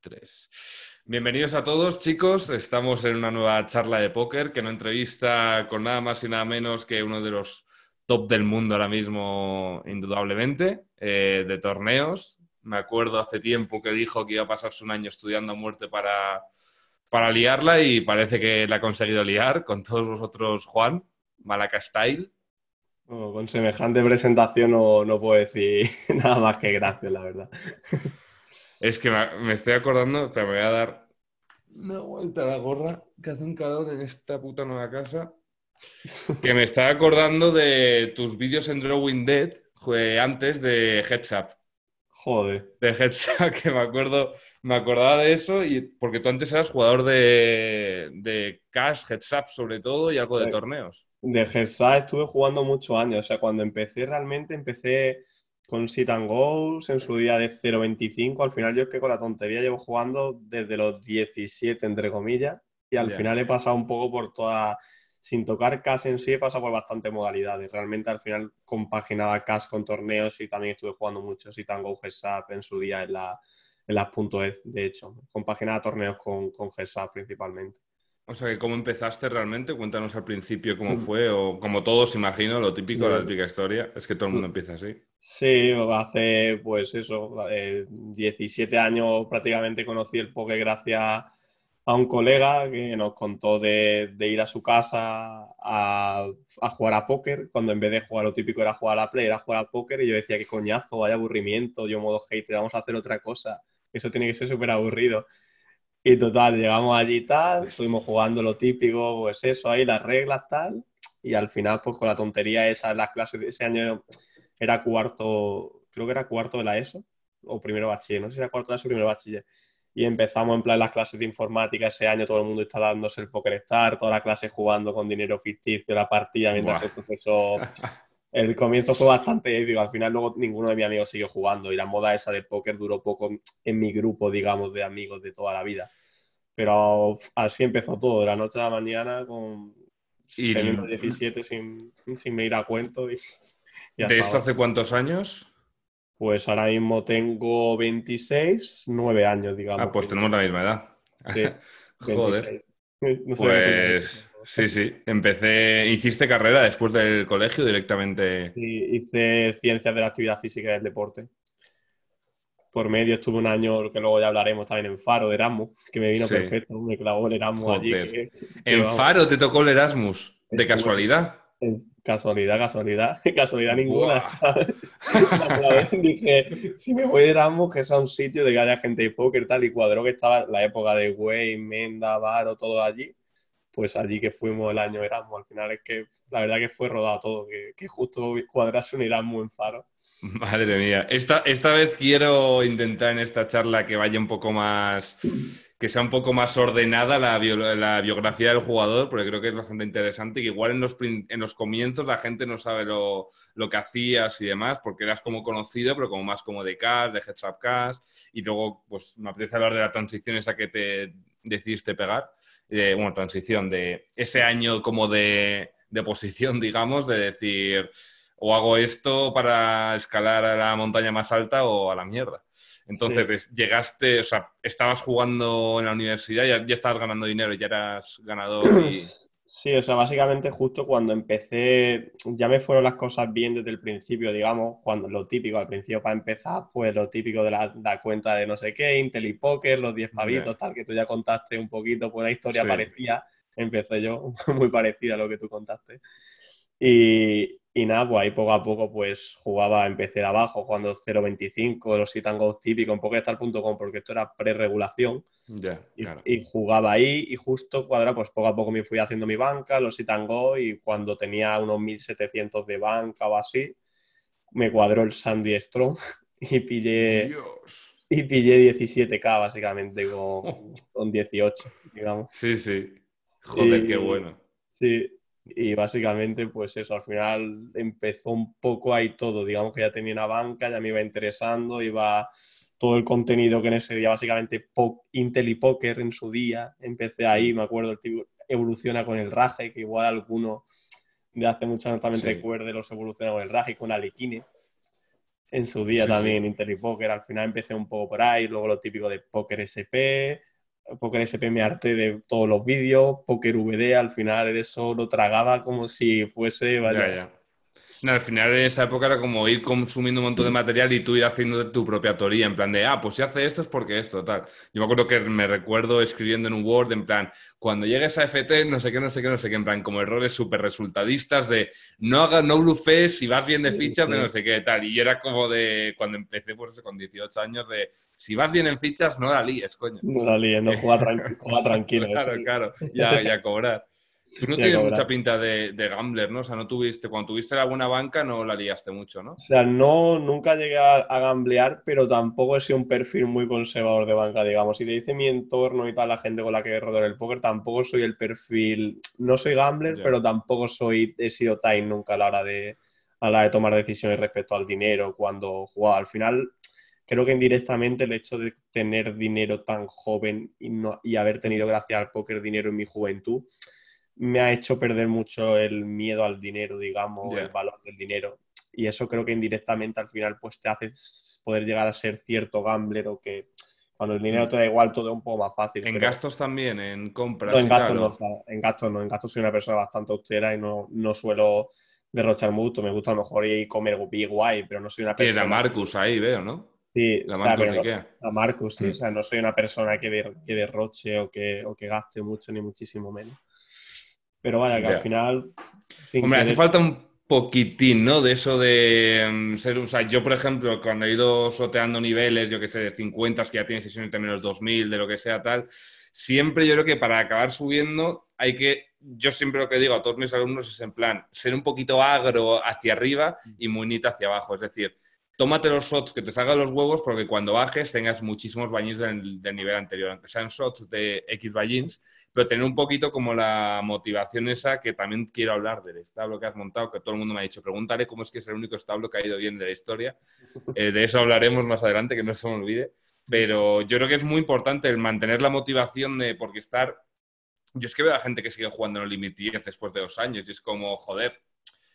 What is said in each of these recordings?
3. Bienvenidos a todos, chicos. Estamos en una nueva charla de póker que nos entrevista con nada más y nada menos que uno de los top del mundo ahora mismo, indudablemente, eh, de torneos. Me acuerdo hace tiempo que dijo que iba a pasarse un año estudiando a muerte para, para liarla y parece que la ha conseguido liar con todos vosotros, Juan, Malaca Style. con semejante presentación no, no puedo decir nada más que gracias, la verdad. Es que me estoy acordando, me voy a dar una vuelta a la gorra, que hace un calor en esta puta nueva casa. Que me estaba acordando de tus vídeos en Drawing Dead antes de Heads Up. Joder. De Heads Up, que me acuerdo, me acordaba de eso, y porque tú antes eras jugador de, de Cash, Heads Up sobre todo, y algo de, torneos. De Heads Up estuve jugando muchos años. O sea, cuando empecé realmente, empecé con sit and goes en su día de 0.25. Al final yo es que con la tontería llevo jugando desde los 17, entre comillas, y al final he pasado un poco por toda, sin tocar CAS en sí, he pasado por bastantes modalidades. Realmente al final compaginaba CAS con torneos y también estuve jugando mucho sit and go GESAP en su día en, la, en las .es, de hecho. Compaginaba torneos con, con GESAP principalmente. O sea, que ¿cómo empezaste realmente? Cuéntanos al principio cómo mm. fue, o como todos, imagino, lo típico, la típica historia, es que todo el mundo empieza así. Sí, hace, pues eso, 17 eh, años prácticamente conocí el poker gracias a un colega que nos contó de, ir a su casa a, jugar a póker, cuando en vez de jugar lo típico era jugar a la play, era jugar a póker, y yo decía, qué coñazo, vaya aburrimiento, yo modo hater, vamos a hacer otra cosa, eso tiene que ser súper aburrido. Y total, llegamos allí y tal, estuvimos jugando lo típico, pues eso, ahí las reglas tal, y al final, pues con la tontería esa, las clases de ese año era cuarto, creo que era cuarto de la ESO, o primero bachiller, no sé si era cuarto de la ESO o primero bachiller. Y empezamos en plan las clases de informática ese año, todo el mundo está dándose el Poker Star, toda la clase jugando con dinero ficticio, la partida, mientras el profesor... El comienzo fue bastante épico, al final luego ninguno de mis amigos siguió jugando y la moda esa de póker duró poco en mi grupo, digamos, de amigos de toda la vida. Pero así empezó todo, de la noche a la mañana, con teniendo 17 sin, sin me ir a cuento. Y, ¿De esto hace cuántos años? Pues ahora mismo tengo 26, 9 años, digamos. Ah, pues tenemos la misma edad. Joder. pues sí, sí. Empecé. ¿Hiciste carrera después del colegio directamente? Sí, hice ciencias de la actividad física y del deporte por medio estuve un año, que luego ya hablaremos también en Faro de Erasmus, que me vino perfecto, me clavó el Erasmus allí. ¿En Faro te tocó el Erasmus? ¿De casualidad? Casualidad, casualidad, casualidad ninguna. dije, si me voy de Erasmus, que sea un sitio de que haya gente de póker tal, y cuadró que estaba la época de Wayne, Menda, Varo, todo allí. Pues allí que fuimos el año Erasmus. Al final es que la verdad que fue rodado todo, que, que justo cuadrase un Erasmus en Faro. Madre mía. Esta, esta vez quiero intentar en esta charla que vaya un poco más, que sea un poco más ordenada la, la biografía del jugador, porque creo que es bastante interesante. Que igual en los, en los comienzos la gente no sabe lo, lo, que hacías y demás, porque eras como conocido, pero como más como de cash, de heads up cash. Y luego, pues me apetece hablar de la transición esa que te decidiste pegar. Bueno, transición de ese año como de, de posición, digamos, de decir o hago esto para escalar a la montaña más alta o a la mierda. Entonces, llegaste, o sea, estabas jugando en la universidad, ya, ya estabas ganando dinero, ya eras ganador y... Sí, o sea, básicamente justo cuando empecé, ya me fueron las cosas bien desde el principio, digamos, cuando lo típico al principio para empezar, pues lo típico de la, cuenta de no sé qué, Intel y Poker, los 10 pavitos, tal, que tú ya contaste un poquito, pues la historia parecía, empecé yo, muy parecida a lo que tú contaste. Y, y nada, pues ahí poco a poco pues jugaba, empecé de abajo, jugando 0.25, los sit and típicos, en PokerStar.com, porque esto era pre-regulación. Y, jugaba ahí y justo cuadra, pues poco a poco me fui haciendo mi banca, los sit and go, y cuando tenía unos 1.700 de banca o así, me cuadró el Sandy Strong y pillé... Y pillé 17k básicamente con, con 18, digamos. Sí, sí. Joder, qué bueno. Sí, y básicamente, pues eso, al final empezó un poco ahí todo. Digamos que ya tenía una banca, ya me iba interesando, iba todo el contenido que en ese día, básicamente Intel y Poker en su día. Empecé ahí, me acuerdo, el tipo evoluciona con el Raje, que igual alguno de hace mucho no también recuerde, los evoluciona con el Raje y con Alequine. en su día también, Inter y Poker. Al final empecé un poco por ahí, luego lo típico de Poker SP. Poker SP me harté de todos los vídeos, Poker VD, al final eso lo tragaba como si fuese, vaya, no, al final en esa época era como ir consumiendo un montón de material y tú ir haciendo tu propia teoría, en plan de, ah, pues si hace esto es porque esto, tal. Yo me acuerdo que me recuerdo escribiendo en un Word, en plan, cuando llegues a FT, no sé qué, no sé qué, no sé qué, en plan, como errores súper resultadistas de no hagas, no blufes, si vas bien de fichas, de no sé qué, tal. Y yo era como de, cuando empecé, pues con 18 años, de si vas bien en fichas, no la líes, coño. No la líes, no juega, tranquilo. claro, claro, ya, ya cobrar. Tú no tienes mucha pinta de, gambler, ¿no? O sea, no tuviste, cuando tuviste la buena banca no la liaste mucho, ¿no? O sea, no, nunca llegué a, gamblear, pero tampoco he sido un perfil muy conservador de banca, digamos. Si te dice mi entorno y tal, la gente con la que he rodado el póker, tampoco soy el perfil, no soy gambler, pero tampoco soy, he sido time nunca a la hora de, a la de tomar decisiones respecto al dinero cuando jugaba. Al final, creo que indirectamente el hecho de tener dinero tan joven y, no, y haber tenido gracias al póker dinero en mi juventud, me ha hecho perder mucho el miedo al dinero, digamos, el valor del dinero. Y eso creo que indirectamente al final pues te hace poder llegar a ser cierto gambler o que cuando el dinero mm. te da igual todo es un poco más fácil. ¿En gastos también? ¿En compras? No, en gastos no, en gastos no. En gastos soy una persona bastante austera y no, no suelo derrochar mucho. Me gusta a lo mejor ir y comer guay, pero no soy una persona... Sí, la Marcus ahí veo, ¿no? Sí, la Marcus, la Marcus, sí. Mm. O sea, no soy una persona que, que derroche o que, o que gaste mucho, ni muchísimo menos. Pero vaya, que al final. Hombre, hace falta un poquitín, ¿no? De eso de mm, ser. O sea, yo, por ejemplo, cuando he ido soteando niveles, yo que sé, de 50, que ya tienes sesiones de menos 2000, de lo que sea, tal, siempre yo creo que para acabar subiendo hay que. Yo siempre lo que digo a todos mis alumnos es en plan, ser un poquito agro hacia arriba y muy nita hacia abajo. Es decir, tómate los shots que te salgan los huevos porque cuando bajes tengas muchísimos ballins del, nivel anterior, aunque sean shots de X ballins, pero tener un poquito como la motivación esa que también quiero hablar del establo que has montado, que todo el mundo me ha dicho, pregúntale cómo es que es el único establo que ha ido bien de la historia. Eh, de eso hablaremos más adelante, que no se me olvide. Pero yo creo que es muy importante el mantener la motivación de, porque estar... Yo es que veo a gente que sigue jugando en el Limit 10 después de dos años y es como, joder,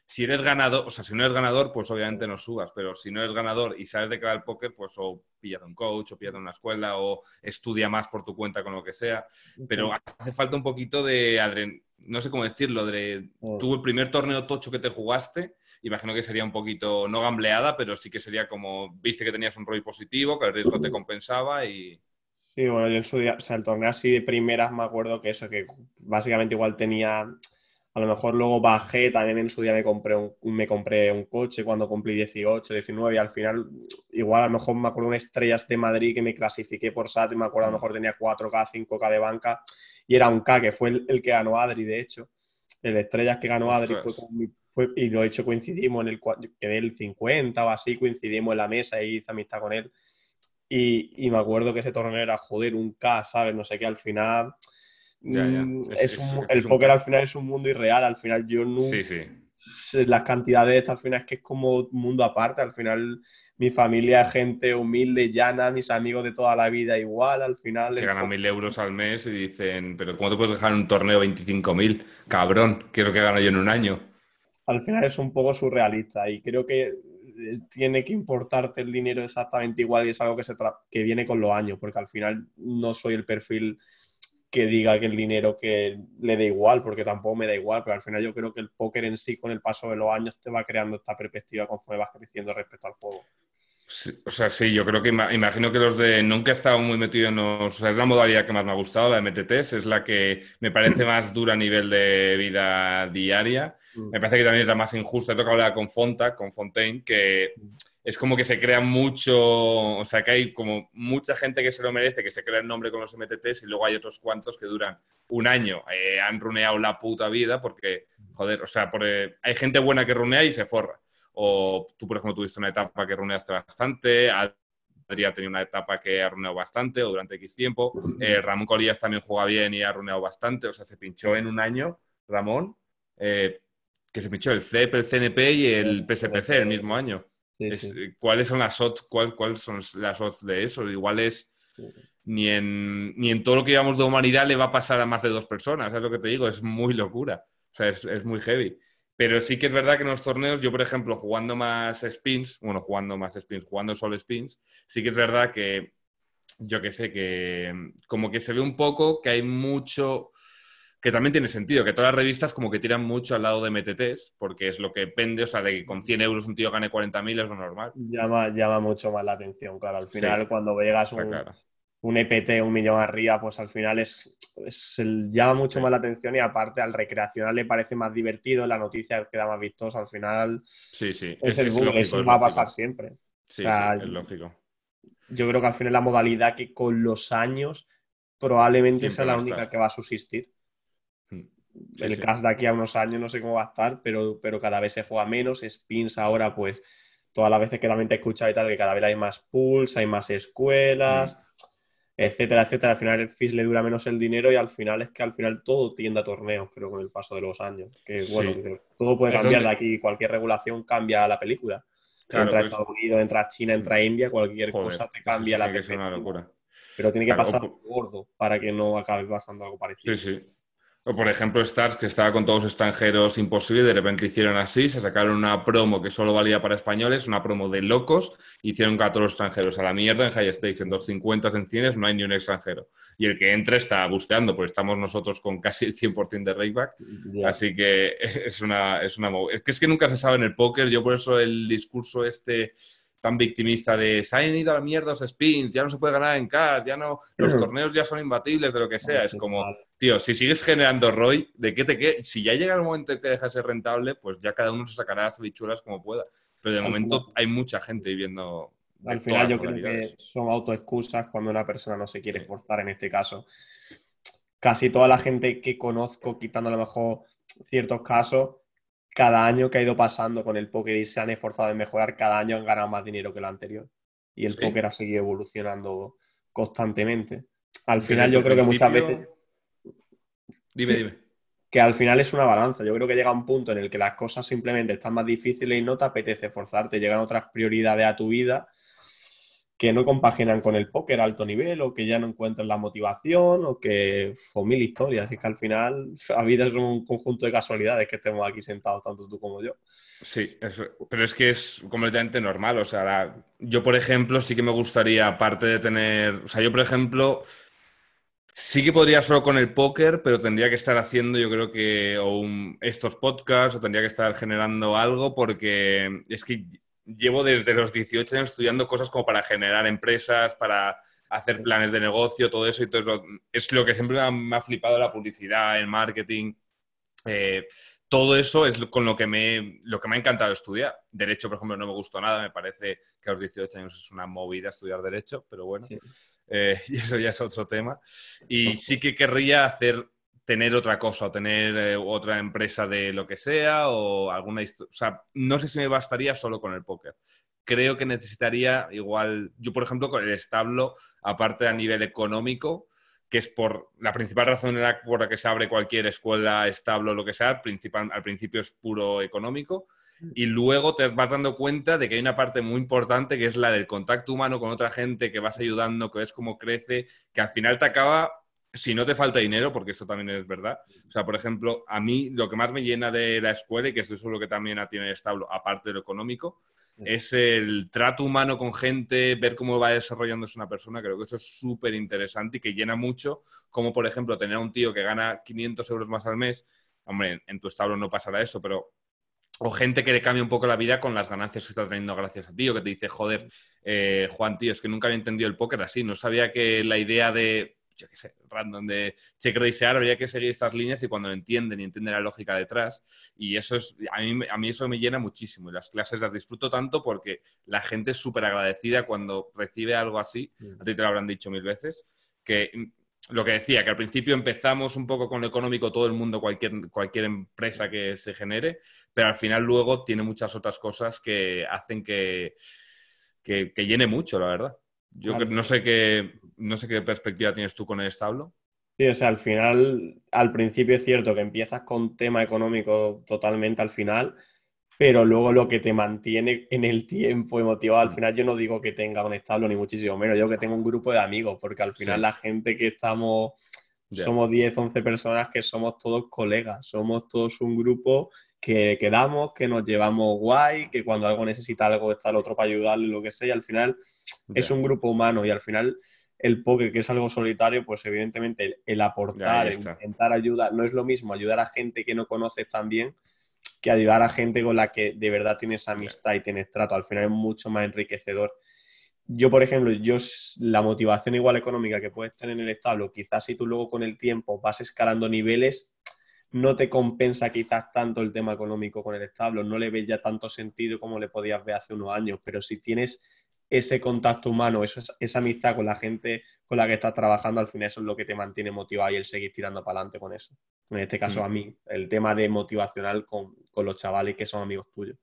si eres ganador, o sea, si no eres ganador, pues obviamente no subas, pero si no eres ganador y sabes de qué va el póker, pues o píllate un coach, o píllate una escuela, o estudia más por tu cuenta con lo que sea. Pero hace falta un poquito de, no sé cómo decirlo, de el primer torneo tocho que te jugaste, imagino que sería un poquito, no gambleada, pero sí que sería como, viste que tenías un rol positivo, que el riesgo te compensaba y... Sí, bueno, yo en su día, o sea, el torneo así de primeras me acuerdo que eso, que básicamente igual tenía a lo mejor luego bajé, también en su día me compré un, me compré un coche cuando cumplí 18, 19 y al final igual a lo mejor me acuerdo una Estrellas de Madrid que me clasifiqué por SAT y me acuerdo a lo mejor tenía 4K, 5K de banca y era un K que fue el, que ganó Adri de hecho. El Estrellas que ganó Adri fue, y lo hecho coincidimos en el que el 50 o así, coincidimos en la mesa y hice amistad con él. Y, y me acuerdo que ese torneo era, joder, un K, ¿sabes? No sé qué, al final Mm, el póker al final es un mundo irreal, al final yo no... Sí, sí. Las cantidades al final es que es como un mundo aparte, al final mi familia es gente humilde, llana, mis amigos de toda la vida igual, al final... Que ganan mil euros al mes y dicen, pero ¿cómo te puedes dejar en un torneo 25.000? Cabrón, ¿qué es lo que gano yo en un año? Al final es un poco surrealista y creo que eh, tiene que importarte el dinero exactamente igual y es algo que, se que viene con los años, porque al final no soy el perfil que diga que el dinero que le da igual, porque tampoco me da igual, pero al final yo creo que el póker en sí, con el paso de los años, te va creando esta perspectiva conforme vas creciendo respecto al juego. o sea, sí, yo creo que imagino que los de nunca he estado muy metido en los. O sea, es la modalidad que más me ha gustado, la de MTTs, es la que me parece más dura a nivel de vida diaria. Mm. Me parece que también es la más injusta. Lo que hablaba con Fonta, con Fontaine, que mm es como que se crea mucho, o sea, que hay como mucha gente que se lo merece, que se crea el nombre con los MTTs y luego hay otros cuantos que duran un año, eh, han runeado la puta vida porque, joder, o sea, eh, hay gente buena que runea y se forra. O tú, por ejemplo, tuviste una etapa que runeaste bastante, Adrián tenía una etapa que ha runeado bastante o durante X tiempo, eh, Ramón Colías también juega bien y ha runeado bastante, o sea, se pinchó en un año, Ramón, que se pinchó el CEP, el CNP y el PSPC el mismo año. Eh, ¿Cuáles son las odds? ¿Cuáles son las odds de eso? Igual es ni en, ni en todo lo que llevamos de humanidad le va a pasar a más de dos personas. Es lo que te digo, es muy locura. O sea, es, muy heavy. Pero sí que es verdad que en los torneos, yo por ejemplo, jugando más spins, bueno, jugando más spins, jugando solo spins, sí que es verdad que, yo que sé, que como que se ve un poco que hay mucho, que también tiene sentido, que todas las revistas como que tiran mucho al lado de MTTs, porque es lo que pende, o sea, de que con 100 euros un tío gane 40.000 es lo normal. Llama, llama mucho más la atención, claro. Al final, cuando llegas un, un EPT un millón arriba, pues al final es, llama mucho más la atención y aparte al recreacional le parece más divertido, la noticia queda más vistosa, al final sí, sí. es, el boom, eso va a pasar siempre. Sí, es lógico. Yo creo que al final es la modalidad que con los años probablemente sea la única que va a subsistir. El caso de aquí a unos años no sé cómo va a estar, pero, pero cada vez se juega menos. Spins ahora, pues, todas las veces que también te he escuchado y tal, que cada vez hay más pools, hay más escuelas. Hmm etcétera, etcétera. Al final el FIS le dura menos el dinero y al final es que al final todo tiende a torneos, creo, con el paso de los años. Que bueno, todo puede cambiar de aquí, cualquier regulación cambia la película. entra pues Estados Unidos, entra China, entra India, cualquier cosa te cambia la película. Es una locura. Pero tiene que pasar algo gordo para que no acabe pasando algo parecido. Sí, sí. O por ejemplo, Stars, que estaba con todos extranjeros imposible, de repente hicieron así, se sacaron una promo que solo valía para españoles, una promo de locos, hicieron que a todos los extranjeros a la mierda en high stakes, en 250 en cines no hay ni un extranjero. Y el que entre está busteando, pues estamos nosotros con casi el 100% de rakeback. Así que es una, es una... Es que es que nunca se sabe en el póker, yo por eso el discurso este tan victimista de se han ido a la mierda los spins, ya no se puede ganar en cash, ya no, los torneos ya son imbatibles de lo que sea. Es como, tío, si sigues generando ROI, ¿de qué te qué? Si ya llega el momento en que deja de ser rentable, pues ya cada uno se sacará las bichuelas como pueda. Pero de momento hay mucha gente viviendo. Al final yo creo que son autoexcusas cuando una persona no se quiere esforzar en este caso. Casi toda la gente que conozco, quitando a lo mejor ciertos casos, cada año que ha ido pasando con el póker y se han esforzado en mejorar, cada año han ganado más dinero que el anterior. Y el póker ha seguido evolucionando constantemente. Al final yo creo que muchas veces... Dime, dime. Que al final es una balanza. Yo creo que llega un punto en el que las cosas simplemente están más difíciles y no te apetece esforzarte. Llegan otras prioridades a tu vida que no compaginan con el póker a alto nivel o que ya no encuentran la motivación o que o mil historias. Y que al final la vida es un conjunto de casualidades que estemos aquí sentados tanto tú como yo. Sí, pero es que es completamente normal. O sea, yo por ejemplo sí que me gustaría, aparte de tener, o sea, yo por ejemplo... Sí que podría solo con el póker, pero tendría que estar haciendo, yo creo que, o estos podcasts, o tendría que estar generando algo, porque es que llevo desde los 18 años estudiando cosas como para generar empresas, para hacer planes de negocio, todo eso. Y todo es lo que siempre me ha, flipado la publicidad, el marketing. Eh, todo eso es con lo que, me, lo que me ha encantado estudiar. Derecho, por ejemplo, no me gustó nada. Me parece que a los 18 años es una movida estudiar Derecho, pero bueno, eh, y eso ya es otro tema. Y sí que querría hacer tener otra cosa o tener eh, otra empresa de lo que sea o alguna O sea, no sé si me bastaría solo con el póker. Creo que necesitaría igual, yo por ejemplo con el establo, aparte a nivel económico, que es por la principal razón por la que se abre cualquier escuela, establo, lo que sea, principal, al principio es puro económico. Mm. Y luego te vas dando cuenta de que hay una parte muy importante que es la del contacto humano con otra gente, que vas ayudando, que ves cómo crece, que al final te acaba si no te falta dinero, porque esto también es verdad. O sea, por ejemplo, a mí lo que más me llena de la escuela, y que esto es lo que también tiene el establo, aparte de lo económico, es el trato humano con gente, ver cómo va desarrollándose una persona. Creo que eso es súper interesante y que llena mucho, como por ejemplo tener a un tío que gana 500 euros más al mes. Hombre, en tu establo no pasará eso, pero o gente que le cambia un poco la vida con las ganancias que está teniendo gracias a ti, o que te dice, joder, eh, Juan, tío, es que nunca había entendido el póker así, no sabía que la idea de yo qué sé, random de check racear, habría que seguir estas líneas y cuando lo entienden y entienden la lógica detrás. Y eso es, a mí, a mí eso me llena muchísimo. Y las clases las disfruto tanto porque la gente es súper agradecida cuando recibe algo así. Mm. A ti te lo habrán dicho mil veces. Que mm, lo que decía, que al principio empezamos un poco con lo económico, todo el mundo, cualquier, cualquier empresa que se genere, pero al final luego tiene muchas otras cosas que hacen que, que, que llene mucho, la verdad. Yo no sé qué no sé qué perspectiva tienes tú con el establo. Sí, o sea, al final, al principio es cierto que empiezas con tema económico totalmente al final, pero luego lo que te mantiene en el tiempo emotivo, al mm. final yo no digo que tenga un establo ni muchísimo menos, yo que tengo un grupo de amigos, porque al final la gente que estamos, somos 10, 11 personas que somos todos colegas, somos todos un grupo que quedamos, que nos llevamos guay, que cuando algo necesita algo está el otro para ayudarle, lo que sea, y al final es un grupo humano y al final el póker, que es algo solitario, pues evidentemente el, aportar, el intentar ayudar, no es lo mismo ayudar a gente que no conoces tan bien que ayudar a gente con la que de verdad tienes amistad y tienes trato. Al final es mucho más enriquecedor. Yo, por ejemplo, yo la motivación igual económica que puedes tener en el establo, quizás si tú luego con el tiempo vas escalando niveles, no te compensa quizás tanto el tema económico con el establo, no le ves ya tanto sentido como le podías ver hace unos años, pero si tienes ese contacto humano, esa, esa amistad con la gente con la que estás trabajando, al final eso es lo que te mantiene motivado y el seguir tirando para adelante con eso. En este caso mm. a mí, el tema de motivacional con, con, los chavales que son amigos tuyos.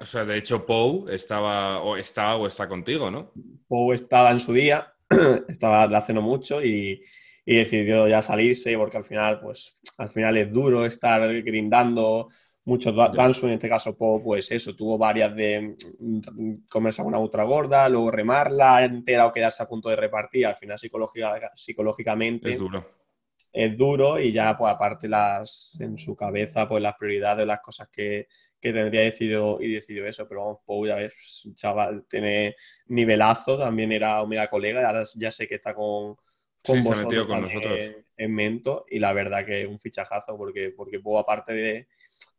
O sea, de hecho, Pou estaba o está o está contigo, ¿no? Pou estaba en su día, estaba hace no mucho y, y decidió ya salirse porque al final, pues, al final es duro estar grindando muchos danzos, en este caso pues eso, tuvo varias de mm, comerse una ultra gorda, luego remarla entera o quedarse a punto de repartir, al final psicológicamente es duro. Es duro y ya pues aparte las en su cabeza pues las prioridades, las cosas que, que tendría decidido y decidió eso, pero vamos, Pau ya ves, chaval, tiene nivelazo, también era mega colega, ahora ya sé que está con, con vosotros con nosotros. En, Mento y la verdad que es un fichajazo porque, porque Pau aparte de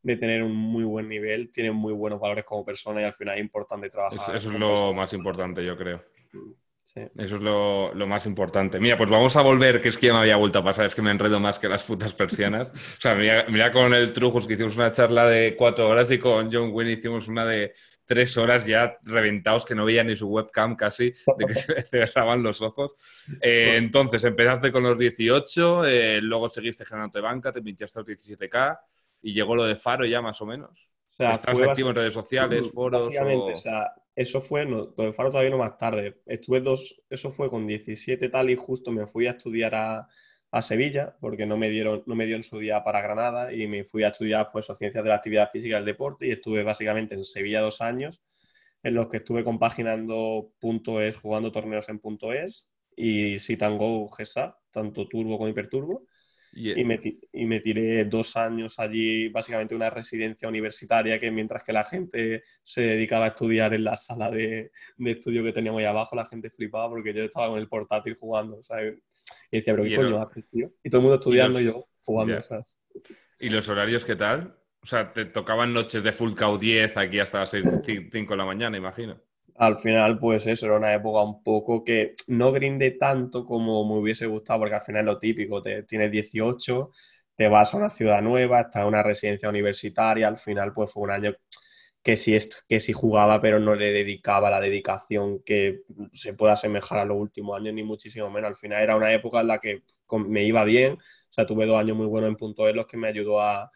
de tener un muy buen nivel, tiene muy buenos valores como persona y al final es importante trabajar. eso es lo más importante, yo creo. Eso es lo, más importante. Mira, pues vamos a volver, que es que ya me había vuelto a pasar, es que me enredo más que las putas persianas. O sea, mira, con el Trujos que hicimos una charla de cuatro horas y con John Wynn hicimos una de tres horas ya reventados que no veía ni su webcam casi, de que se cerraban los ojos. Eh, entonces, empezaste con los 18, eh, luego seguiste generando de banca, te pinchaste los 17K y llegó lo de Faro ya más o menos. ¿Estás activo en redes sociales, foros? Básicamente, o... sea, eso fue, no, lo de Faro todavía no más tarde. Estuve dos, eso fue con 17 tal y justo me fui a estudiar a, a Sevilla porque no me dieron, no me dio en su día para Granada y me fui a estudiar pues ciencias de la actividad física y el deporte y estuve básicamente en Sevilla dos años en los que estuve compaginando punto .es, jugando torneos en punto .es y Sitango GESA, tanto turbo como hiperturbo y, me, y, me, tiré dos años allí, básicamente una residencia universitaria, que mientras que la gente se dedicaba a estudiar en la sala de, de estudio que teníamos ahí abajo, la gente flipaba porque yo estaba con el portátil jugando, ¿sabes? Y decía, pero ¿qué coño haces, tío? Y todo el mundo estudiando y, yo jugando, ¿sabes? ¿Y los horarios qué tal? O sea, te tocaban noches de full cow 10 aquí hasta las 6, 5 de la mañana, imagino al final, pues eso, era una época un poco que no grindé tanto como me hubiese gustado, porque al final es lo típico, te, tienes 18, te vas a una ciudad nueva, estás en una residencia universitaria, al final pues fue un año que sí, que sí jugaba, pero no le dedicaba la dedicación que se pueda asemejar a los últimos años, ni muchísimo menos. Al final era una época en la que me iba bien, o sea, tuve dos años muy buenos en punto E, los que me ayudó a,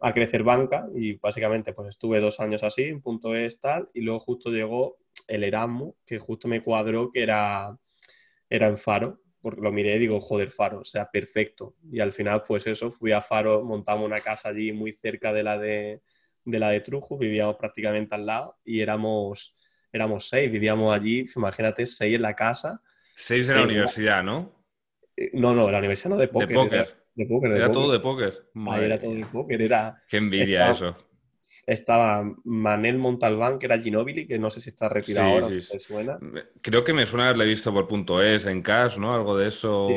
a crecer banca y básicamente pues estuve dos años así, en punto es tal, y luego justo llegó el Erasmus, que justo me cuadró que era, era en Faro, porque lo miré y digo, joder, Faro, o sea, perfecto. Y al final, pues eso, fui a Faro, montamos una casa allí muy cerca de la de, de la de Trujo, vivíamos prácticamente al lado y éramos, éramos seis, vivíamos allí, imagínate, seis en la casa. Seis en la universidad, ¿no? Eh, no, no, la universidad no de póker. De póker era todo de póker. era todo de póker. Era, Qué envidia eso. Estaba Manel Montalbán, que era Ginobili, que no sé si está retirado ahora, sí. suena. Creo que me suena haberle visto por punto es en Cash, ¿no? Algo de eso.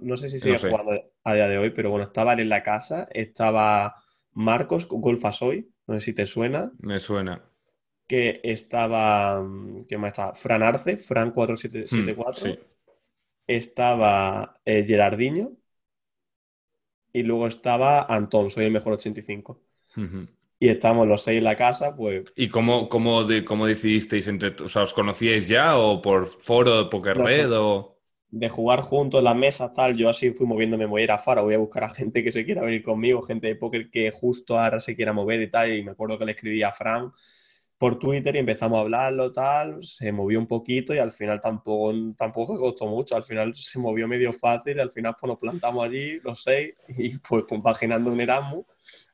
no, sé si sigue jugando a día de hoy, pero bueno, estaba en la casa. Estaba Marcos Golfasoy, no sé si te suena. Me suena. Que estaba. ¿Qué más estaba? Fran Arce, Fran 4774. Hmm, estaba eh, Gerardinho, y luego estaba Antón, soy el mejor 85. Y estábamos los seis en la casa, pues... ¿Y cómo, cómo, de, cómo decidisteis entre... O sea, ¿os conocíais ya o por foro de Poker Red o...? De jugar juntos en las mesas, tal, yo así fui moviéndome, voy a ir a Faro, voy a buscar a gente que se quiera venir conmigo, gente de póker que justo ahora se quiera mover y tal, y me acuerdo que le escribí a Fran por Twitter y empezamos a hablarlo, tal, se movió un poquito y al final tampoco, tampoco costó mucho, al final se movió medio fácil y al final pues nos plantamos allí los seis y pues compaginando un Erasmus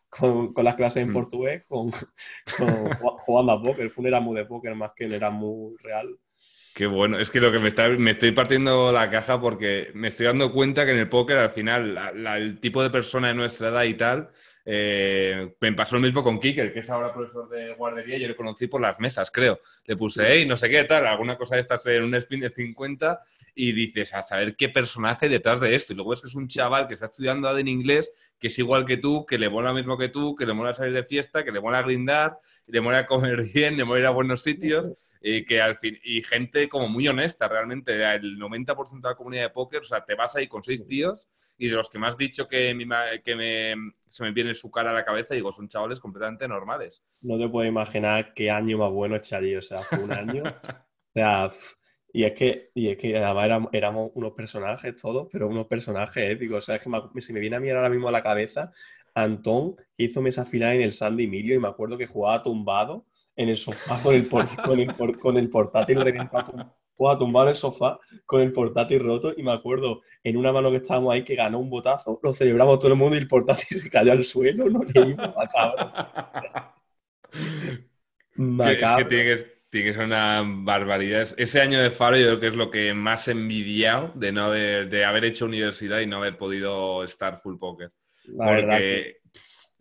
con, con las clases en mm. portugués, con, jugando a póker, fue un Erasmus de póker más que un Erasmus real. Qué bueno, es que lo que me está, me estoy partiendo la caja porque me estoy dando cuenta que en el póker al final el tipo de persona de nuestra edad y tal Eh, me pasó lo mismo con Kike, que es ahora profesor de guardería, yo le conocí por las mesas, creo. Le puse, hey, no sé qué tal, alguna cosa de estas en un spin de 50 y dices, a saber qué personaje detrás de esto. Y luego es que es un chaval que está estudiando en inglés, que es igual que tú, que le mola lo mismo que tú, que le mola salir de fiesta, que le mola grindar, le mola comer bien, le mola ir a buenos sitios, y que al fin, y gente como muy honesta realmente, el 90% de la comunidad de póker, o sea, te vas ahí con seis tíos y de los que me has dicho que, que se me viene su cara a la cabeza, digo, son chavales completamente normales. No te puedo imaginar qué año más bueno allí, o sea, fue un año, o sea, y es que, y es que además éramos, unos personajes todos, pero unos personajes épicos, o sea, es que me, se me viene a mirar ahora mismo a la cabeza Antón, que hizo mesa final en el San Emilio, y me acuerdo que jugaba tumbado en el sofá con el, con el, con el portátil reventado pues, tumbado en el sofá con el portátil roto y me acuerdo en una mano que estábamos ahí que ganó un botazo, lo celebramos todo el mundo y el portátil se cayó al suelo, no leímos, macabro. Es que tiene que, tiene que ser una barbaridad. Ese año de Faro yo creo que es lo que más he envidiado de, no haber, de haber hecho universidad y no haber podido estar full poker. porque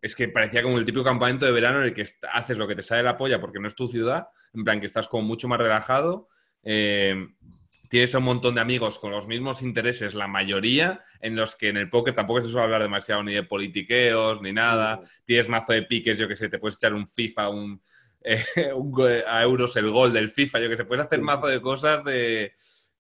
es que parecía como el típico campamento de verano en el que haces lo que te sale la polla porque no es tu ciudad, en plan que estás como mucho más relajado eh, tienes un montón de amigos con los mismos intereses, la mayoría, en los que en el póker tampoco se suele hablar demasiado ni de politiqueos ni nada. Tienes mazo de piques, yo que sé, te puedes echar un FIFA, un, eh, a euros el gol del FIFA, yo que sé, puedes hacer mazo de cosas de.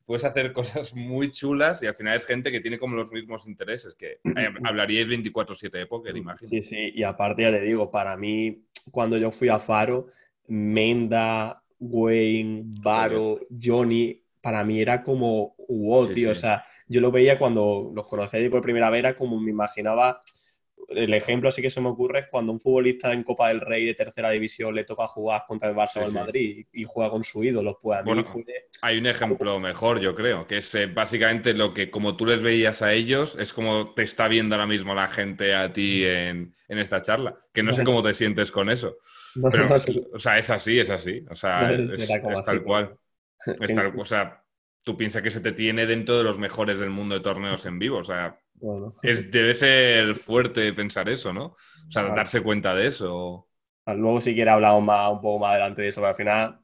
Puedes hacer cosas muy chulas y al final es gente que tiene como los mismos intereses, que eh, hablaríais 24-7 de póker, imagino. Sí, sí, y aparte ya le digo, para mí, cuando yo fui a Faro, Menda, Wayne, Baro, Johnny, para mí era como wow, tío. O sea, yo lo veía cuando los conocí por primera vez, era como me imaginaba. El ejemplo así que se me ocurre es cuando un futbolista en Copa del Rey de tercera división le toca jugar contra el Barça o el Madrid y, juega con su ídolo. Pues bueno, hay un ejemplo mejor, yo creo, que es eh, básicamente lo que como tú les veías a ellos, es como te está viendo ahora mismo la gente a ti en, en esta charla. Que no sé cómo te sientes con eso. Pero, o sea, es así, es así. O sea, es, tal cual. o sea, tú piensas que se te tiene dentro de los mejores del mundo de torneos en vivo. O sea, es, debe ser fuerte pensar eso, ¿no? O sea, darse cuenta de eso. Luego si quiere hablamos más, un poco más adelante de eso, pero al final...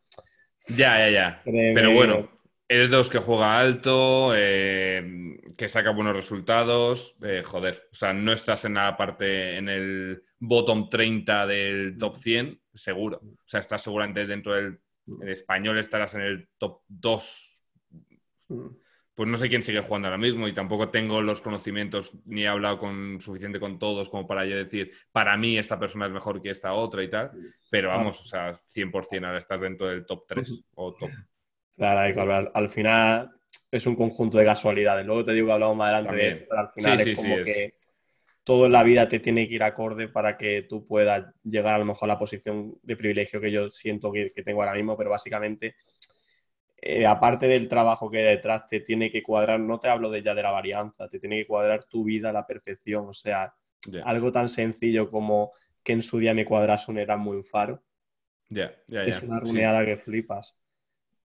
Ya, ya, ya. Pero bueno, eres de los que juega alto, eh, que saca buenos resultados, eh, joder, o sea, no estás en la parte, en el bottom 30 del top 100, seguro. O sea, estás seguramente dentro del español, estarás en el top 2. Pues no sé quién sigue jugando ahora mismo y tampoco tengo los conocimientos ni he hablado con suficiente con todos como para yo decir, para mí esta persona es mejor que esta otra y tal, pero vamos, o sea, 100% ahora estás dentro del top 3 o top. Claro, al, final es un conjunto de casualidades. Luego te digo que hablamos más adelante de esto, pero al final es como que todo en la vida te tiene que ir acorde para que tú puedas llegar a lo mejor a la posición de privilegio que yo siento que, tengo ahora mismo, pero básicamente, eh, aparte del trabajo que hay detrás, te tiene que cuadrar, no te hablo de ya de la varianza, te tiene que cuadrar tu vida a la perfección, o sea, algo tan sencillo como que en su día me cuadras un era muy faro. es una runeada que flipas.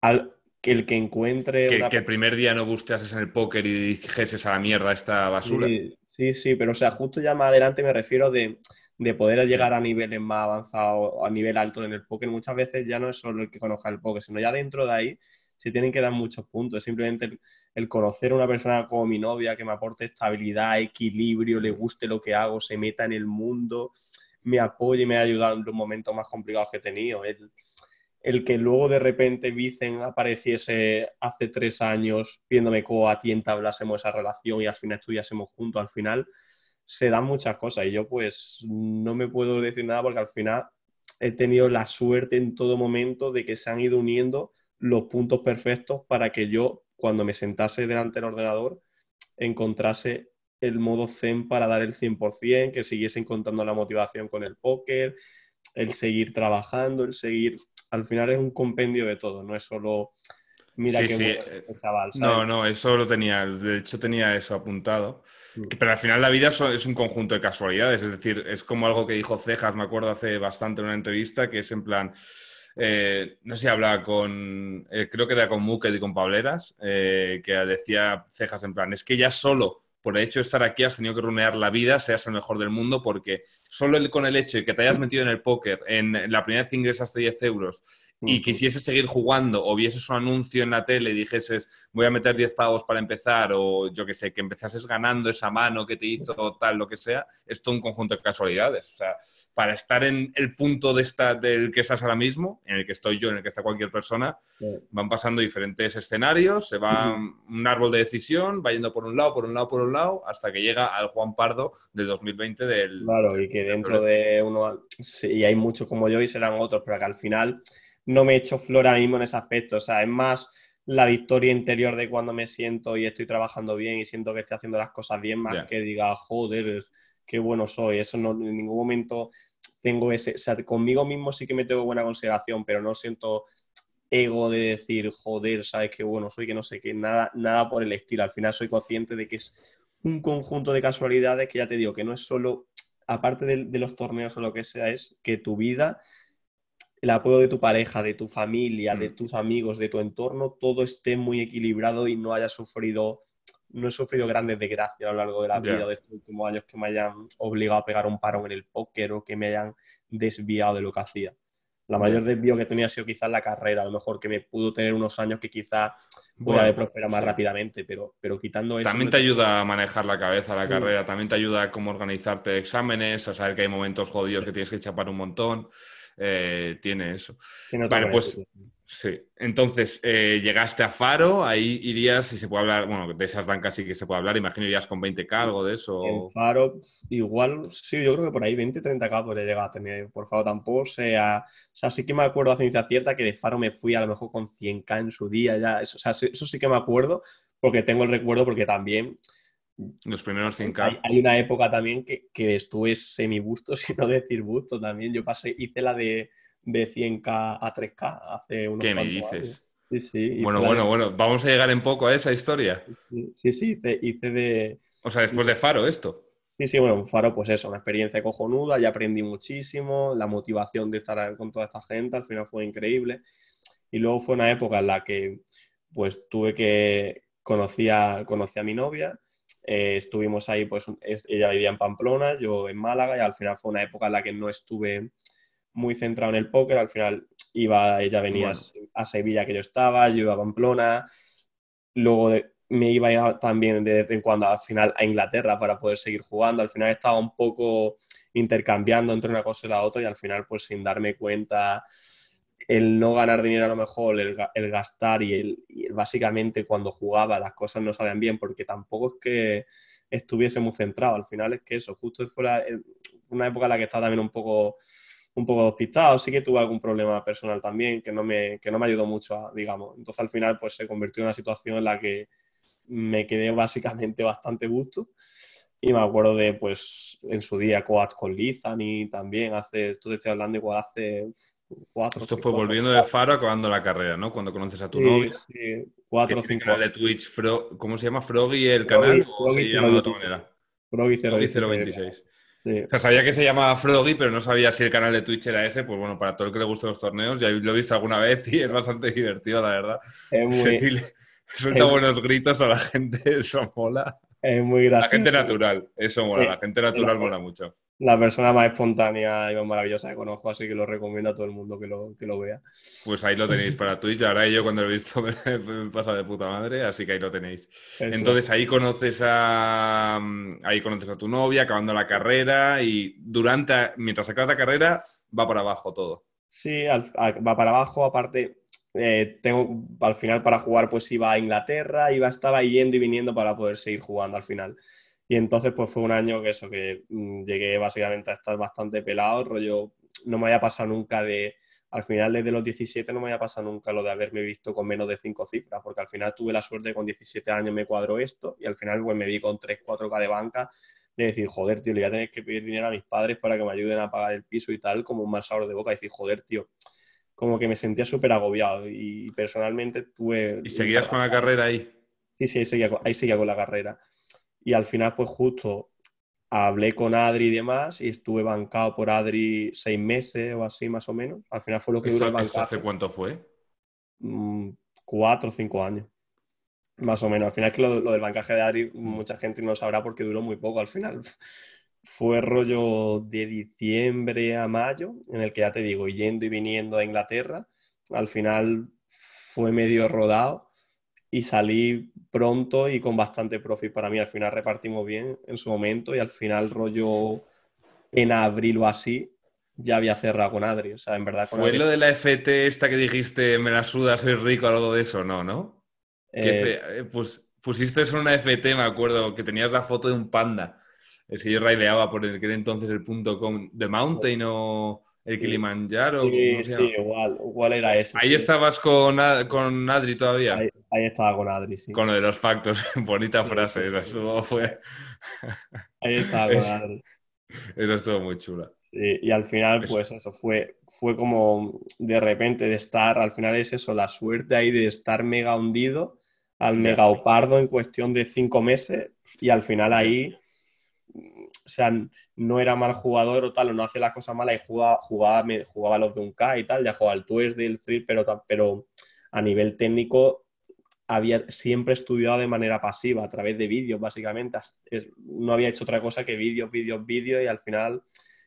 Al, que el que encuentre... Que, el primer día no gusteases en el póker y dijeses a la mierda esta basura. Sí, sí, pero o sea, justo ya más adelante me refiero de, poder llegar a niveles más avanzados, a nivel alto en el póker. Muchas veces ya no es solo el que conozca el póker, sino ya dentro de ahí se tienen que dar muchos puntos. simplemente el, conocer a una persona como mi novia que me aporte estabilidad, equilibrio, le guste lo que hago, se meta en el mundo, me apoye y me ha ayudado en los momentos más complicados que he tenido. El, el que luego de repente Vicen apareciese hace tres años viéndome cómo a ti entablásemos esa relación y al final estudiásemos juntos, al final se dan muchas cosas y yo pues no me puedo decir nada porque al final he tenido la suerte en todo momento de que se han ido uniendo los puntos perfectos para que yo cuando me sentase delante del ordenador encontrase el modo zen para dar el 100%, que siguiese encontrando la motivación con el póker, el seguir trabajando, el seguir al final es un compendio de todo, no es solo mira qué este chaval. No, no, eso lo tenía, de hecho tenía eso apuntado. Mm. Pero al final la vida es un conjunto de casualidades, es decir, es como algo que dijo Cejas, me acuerdo hace bastante en una entrevista, que es en plan, eh, no sé si hablaba con, eh, creo que era con Muket y con Pableras, eh, que decía Cejas en plan, es que ya solo por el hecho de estar aquí has tenido que runear la vida, seas el mejor del mundo, porque solo con el hecho de que te hayas metido en el póker, en la primera vez que ingresaste 10 euros y quisieses seguir jugando o vieses un anuncio en la tele y dijeses voy a meter 10 pavos para empezar o yo que sé, que empezases ganando esa mano que te hizo tal, lo que sea, es todo un conjunto de casualidades. O sea, para estar en el punto de esta, del que estás ahora mismo, en el que estoy yo, en el que está cualquier persona, van pasando diferentes escenarios, se va un árbol de decisión, va yendo por un lado, por un lado, por un lado, hasta que llega al Juan Pardo del 2020 del... Claro, y que dentro de uno, y hay muchos como yo y serán otros, pero que al final no me he hecho flor ahora mismo en ese aspecto. O sea, es más la victoria interior de cuando me siento y estoy trabajando bien y siento que estoy haciendo las cosas bien, más que diga, joder, qué bueno soy. Eso no, en ningún momento tengo ese. O sea, conmigo mismo sí que me tengo buena consideración, pero no siento ego de decir, joder, sabes qué bueno soy, que no sé qué, nada, nada por el estilo. Al final soy consciente de que es un conjunto de casualidades que ya te digo, que no es solo, aparte de los torneos o lo que sea, es que tu vida el apoyo de tu pareja, de tu familia, de mm. tus amigos, de tu entorno, todo esté muy equilibrado y no haya sufrido, no he sufrido grandes desgracias a lo largo de la vida de estos últimos años que me hayan obligado a pegar un parón en el póker o que me hayan desviado de lo que hacía. La mayor desvío que tenía ha sido quizás la carrera, a lo mejor que me pudo tener unos años que quizás voy a prosperar más rápidamente, pero, pero quitando eso... También te ayuda a manejar la cabeza la carrera, también te ayuda a cómo organizarte exámenes, a saber que hay momentos jodidos que tienes que chapar un montón. Eh, tiene eso. vale, pues sí. Entonces, eh, llegaste a Faro, ahí irías, si se puede hablar, bueno, de esas bancas sí que se puede hablar, imagino irías con 20k, algo de eso. En Faro, igual, sí, yo creo que por ahí 20, 30k podría llegar a tener. Por Faro tampoco, sea, o sea, sí que me acuerdo a ciencia cierta que de Faro me fui a lo mejor con 100k en su día, ya, eso, o sea, eso sí que me acuerdo, porque tengo el recuerdo, porque también los primeros 100K. Hay, una época también que, que estuve semi-busto, si no decir busto también. Yo pasé, hice la de, de 100K a 3K hace unos ¿Qué me dices? Sí, sí. Bueno, bueno, bueno. Vamos a llegar en poco a esa historia. Sí, sí, hice, de... O sea, después de Faro esto. Sí, sí, bueno, Faro, pues eso, una experiencia cojonuda, ya aprendí muchísimo, la motivación de estar con toda esta gente, al final fue increíble. Y luego fue una época en la que, pues, tuve que, conocí a, conocí a mi novia, eh, estuvimos ahí, pues ella vivía en Pamplona, yo en Málaga y al final fue una época en la que no estuve muy centrado en el póker, al final iba, ella venía a Sevilla que yo estaba, yo iba a Pamplona, luego me iba también de vez en cuando al final a Inglaterra para poder seguir jugando, al final estaba un poco intercambiando entre una cosa y la otra y al final pues sin darme cuenta el no ganar dinero a lo mejor, el, gastar y, el, básicamente cuando jugaba las cosas no salían bien porque tampoco es que estuviese muy centrado. Al final es que eso, justo fue una época en la que estaba también un poco un poco despistado, sí que tuve algún problema personal también que no me, que no me ayudó mucho, digamos. Entonces al final pues se convirtió en una situación en la que me quedé básicamente bastante gusto y me acuerdo de pues en su día coach con y también hace, esto te estoy hablando igual hace esto fue volviendo de Faro acabando la carrera, ¿no? Cuando conoces a tu novia. Sí, cuatro cinco. canal de Twitch, ¿cómo se llama? ¿Froggy el canal? ¿O se llama de otra manera? Froggy 026. Sí. O sea, sabía que se llamaba Froggy, pero no sabía si el canal de Twitch era ese. Pues bueno, para todo el que le gusten los torneos, ya lo he visto alguna vez y es bastante divertido, la verdad. Es muy... Suelta buenos gritos a la gente, eso mola. Es muy gracioso. La gente natural, eso mola, la gente natural mola mucho la persona más espontánea y más maravillosa que conozco, así que lo recomiendo a todo el mundo que lo, que lo vea. Pues ahí lo tenéis para Twitch. Ahora yo cuando lo he visto me, pasa de puta madre, así que ahí lo tenéis. Entonces ahí conoces a ahí conoces a tu novia, acabando la carrera y durante mientras acabas la carrera va para abajo todo. Sí, va para abajo. Aparte, eh, tengo al final para jugar pues iba a Inglaterra, iba estaba yendo y viniendo para poder seguir jugando al final. Y entonces pues fue un año que eso, que mm, llegué básicamente a estar bastante pelado, rollo, no me había pasado nunca de, al final desde los 17 no me había pasado nunca lo de haberme visto con menos de cinco cifras, porque al final tuve la suerte con 17 años me cuadro esto y al final pues me vi con 3, 4K de banca de decir, joder, tío, le voy a tener que pedir dinero a mis padres para que me ayuden a pagar el piso y tal, como un mal sabor de boca, y decir, joder, tío, como que me sentía súper agobiado y personalmente tuve... ¿Y seguías con la carrera ahí? Sí, sí, seguía, ahí seguía con la carrera y al final pues justo hablé con Adri y demás y estuve bancado por Adri seis meses o así más o menos. Al final fue lo que duró ¿Esto hace cuánto fue? Mm, cuatro o cinco años. Más o menos. Al final es que lo, del bancaje de Adri mucha gente no sabrá porque duró muy poco. Al final fue rollo de diciembre a mayo, en el que ya te digo, yendo y viniendo a Inglaterra. Al final fue medio rodado y salí pronto y con bastante profit para mí. Al final repartimos bien en su momento y al final rollo en abril o así ya había cerrado con Adri. O sea, en verdad. ¿Fue lo de la FT esta que dijiste, me la suda, soy rico, algo de eso? No, ¿no? Eh, pues pusiste eso en una FT, me acuerdo, que tenías la foto de un panda. Es que yo raileaba por el que era entonces el punto com de Mountain o el Kilimanjaro. Sí, sí, igual, igual era ese. Ahí estabas con, con Adri todavía. Ahí, estaba con Adri, sí. Con lo de los factos, bonita frase, eso fue. Ahí estaba con Adri. Eso estuvo muy chula. y al final, pues eso fue, fue como de repente de estar, al final es eso, la suerte ahí de estar mega hundido al mega opardo en cuestión de cinco meses y al final ahí o sea, no era mal jugador o tal, o no hacía las cosas malas y jugaba, jugaba, jugaba los de un K y tal, ya jugaba el Twist del Street, pero, pero a nivel técnico había siempre estudiado de manera pasiva, a través de vídeos, básicamente. No había hecho otra cosa que vídeos, vídeos, vídeos, y al final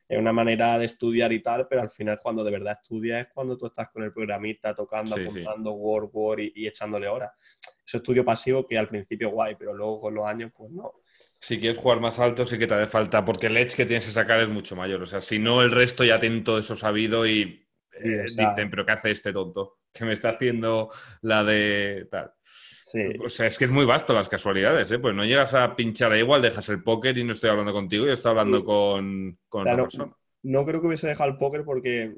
es una manera de estudiar y tal, pero al final cuando de verdad estudias es cuando tú estás con el programista tocando, apuntando Word, Word y, y, echándole horas. Ese estudio pasivo que al principio guay, pero luego con los años, pues no si quieres jugar más alto, sí que te hace falta, porque el edge que tienes que sacar es mucho mayor. O sea, si no, el resto ya tiene todo eso sabido y eh, dicen, pero ¿qué hace este tonto? Que me está haciendo la de tal. O sea, es que es muy vasto las casualidades, ¿eh? Pues no llegas a pinchar ahí, igual dejas el póker y no estoy hablando contigo, yo estoy hablando con, con persona. No creo que hubiese dejado el póker porque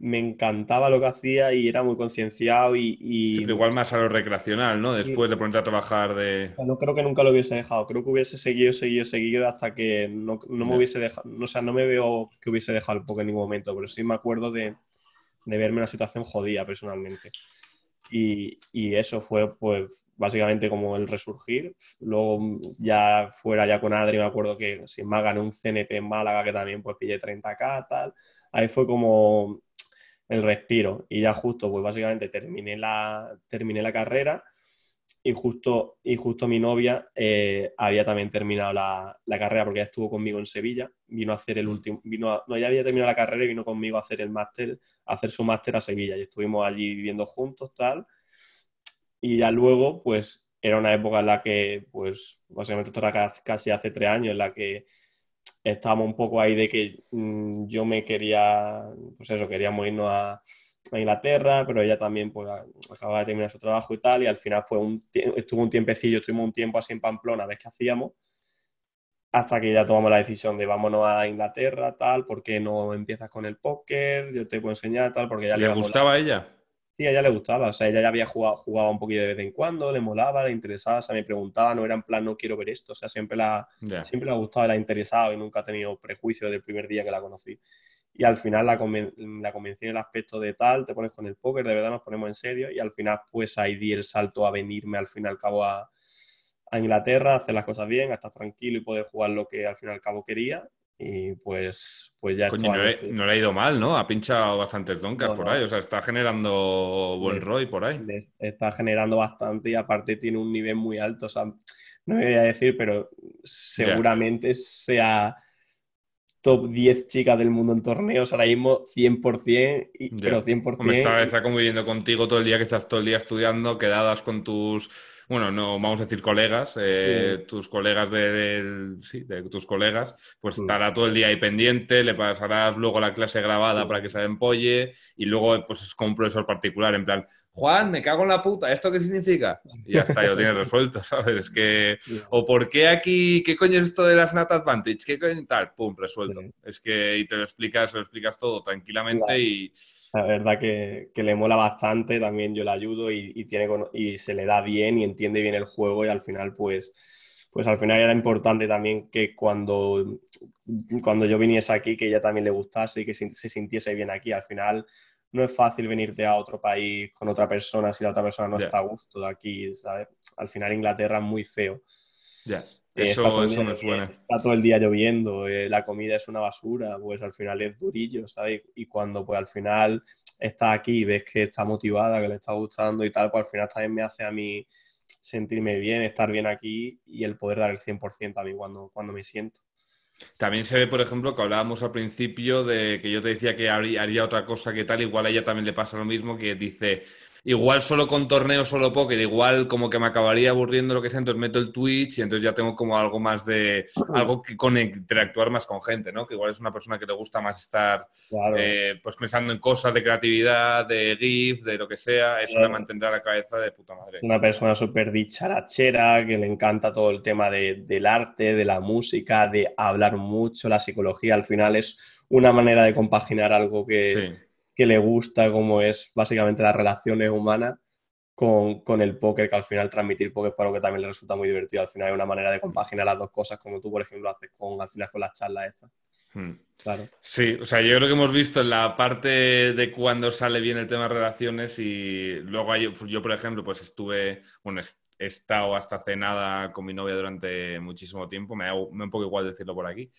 me encantaba lo que hacía y era muy concienciado y... igual más a lo recreacional, ¿no? Después de ponerte a trabajar de... No creo que nunca lo hubiese dejado, creo que hubiese seguido, seguido, seguido hasta que no, me hubiese dejado, o sea, no me veo que hubiese dejado el poco en ningún momento, pero sí me acuerdo de, verme en una situación jodida personalmente. Y, y, eso fue, pues, básicamente como el resurgir. Luego, ya fuera ya con Adri, me acuerdo que sin más gané un CNP en Málaga, que también pues pillé 30k, tal. Ahí fue como el respiro. Y ya justo, pues básicamente terminé la, terminé la carrera y justo, y justo mi novia eh, había también terminado la, carrera porque ya estuvo conmigo en Sevilla, vino a hacer el último, vino no, ya había terminado la carrera y vino conmigo a hacer el máster, a hacer su máster a Sevilla y estuvimos allí viviendo juntos, tal. Y ya luego, pues era una época en la que, pues básicamente esto era casi hace tres años, en la que estábamos un poco ahí de que mm, yo me quería, pues eso, queríamos irnos a, Inglaterra, pero ella también pues acababa de terminar su trabajo y tal, y al final fue un, estuvo un tiempecillo, estuvimos un tiempo así en Pamplona, a ver qué hacíamos, hasta que ya tomamos la decisión de vámonos a Inglaterra, tal, porque no empiezas con el póker, yo te puedo enseñar, tal, porque ya le, gustaba a ella. Sí, a ella le gustaba, o sea, ella ya había jugado, jugado un poquito de vez en cuando, le molaba, le interesaba, o sea, me preguntaba, no era en plan, no quiero ver esto, o sea, siempre la, siempre le ha gustado, le ha interesado y nunca ha tenido prejuicio desde el primer día que la conocí. Y al final la, la convencí en el aspecto de tal, te pones con el póker, de verdad nos ponemos en serio y al final pues ahí di el salto a venirme al fin y al cabo a, a Inglaterra, hacer las cosas bien, a estar tranquilo y poder jugar lo que al fin y al cabo quería y pues, pues ya... Coño, no, le, ha ido mal, ¿no? Ha pinchado bastantes doncas por ahí, o sea, está generando buen ROI por ahí. Está generando bastante y aparte tiene un nivel muy alto, o sea, no me voy a decir, pero seguramente sea top 10 chicas del mundo en torneos ahora mismo 100%, y, pero 100%. está, está conviviendo contigo todo el día, que estás todo el día estudiando, quedadas con tus bueno, no vamos a decir colegas, eh, tus colegas de, sí, de tus colegas, pues estará todo el día ahí pendiente, le pasarás luego la clase grabada para que se empolle y luego pues es como un profesor particular, en plan, Juan, me cago en la puta, ¿esto qué significa? Y ya está, ya lo tienes resuelto, ¿sabes? Es que, o ¿por qué aquí, qué coño es esto de las Nat Advantage? ¿Qué coño tal? Pum, resuelto. Es que, y te lo explicas, lo explicas todo tranquilamente y... La verdad que, le mola bastante, también yo le ayudo y, tiene, y se le da bien y entiende bien el juego y al final, pues, pues al final era importante también que cuando, cuando yo viniese aquí, que ella también le gustase y que se, se sintiese bien aquí. Al final no es fácil venirte a otro país con otra persona si la otra persona no está a gusto de aquí, ¿sabes? Al final Inglaterra es muy feo. Ya, eso, eso me suena. Está todo el día lloviendo, eh, la comida es una basura, pues al final es durillo, ¿sabes? Y cuando pues al final estás aquí y ves que está motivada, que le está gustando y tal, pues al final también me hace a mí sentirme bien, estar bien aquí y el poder dar el 100% a mí cuando, cuando me siento. También se ve, por ejemplo, que hablábamos al principio de que yo te decía que haría otra cosa que tal, igual a ella también le pasa lo mismo, que dice, igual solo con torneos, solo póker, igual como que me acabaría aburriendo lo que sea, entonces meto el Twitch y entonces ya tengo como algo más de, algo que con interactuar más con gente, ¿no? Que igual es una persona que le gusta más estar eh, pues pensando en cosas de creatividad, de GIF, de lo que sea, eso me mantendrá la cabeza de puta madre. Una persona súper dicharachera, que le encanta todo el tema del arte, de la música, de hablar mucho, la psicología, al final es una manera de compaginar algo que que le gusta, como es básicamente las relaciones humanas con, el póker, que al final transmitir póker es algo que también le resulta muy divertido. Al final es una manera de compaginar las dos cosas, como tú, por ejemplo, haces con, al final con las charlas estas. Hmm. Claro. Sí, o sea, yo creo que hemos visto en la parte de cuando sale bien el tema de relaciones y luego hay, pues yo, por ejemplo, pues estuve, bueno, he estado hasta hace nada con mi novia durante muchísimo tiempo, me da un poco igual decirlo por aquí.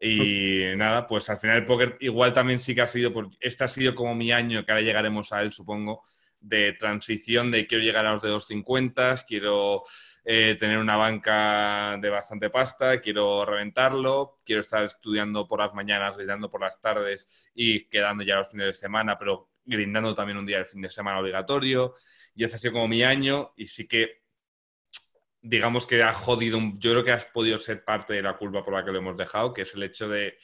Y nada, pues al final el póker igual también sí que ha sido, pues este ha sido como mi año, que ahora llegaremos a él, supongo, de transición de quiero llegar a los de 250, quiero eh, tener una banca de bastante pasta, quiero reventarlo, quiero estar estudiando por las mañanas, grindando por las tardes y quedando ya los fines de semana, pero grindando también un día el fin de semana obligatorio. Y ese ha sido como mi año y sí que digamos que ha jodido, yo creo que has podido ser parte de la culpa por la que lo hemos dejado, que es el hecho de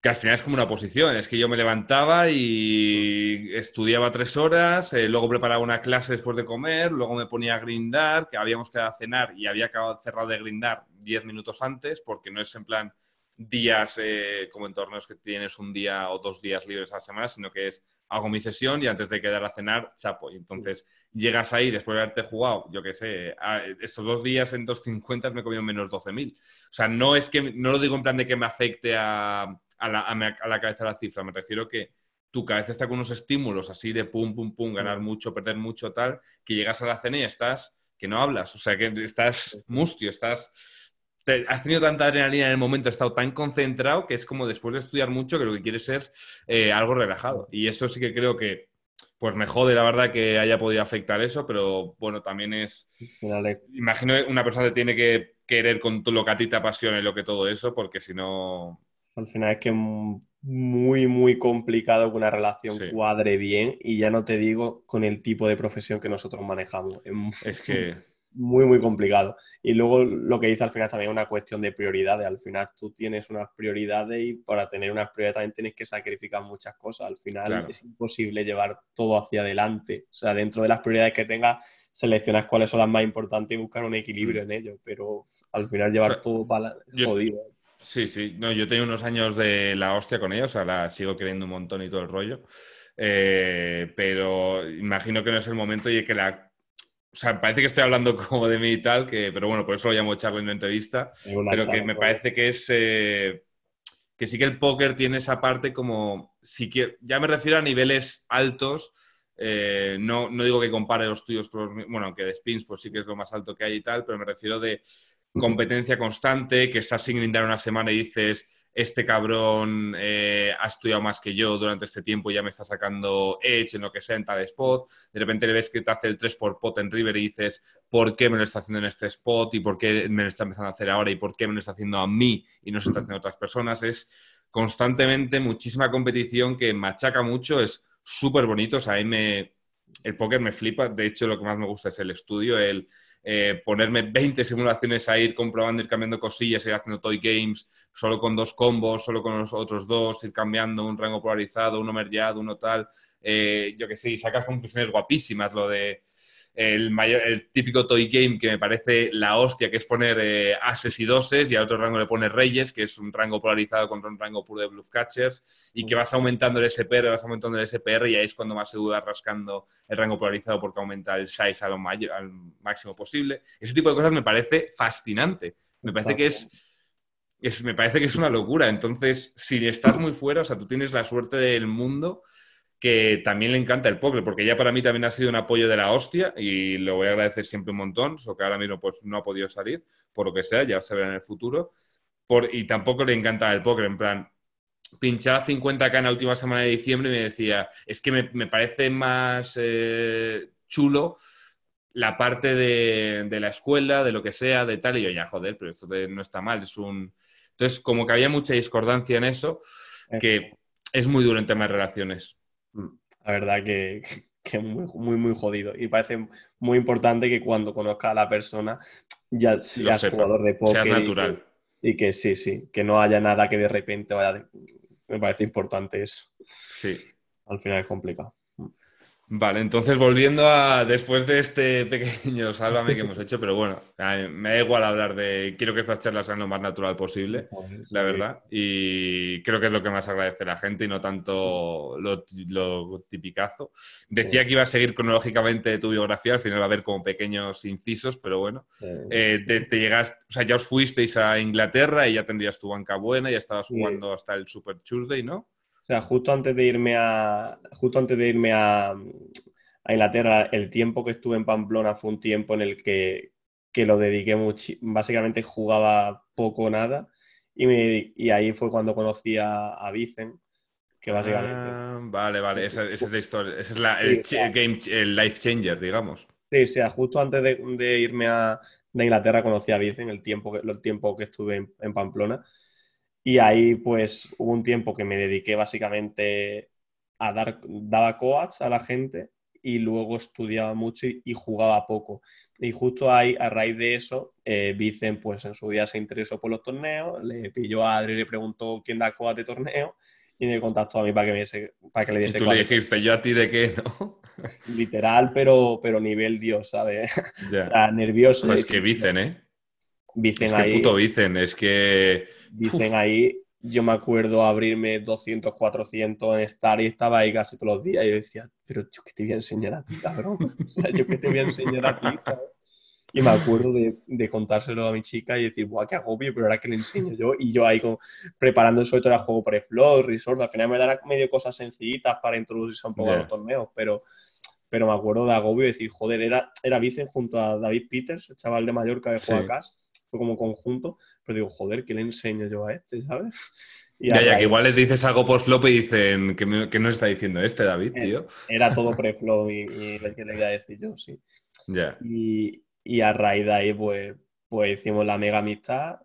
que al final es como una posición, es que yo me levantaba y estudiaba tres horas, eh, luego preparaba una clase después de comer, luego me ponía a grindar, que habíamos quedado a cenar y había cerrado de grindar diez minutos antes, porque no es en plan días eh, como en torneos que tienes un día o dos días libres a la semana, sino que es hago mi sesión y antes de quedar a cenar, chapo. Y entonces llegas ahí después de haberte jugado, yo qué sé, estos dos días en 250 me he comido menos 12.000. O sea, no es que, no lo digo en plan de que me afecte a, a, la, a, la, cabeza la cifra, me refiero que tu cabeza está con unos estímulos así de pum, pum, pum, ganar mucho, perder mucho, tal, que llegas a la cena y estás, que no hablas, o sea, que estás mustio, estás has tenido tanta adrenalina en el momento, has estado tan concentrado que es como después de estudiar mucho que lo que quieres es eh, algo relajado. Y eso sí que creo que, pues me jode la verdad que haya podido afectar eso, pero bueno, también es... Imagino que una persona tiene que querer con lo que a ti te apasiona y lo que todo eso, porque si no... Al final es que es muy, muy complicado que una relación cuadre bien y ya no te digo con el tipo de profesión que nosotros manejamos. Es que muy, muy complicado. Y luego lo que dice al final también es una cuestión de prioridades. Al final tú tienes unas prioridades y para tener unas prioridades también tienes que sacrificar muchas cosas. Al final es imposible llevar todo hacia adelante. O sea, dentro de las prioridades que tengas, seleccionas cuáles son las más importantes y buscar un equilibrio mm. en ello. Pero al final llevar todo para es jodido. Sí, sí. No, yo tengo unos años de la hostia con ellos, o sea, la sigo queriendo un montón y todo el rollo. Eh, pero imagino que no es el momento y que la o sea, parece que estoy hablando como de mí y tal, que, pero bueno, por eso lo llamo charla en una entrevista. pero que me parece que es. Eh, que sí que el póker tiene esa parte como. Si ya me refiero a niveles altos. Eh, no, no, digo que compare los tuyos con los. Bueno, aunque de spins, pues sí que es lo más alto que hay y tal, pero me refiero de competencia constante, que estás sin grindar una semana y dices este cabrón eh, ha estudiado más que yo durante este tiempo y ya me está sacando Edge en lo que sea en tal spot. De repente le ves que te hace el 3 por pot en River y dices, ¿por qué me lo está haciendo en este spot? ¿Y por qué me lo está empezando a hacer ahora? ¿Y por qué me lo está haciendo a mí y no se está haciendo a otras personas? Es constantemente muchísima competición que machaca mucho, es súper bonito. O sea, a me, el póker me flipa. De hecho, lo que más me gusta es el estudio, el eh, ponerme 20 simulaciones a ir comprobando, ir cambiando cosillas, ir haciendo toy games, solo con dos combos, solo con los otros dos, ir cambiando un rango polarizado, uno mergeado, uno tal. Eh, yo que sé, y sacas conclusiones guapísimas, lo de el, mayor, el típico toy game que me parece la hostia, que es poner eh, ases y doses, y a otro rango le pones reyes, que es un rango polarizado contra un rango puro de bluff catchers, y que vas aumentando el SPR, vas aumentando el SPR, y ahí es cuando más se va rascando el rango polarizado porque aumenta el size a lo mayor, al máximo posible. Ese tipo de cosas me parece fascinante. Me parece que es, es, me parece que es una locura. Entonces, si estás muy fuera, o sea, tú tienes la suerte del mundo que también le encanta el póker, porque ya para mí también ha sido un apoyo de la hostia y lo voy a agradecer siempre un montón, eso que ahora mismo pues no ha podido salir, por lo que sea, ya se verá en el futuro. Por, y tampoco le encanta el póker, en plan, pinchaba 50k en la última semana de diciembre y me decía, es que me, parece más eh, chulo la parte de, la escuela, de lo que sea, de tal, y yo ya, joder, pero esto no está mal, es un... Entonces, como que había mucha discordancia en eso, que es muy duro en temas de relaciones. La verdad que, es muy, muy, muy jodido. Y parece muy importante que cuando conozca a la persona ya seas jugador de póker. Seas natural. Y que, sí, sí, que no haya nada que de repente vaya... Me parece importante eso. Sí. Al final es complicado. Vale, entonces volviendo a después de este pequeño sálvame que hemos hecho, pero bueno, me da igual hablar de. Quiero que estas charlas sean lo más natural posible, la verdad, y creo que es lo que más agradece la gente y no tanto lo, tipicazo. Decía que iba a seguir cronológicamente tu biografía, al final va a haber como pequeños incisos, pero bueno, eh, te, llegas, o sea, ya os fuisteis a Inglaterra y ya tendrías tu banca buena, ya estabas jugando hasta el Super Tuesday, ¿no? O sea, justo antes de irme a, justo antes de irme a, Inglaterra, el tiempo que estuve en Pamplona fue un tiempo en el que, lo dediqué mucho, básicamente jugaba poco o nada y, ahí fue cuando conocí a, Vicen, que básicamente... Ah, vale, vale, esa, es la historia, ese es la, el, game, el life changer, digamos. Sí, o sea, justo antes de, irme a Inglaterra conocí a Vicen el tiempo, el tiempo que estuve en Pamplona y ahí pues hubo un tiempo que me dediqué básicamente a dar, daba coach a la gente y luego estudiaba mucho y, jugaba poco. Y justo ahí, a raíz de eso, eh, Vicen pues en su día se interesó por los torneos, le pilló a Adri y le preguntó quién da coach de torneo y me contactó a mí para que, me para que le diese Y tú le dijiste, ¿yo a ti de qué, no? Literal, pero, pero nivel Dios, ¿sabes? o sea, nervioso. Pues que Vicen, ¿eh? Vicen es que puto Vicen, es que dicen ahí, yo me acuerdo abrirme 200, 400 en Star y estaba ahí casi todos los días y yo decía, pero yo que te voy a enseñar a ti, cabrón. O sea, yo que te voy a enseñar a ti, Y me acuerdo de, de, contárselo a mi chica y decir, guau, qué agobio, pero ahora que le enseño yo. Y yo ahí con, preparando sobre todo el juego pre-flow, resort, al final me dará medio cosas sencillitas para introducirse un poco a los torneos, pero, pero me acuerdo de agobio y decir, joder, era, era Vicen junto a David Peters, el chaval de Mallorca de Juan sí. fue como conjunto, pero digo, joder, ¿qué le enseño yo a este, sabes? ya, ya, que igual les dices algo post-flop y dicen, ¿qué, no está diciendo este, David, eh, tío? Era todo pre-flop y, y que le iba a decir yo, sí. Ya. Y, y, a raíz de ahí, pues, pues hicimos la mega amistad,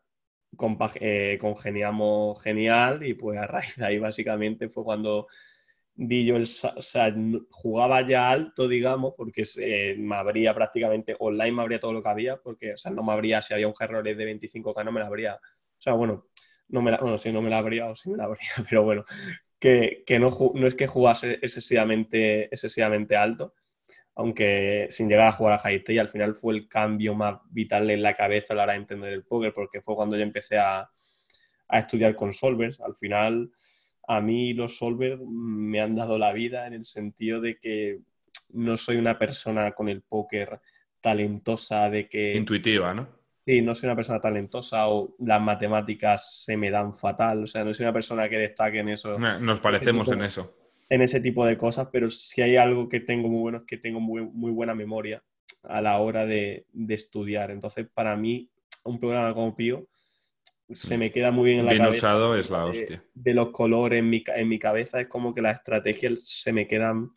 eh, congeniamos genial y pues a raíz de ahí básicamente fue cuando el, o sea, jugaba ya alto, digamos, porque eh, me abría prácticamente online, me abría todo lo que había, porque, o sea, no me abría si había un errores de 25K, no me la abría. O sea, bueno, no me la, bueno, si no me la abría o si me la abría, pero bueno, que, que no, no, es que jugase excesivamente, excesivamente alto, aunque sin llegar a jugar a high y al final fue el cambio más vital en la cabeza a la hora de entender el póker, porque fue cuando yo empecé a, a estudiar con solvers. Al final a mí los solvers me han dado la vida en el sentido de que no soy una persona con el póker talentosa de que... Intuitiva, ¿no? Sí, no soy una persona talentosa o las matemáticas se me dan fatal, o sea, no soy una persona que destaque en eso. Nos parecemos en eso. En ese tipo de cosas, pero si hay algo que tengo muy bueno es que tengo muy, muy buena memoria a la hora de, de estudiar. Entonces, para mí, un programa como Pío se me queda muy bien en la bien cabeza. usado es la hostia. De, los colores en mi, en mi, cabeza es como que las estrategias se me quedan,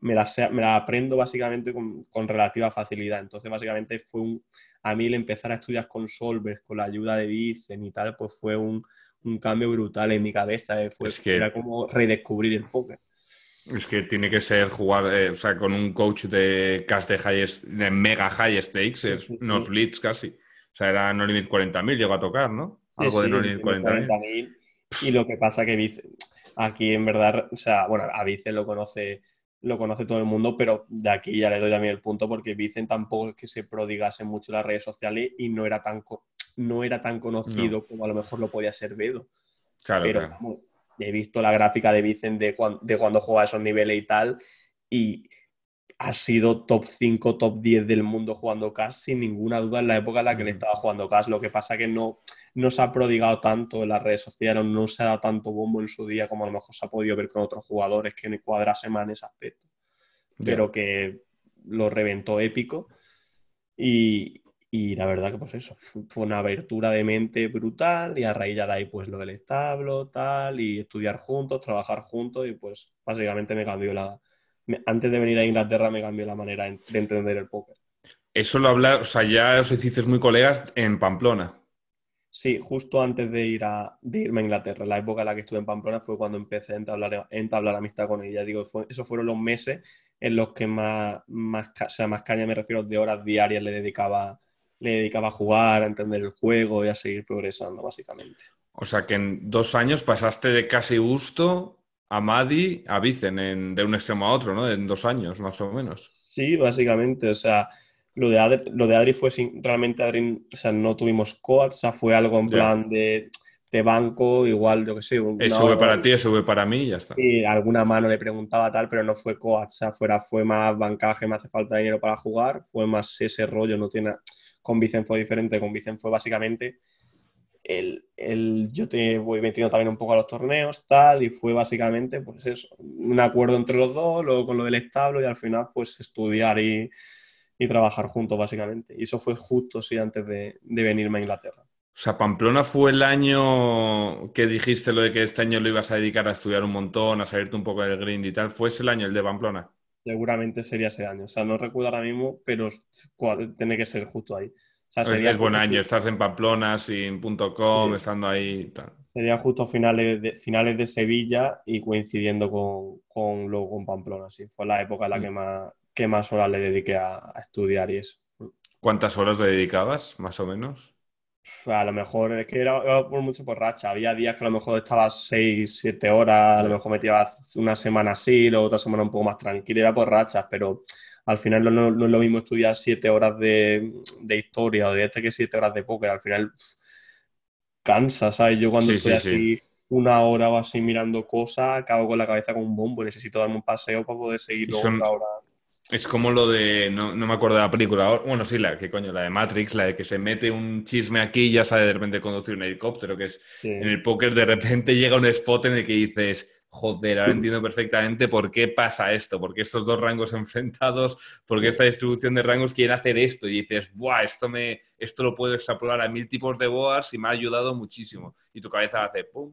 me las, me aprendo básicamente con, con, relativa facilidad. Entonces, básicamente fue un, a mí el empezar a estudiar con Solvers, con la ayuda de Vicen y tal, pues fue un, un cambio brutal en mi cabeza. Eh, fue, era como redescubrir el póker. Es que tiene que ser jugar, eh, o sea, con un coach de cast de, high, de mega high stakes, es unos leads casi. O sea, era no limit 40.000, llegó a tocar, ¿no? Algo de no 40.000. Y lo que pasa que aquí en verdad, o sea, bueno, a Vicen lo conoce, lo conoce todo el mundo, pero de aquí ya le doy también el punto porque Vicen tampoco es que se prodigase mucho en las redes sociales y no era tan, no era tan conocido como a lo mejor lo podía ser Bedo. Claro, pero he visto la gráfica de Vicen de, de cuando juega a esos niveles y tal, y ha sido top 5, top 10 del mundo jugando Cash sin ninguna duda en la época en la que le estaba jugando Cash. Lo que pasa que no, no se ha prodigado tanto en las redes sociales, no se ha dado tanto bombo en su día como a lo mejor se ha podido ver con otros jugadores que cuadrasen más en ese aspecto. Pero que lo reventó épico. Y, y, la verdad que pues eso, fue una abertura de mente brutal y a raíz de ahí pues lo del establo, tal, y estudiar juntos, trabajar juntos y pues básicamente me cambió la, antes de venir a Inglaterra me cambió la manera de entender el póker. Eso lo habla, o sea, ya os hicisteis muy colegas en Pamplona. Sí, justo antes de, ir a, irme a Inglaterra, la época en la que estuve en Pamplona fue cuando empecé a entablar, entablar amistad con ella. Digo, esos fueron los meses en los que más, más, sea, más caña me refiero de horas diarias le dedicaba, le dedicaba a jugar, a entender el juego y a seguir progresando, básicamente. O sea que en dos años pasaste de casi gusto a Madi a Vicen, de un extremo a otro, ¿no? En dos años, más o menos. Sí, básicamente. O sea, lo de Adri, lo de Adri fue sin, realmente Adri, o sea, no tuvimos coach, o sea, fue algo en plan de, de, banco, igual, yo que sé. Eso fue para ti, eso fue para mí y ya está. Y alguna mano le preguntaba tal, pero no fue coach, o sea, fuera, fue más bancaje, me hace falta dinero para jugar, fue más ese rollo, no tiene. Con Vicen fue diferente, con Vicen fue básicamente el, el, yo te voy metiendo también un poco a los torneos, tal, y fue básicamente, pues eso, un acuerdo entre los dos, luego con lo del establo y al final, pues estudiar y, y trabajar juntos, básicamente. Y eso fue justo, sí, antes de, de, venirme a Inglaterra. O sea, Pamplona fue el año que dijiste lo de que este año lo ibas a dedicar a estudiar un montón, a salirte un poco del grind y tal. ¿Fue ese el año, el de Pamplona? Seguramente sería ese año. O sea, no recuerdo ahora mismo, pero tiene que ser justo ahí es, buen año, estás en Pamplona, sin .com, estando ahí. Sería justo finales de, finales de Sevilla y coincidiendo con, con, luego con Pamplona, sí. Fue la época en la que mm. más, que más horas le dediqué a, estudiar y eso. ¿Cuántas horas le dedicabas, más o menos? A lo mejor, es que era, por mucho por racha. Había días que a lo mejor estaba 6, 7 horas, a lo mejor metía una semana así, luego otra semana un poco más tranquila, era por rachas, pero al final no, es lo mismo estudiar siete horas de, historia o de este que siete horas de póker. Al final cansa, ¿sabes? Yo cuando estoy así una hora o así mirando cosas, acabo con la cabeza con un bombo. Necesito darme un paseo para poder seguir otra hora. Es como lo de, no, me acuerdo de la película, bueno, sí, la que coño, la de Matrix, la de que se mete un chisme aquí y ya sabe de repente conducir un helicóptero, que es en el póker de repente llega un spot en el que dices, joder, ahora entiendo perfectamente por qué pasa esto, por qué estos dos rangos enfrentados, por qué esta distribución de rangos quiere hacer esto. Y dices, ¡buah! Esto, me, esto lo puedo extrapolar a mil tipos de boas y me ha ayudado muchísimo. Y tu cabeza hace ¡pum!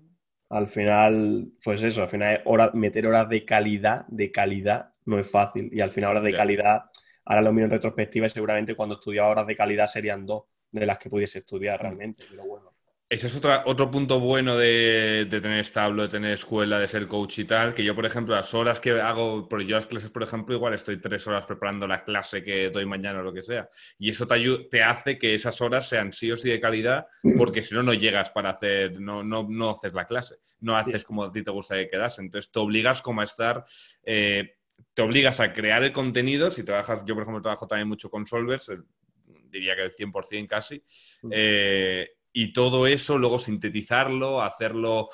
Al final, pues eso, al final meter horas de calidad, de calidad, no es fácil. Y al final horas de calidad, ahora lo miro en retrospectiva y seguramente cuando estudiaba horas de calidad serían dos de las que pudiese estudiar realmente. Pero bueno, ese es otro punto bueno de, tener establo, de tener escuela, de ser coach y tal, que yo, por ejemplo, las horas que hago, por yo las clases, por ejemplo, igual estoy tres horas preparando la clase que doy mañana o lo que sea. Y eso te, te hace que esas horas sean sí o sí de calidad, porque si no, no llegas para hacer, no, no, no haces la clase, no haces como a ti te gustaría que quedase. Entonces, te obligas como a estar... Eh, te obligas a crear el contenido, si trabajas, yo por ejemplo trabajo también mucho con Solvers, diría que el 100% casi, eh, y todo eso luego sintetizarlo, hacerlo,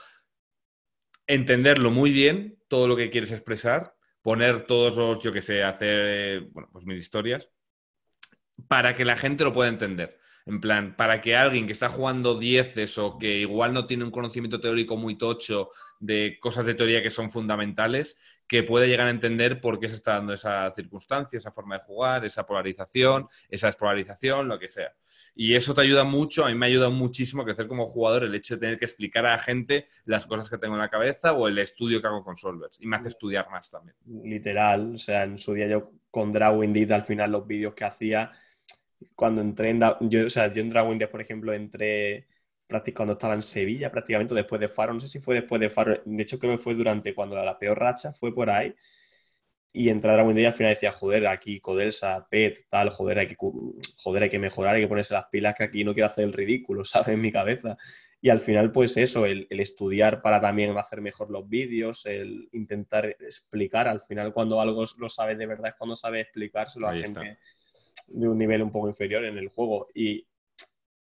entenderlo muy bien, todo lo que quieres expresar, poner todos los, yo que sé, hacer, eh, bueno, pues mil historias, para que la gente lo pueda entender. En plan, para que alguien que está jugando dieces o que igual no tiene un conocimiento teórico muy tocho de cosas de teoría que son fundamentales, que puede llegar a entender por qué se está dando esa circunstancia, esa forma de jugar, esa polarización, esa despolarización, lo que sea. Y eso te ayuda mucho, a mí me ha ayudado muchísimo a crecer como jugador el hecho de tener que explicar a la gente las cosas que tengo en la cabeza o el estudio que hago con Solvers. Y me hace estudiar más también. Literal, o sea, en su día yo con Drawing al final los vídeos que hacía, cuando entré en, yo, o sea, yo en Drawing por ejemplo, entré cuando estaba en Sevilla, prácticamente después de Faro, no sé si fue después de Faro, de hecho creo que fue durante cuando la peor racha, fue por ahí, y entrar a Windy y al final decía, joder, aquí Codelsa, PET, tal, joder hay, que, joder, hay que mejorar, hay que ponerse las pilas, que aquí no quiero hacer el ridículo, ¿sabes? En mi cabeza. Y al final, pues eso, el, estudiar para también hacer mejor los vídeos, el intentar explicar, al final cuando algo lo sabes de verdad es cuando sabes explicárselo a gente de un nivel un poco inferior en el juego. Y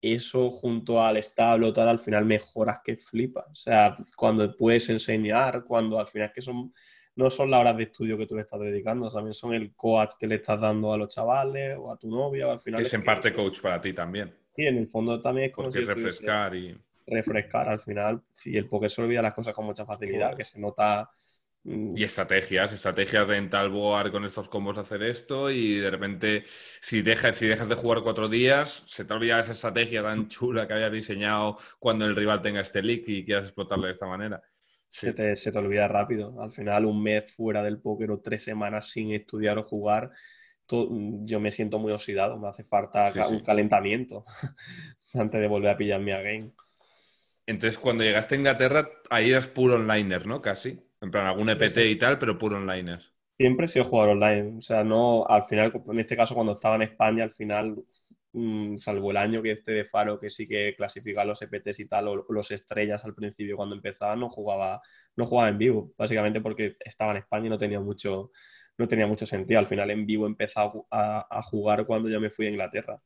eso junto al establo, tal, al final mejoras que flipas. O sea, cuando puedes enseñar, cuando al final que son, no son las horas de estudio que tú le estás dedicando, también son el coach que le estás dando a los chavales o a tu novia. al final es, en parte coach para ti también. Sí, en el fondo también es como refrescar y... Refrescar al final. Y el porque se olvida las cosas con mucha facilidad, que se nota. Y estrategias, estrategias de en tal board con estos combos hacer esto y de repente si dejas, si dejas de jugar cuatro días, se te olvida esa estrategia tan chula que habías diseñado cuando el rival tenga este leak y quieras explotarle de esta manera. Se, te, se te olvida rápido. Al final un mes fuera del póker o tres semanas sin estudiar o jugar yo me siento muy oxidado, me hace falta un calentamiento antes de volver a pillarme a game. Entonces, cuando llegaste a Inglaterra, ahí eras puro onliner, ¿no? Casi. En plan, algún EPT y tal, pero puro onliner. Siempre he sido jugador online. O sea, no, al final, en este caso, cuando estaba en España, al final, mm, salvo el año que este de Faro, que sí que clasificaba los EPTs y tal, o los estrellas al principio cuando empezaba, no jugaba, no jugaba en vivo, básicamente porque estaba en España y no tenía mucho, no tenía mucho sentido. Al final, en vivo he a, a jugar cuando ya me fui a Inglaterra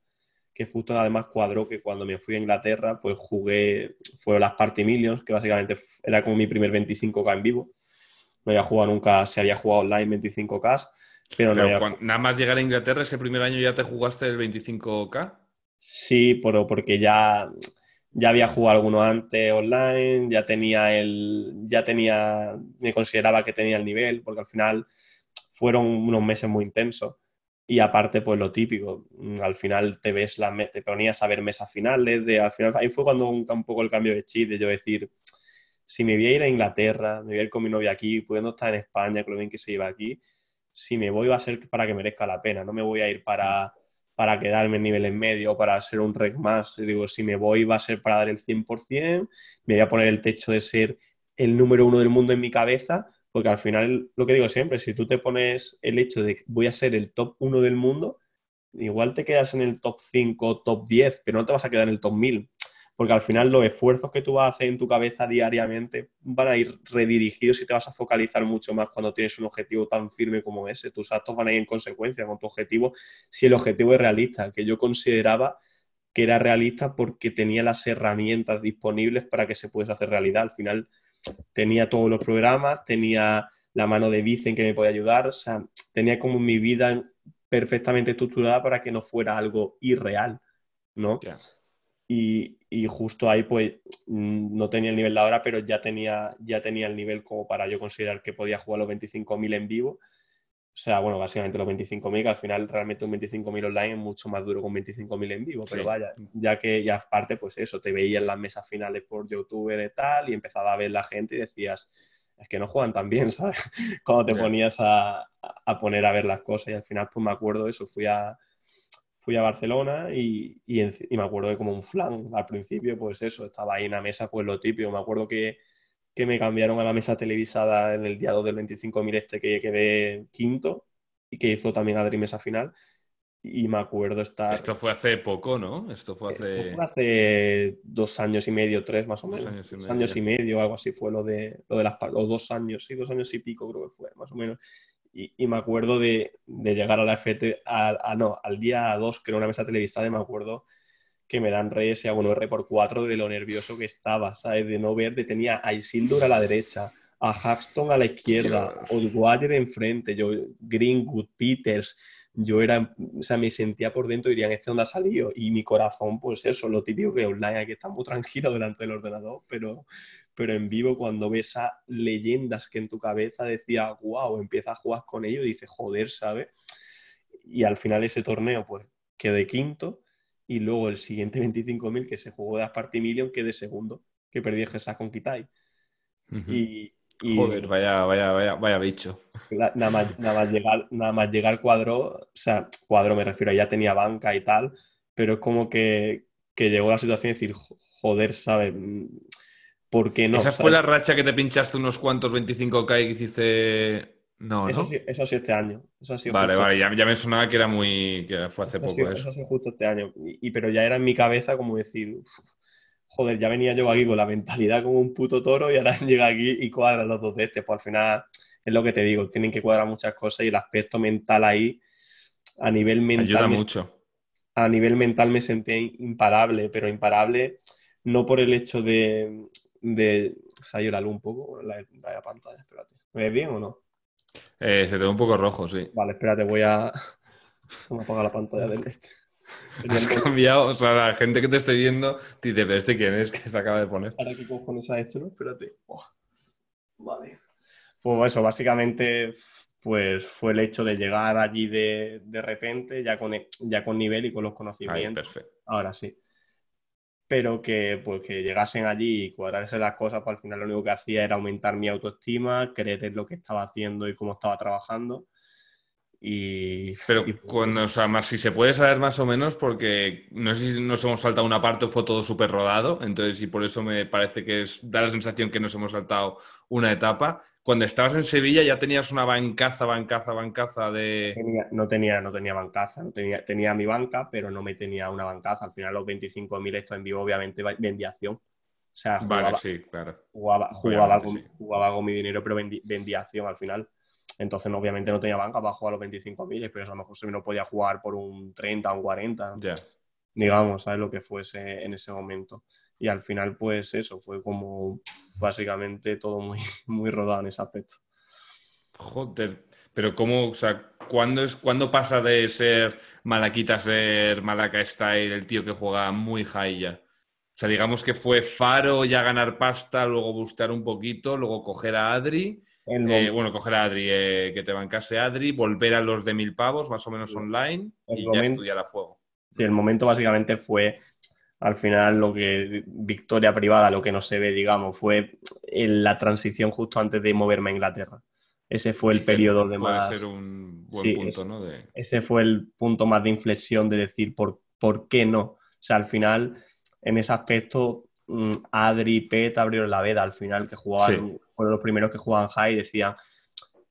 que justo además cuadró que cuando me fui a Inglaterra, pues jugué, fueron las Party Millions, que básicamente era como mi primer 25K en vivo. No había jugado nunca, se había jugado online 25K, pero, no nada más llegar a Inglaterra, ese primer año ya te jugaste el 25K. Sí, pero porque ya, ya había jugado alguno antes online, ya tenía el, ya tenía, me consideraba que tenía el nivel, porque al final fueron unos meses muy intensos. Y aparte, pues lo típico, mm, al final te ves la, te ponías a ver mesas finales, de, al final, ahí fue cuando un, un poco el cambio de chip, de yo decir, si me voy a ir a Inglaterra, me voy a ir con mi novia aquí, pudiendo estar en España, con lo bien que se iba aquí, si me voy va a ser para que merezca la pena, no me voy a ir para, para quedarme en nivel en medio o para ser un rec más. Digo, si me voy va a ser para dar el 100%, me voy a poner el techo de ser el número uno del mundo en mi cabeza porque al final, lo que digo siempre, si tú te pones el hecho de que voy a ser el top 1 del mundo, igual te quedas en el top 5, top 10, pero no te vas a quedar en el top 1000. Porque al final los esfuerzos que tú vas a hacer en tu cabeza diariamente van a ir redirigidos y te vas a focalizar mucho más cuando tienes un objetivo tan firme como ese. Tus actos van a ir en consecuencia con tu objetivo si el objetivo es realista, que yo consideraba que era realista porque tenía las herramientas disponibles para que se pudiese hacer realidad. Al final, tenía todos los programas, tenía la mano de Vicen que me podía ayudar, o sea, tenía como mi vida perfectamente estructurada para que no fuera algo irreal, ¿no? Y, justo ahí, pues, mm, no tenía el nivel de ahora, pero ya tenía, ya tenía el nivel como para yo considerar que podía jugar los 25.000 en vivo. O sea, bueno, básicamente los 25.000, que al final realmente un 25.000 online es mucho más duro que un 25.000 en vivo, pero vaya, ya que ya aparte, pues eso, te veías en las mesas finales por YouTube y tal, y empezaba a ver la gente y decías, es que no juegan tan bien, ¿sabes? Cuando te ponías a, a, poner a ver las cosas, y al final, pues me acuerdo de eso, fui a, fui a Barcelona y, y, y me acuerdo de como un flan al principio, pues eso, estaba ahí en la mesa, pues lo típico, me acuerdo que que me cambiaron a la mesa televisada en el día 2 del 25.000 este que quedé quinto y que hizo también Adri Mesa final. Y me acuerdo estar... Esto fue hace poco, ¿no? Esto fue hace... fue hace dos años y medio, tres más o menos. Dos años y medio, años y medio algo así fue lo de, lo de las... O dos años, sí, dos años y pico creo que fue, más o menos. Y, y me acuerdo de, de, llegar a la FT, a, no, al día 2, que era una mesa televisada, y me acuerdo que me dan reyes y hago un R por 4 de lo nervioso que estaba, ¿sabes? De no ver, de tenía a Isildur a la derecha, a Haxton a la izquierda, Odwater enfrente, yo, Greenwood, Peters, yo era, o sea, me sentía por dentro, dirían, este dónde ha salido, y mi corazón, pues eso, lo típico que online hay que estar muy tranquilo delante del ordenador, pero, pero en vivo cuando ves a leyendas que en tu cabeza decía, wow, empiezas a jugar con ellos y dices, joder, ¿sabes? Y al final ese torneo, pues, quedé quinto, y luego el siguiente 25.000 que se jugó de Asparty Million que de segundo, que perdí esa con Kitai. y, Joder, vaya, vaya, vaya, vaya bicho. nada, más, nada, más llegar, nada más llegar cuadro, o sea, cuadro me refiero, ya tenía banca y tal, pero es como que, que llegó la situación de decir, joder, ¿sabes? ¿Por qué no? Esa fue la racha que te pinchaste unos cuantos 25k y que hiciste no, eso, Sí, eso sí este año. vale, vale, ya, me sonaba que era muy. que fue hace poco eso. Eso sí, justo este año. Y, pero ya era en mi cabeza como decir, joder, ya venía yo aquí con la mentalidad como un puto toro y ahora llega aquí y cuadra los dos de este. Pues al final es lo que te digo, tienen que cuadrar muchas cosas y el aspecto mental ahí, a nivel mental. Ayuda mucho. A nivel mental me sentí imparable, pero imparable no por el hecho de. De se ha ido la luz un poco, la, la pantalla, espérate. ¿Me ves bien o no? Eh, se te ve un poco rojo, sí. Vale, espérate, voy a. Me apagar la pantalla del este. Has cambiado, o sea, la gente que te esté viendo te dice, pero este quién es que se acaba de poner. Ahora qué cojones ha hecho, ¿no? Espérate. Vale. Pues eso, básicamente, pues fue el hecho de llegar allí de, de repente, ya con, ya con nivel y con los conocimientos. perfecto. Ahora sí pero que, pues, que llegasen allí y cuadrarse las cosas, pues al final lo único que hacía era aumentar mi autoestima, creer en lo que estaba haciendo y cómo estaba trabajando. Y, Pero cuando, o sea, más si se puede saber más o menos, porque no sé si nos hemos saltado una parte o fue todo súper rodado, entonces y por eso me parece que es, da la sensación que nos hemos saltado una etapa. Cuando estabas en Sevilla ya tenías una bancaza, bancaza, bancaza de... no tenía, no tenía bancaza, no tenía, tenía mi banca, pero no me tenía una bancaza. Al final los 25.000 esto en vivo obviamente vendía acción. O sea, jugaba, vale, sí, claro. jugaba, jugaba, con, jugaba, con, mi dinero, pero vendía acción al final. Entonces, obviamente no tenía banca para jugar los 25.000, pero a lo mejor se no podía jugar por un 30 o un 40. Digamos, ¿sabes? Lo que fuese en ese momento. Y al final, pues eso, fue como básicamente todo muy, muy rodado en ese aspecto. Joder, pero ¿cómo, o sea, ¿cuándo, es, ¿cuándo pasa de ser Malaquita a ser Malaca Style, el tío que juega muy high ya? O sea, digamos que fue Faro ya ganar pasta, luego buscar un poquito, luego coger a Adri eh, bueno, coger a Adri, eh, que te bancase Adri, volver a los de mil pavos, más o menos online, y ya estudiar a fuego. Sí, el momento básicamente fue, al final, lo que victoria privada, lo que no se ve, digamos, fue la transición justo antes de moverme a Inglaterra. Ese fue el periodo de más. Puede ser un buen punto, ¿no? Ese fue el punto más de inflexión de decir por, por qué no. O sea, al final, en ese aspecto, mm, Adri y Pet abrieron la veda al final, que jugaban fueron los primeros que jugaban high y decían,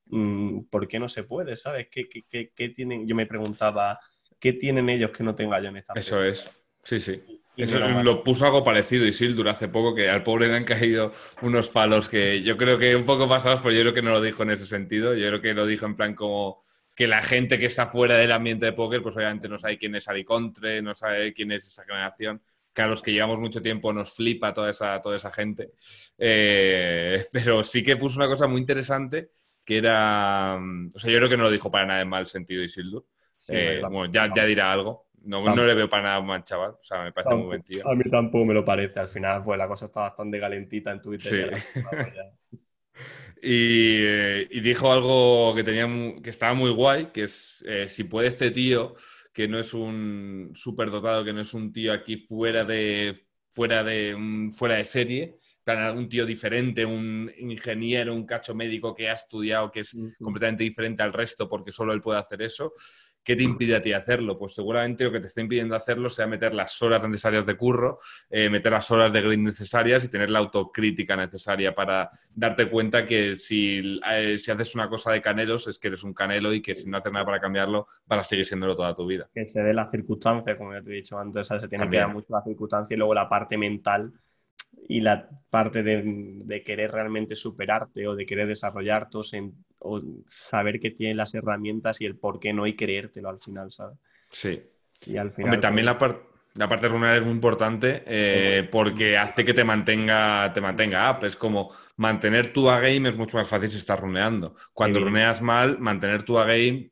mm, ¿por qué no se puede? ¿Sabes? ¿Qué, qué, tienen? Yo me preguntaba, ¿qué tienen ellos que no tenga yo en esta Eso es, sí, sí. Eso, lo puso algo parecido Isildur hace poco, que al pobre le han caído unos palos que yo creo que un poco pasados, pero yo creo que no lo dijo en ese sentido. Yo creo que lo dijo en plan como que la gente que está fuera del ambiente de póker, pues obviamente no sabe quién es Alicontre, no sabe quién es esa generación que a los que llevamos mucho tiempo nos flipa toda esa, toda esa gente. Eh, pero sí que puso una cosa muy interesante que era. O sea, yo creo que no lo dijo para nada en mal sentido Isildur. Eh, bueno, ya, ya, dirá algo. No, no, le veo para nada mal chaval. O sea, me parece muy buen tío. A mí tampoco me lo parece. Al final, pues la cosa está bastante calentita en Twitter. Sí. y, eh, y, dijo algo que, tenía, que estaba muy guay, que es si puede este tío que no es un superdotado, que no es un tío aquí fuera de, fuera de, fuera de serie, un tío diferente, un ingeniero, un cacho médico que ha estudiado, que es completamente diferente al resto porque solo él puede hacer eso. ¿Qué te impide a ti hacerlo? Pues seguramente lo que te está impidiendo hacerlo sea meter las horas necesarias de curro, eh, meter las horas de grid necesarias y tener la autocrítica necesaria para darte cuenta que si, eh, si, haces una cosa de canelos es que eres un canelo y que si no haces nada para cambiarlo, para seguir siéndolo toda tu vida. Que se dé la circunstancia, como ya te he dicho antes, se tiene que dar mucho la circunstancia y luego la parte mental y la parte de, querer realmente superarte o de querer desarrollarte o, saber que tienes las herramientas y el por qué no y creértelo al final, ¿sabes? Sí. Y al final. también la, la parte runear es muy importante eh, porque hace que te mantenga, te mantenga up. Es como mantener tu A-game es mucho más fácil si estás runeando. Cuando runeas mal, mantener tu A-game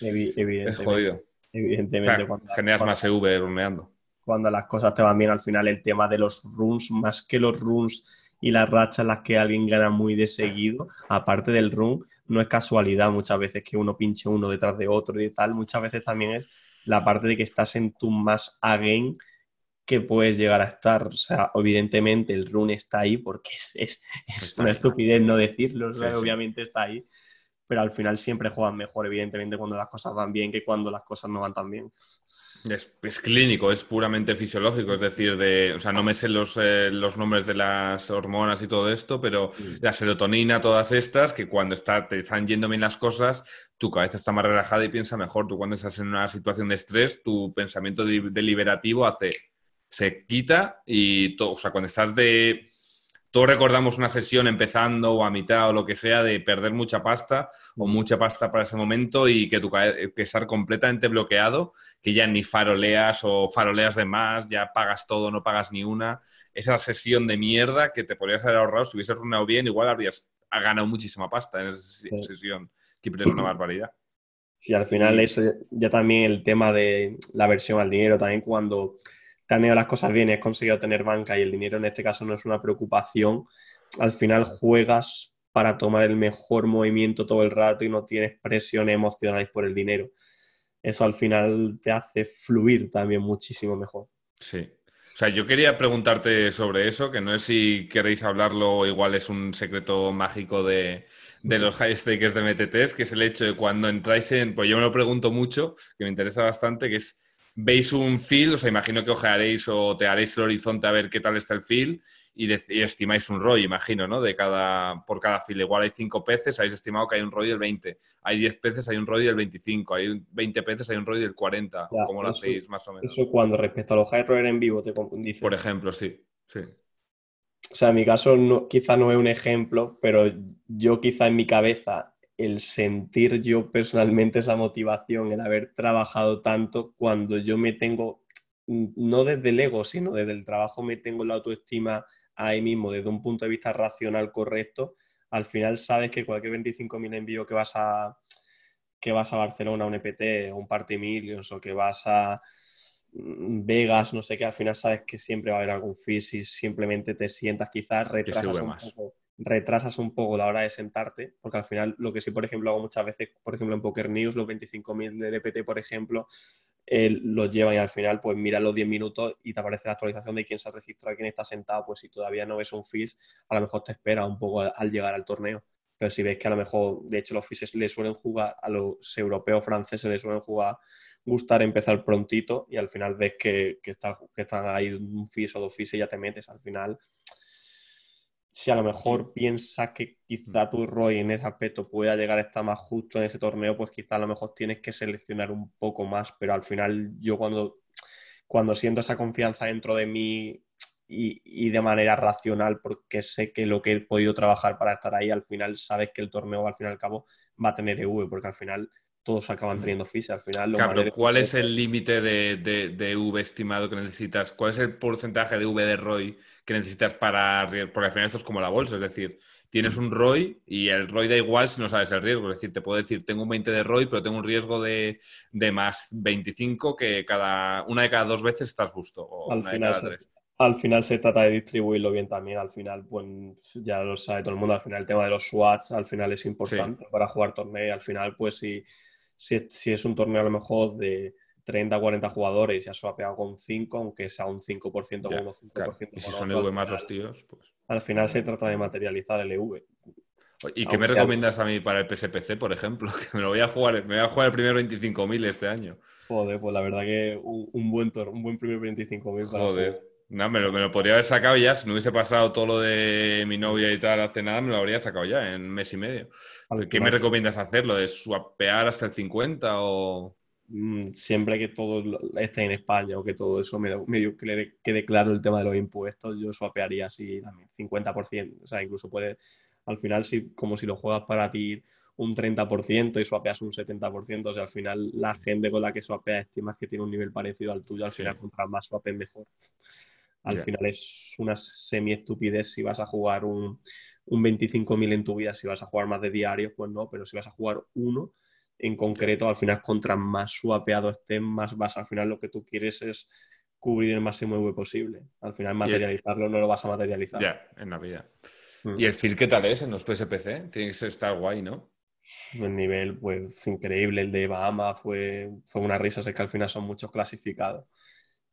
es jodido. Evidentemente. generas más EV runeando cuando las cosas te van bien, al final el tema de los runs, más que los runs y las rachas en las que alguien gana muy de seguido, aparte del run, no es casualidad muchas veces que uno pinche uno detrás de otro y tal, muchas veces también es la parte de que estás en tu más again que puedes llegar a estar. O sea, evidentemente el run está ahí porque es, una estupidez no decirlo, obviamente está ahí, pero al final siempre juegan mejor, evidentemente, cuando las cosas van bien que cuando las cosas no van tan bien. Es, clínico, es puramente fisiológico, es decir, de, o sea, no me sé los, eh, los nombres de las hormonas y todo esto, pero la serotonina, todas estas, que cuando está, te están yendo bien las cosas, tu cabeza está más relajada y piensa mejor. Tú cuando estás en una situación de estrés, tu pensamiento deliberativo hace, se quita y todo, o sea, cuando estás de todos recordamos una sesión empezando o a mitad o lo que sea de perder mucha pasta o mucha pasta para ese momento y que, tu, que estar completamente bloqueado, que ya ni faroleas o faroleas de más, ya pagas todo, no pagas ni una. Esa sesión de mierda que te podrías haber ahorrado si hubieses runado bien, igual habrías ganado muchísima pasta en esa sesión, que es una barbaridad. Sí, al final eso ya también el tema de la versión al dinero, también cuando te las cosas bien y has conseguido tener banca y el dinero en este caso no es una preocupación, al final juegas para tomar el mejor movimiento todo el rato y no tienes presiones emocionales por el dinero. Eso al final te hace fluir también muchísimo mejor. Sí. O sea, yo quería preguntarte sobre eso, que no es si queréis hablarlo, igual es un secreto mágico de, de los high stakers de MTTs, que es el hecho de cuando entráis en, pues yo me lo pregunto mucho, que me interesa bastante, que es, veis un field, o sea, imagino que ojearéis o te haréis el horizonte a ver qué tal está el field y, estimáis un ROI, imagino, ¿no? De cada, por cada field. Igual hay cinco peces, habéis estimado que hay un ROI del 20. Hay 10 peces, hay un ROI del 25. Hay 20 peces, hay un ROI del 40. ¿Cómo lo hacéis más o menos? Eso cuando respecto a los high roller en vivo te dice. Por ejemplo, sí. sí. O sea, en mi caso no, quizá no es un ejemplo, pero yo quizá en mi cabeza el sentir yo personalmente esa motivación, el haber trabajado tanto, cuando yo me tengo, no desde el ego, sino desde el trabajo, me tengo la autoestima ahí mismo, desde un punto de vista racional correcto, al final sabes que cualquier 25.000 envío que vas a que vas a Barcelona, un EPT, un Party Millions o que vas a Mm, Vegas, no sé qué, al final sabes que siempre va a haber algún fee si simplemente te sientas, quizás retrasas un, poco, retrasas un poco la hora de sentarte, porque al final lo que sí, por ejemplo, hago muchas veces, por ejemplo, en Poker News, los 25.000 de DPT, por ejemplo, los llevan y al final pues mira los 10 minutos y te aparece la actualización de quién se ha registrado, quién está sentado, pues si todavía no ves un fees, a lo mejor te espera un poco al llegar al torneo. Pero si ves que a lo mejor, de hecho, los fees le suelen jugar, a los europeos franceses le suelen jugar gustar empezar prontito y al final ves que, que, que están ahí un FIS o dos FIS y ya te metes. Al final, si a lo mejor piensas que quizá tu ROI en ese aspecto pueda llegar a estar más justo en ese torneo, pues quizá a lo mejor tienes que seleccionar un poco más, pero al final yo cuando, cuando siento esa confianza dentro de mí y, y, de manera racional, porque sé que lo que he podido trabajar para estar ahí, al final sabes que el torneo al fin y al cabo va a tener EV, porque al final todos acaban teniendo FIS. Al final, claro, ¿cuál es el límite de, de, V estimado que necesitas? ¿Cuál es el porcentaje de V de ROI que necesitas para... Porque al final esto es como la bolsa, es decir, tienes un ROI y el ROI da igual si no sabes el riesgo. Es decir, te puedo decir, tengo un 20 de ROI, pero tengo un riesgo de, más 25 que cada una de cada dos veces estás justo. O al, final se, al final se trata de distribuirlo bien también. Al final, pues ya lo sabe todo el mundo, al final el tema de los SWATs al final es importante para jugar torneo. Al final, pues si si, es un torneo a lo mejor de 30 40 jugadores y ha swapeado con 5, aunque sea un 5% con 5%. Y si son EV más los tíos, pues. Al final se trata de materializar el EV. ¿Y qué me recomiendas a mí para el PSPC, por ejemplo? Que me lo voy a jugar, me voy a jugar el primer 25.000 este año. Joder, pues la verdad que un, buen, un buen primer 25.000 Joder. No, me lo, me lo, podría haber sacado ya. Si no hubiese pasado todo lo de mi novia y tal hace nada, me lo habría sacado ya en un mes y medio. ¿Qué me recomiendas hacerlo? ¿De swapear hasta el 50 o...? Mm, siempre que todo esté en España o que todo eso medio, medio quede, claro el tema de los impuestos, yo swapearía así también, 50%. O sea, incluso puede, al final, si, como si lo juegas para ti un 30% y swapeas un 70%, o sea, al final la gente con la que swapea estimas que tiene un nivel parecido al tuyo, al final contra más swapes mejor. Al final es una semi-estupidez si vas a jugar un, un 25.000 en tu vida, si vas a jugar más de diario, pues no, pero si vas a jugar uno en concreto, al final contra más suapeado estés, más vas. Al final lo que tú quieres es cubrir el máximo V posible. Al final materializarlo no lo vas a materializar. Ya, en la vida. Mm. ¿Y el feel qué tal es en los PSPC? Tiene que estar guay, ¿no? El nivel, pues, increíble. El de Bahama fue, fue una risa, es que al final son muchos clasificados.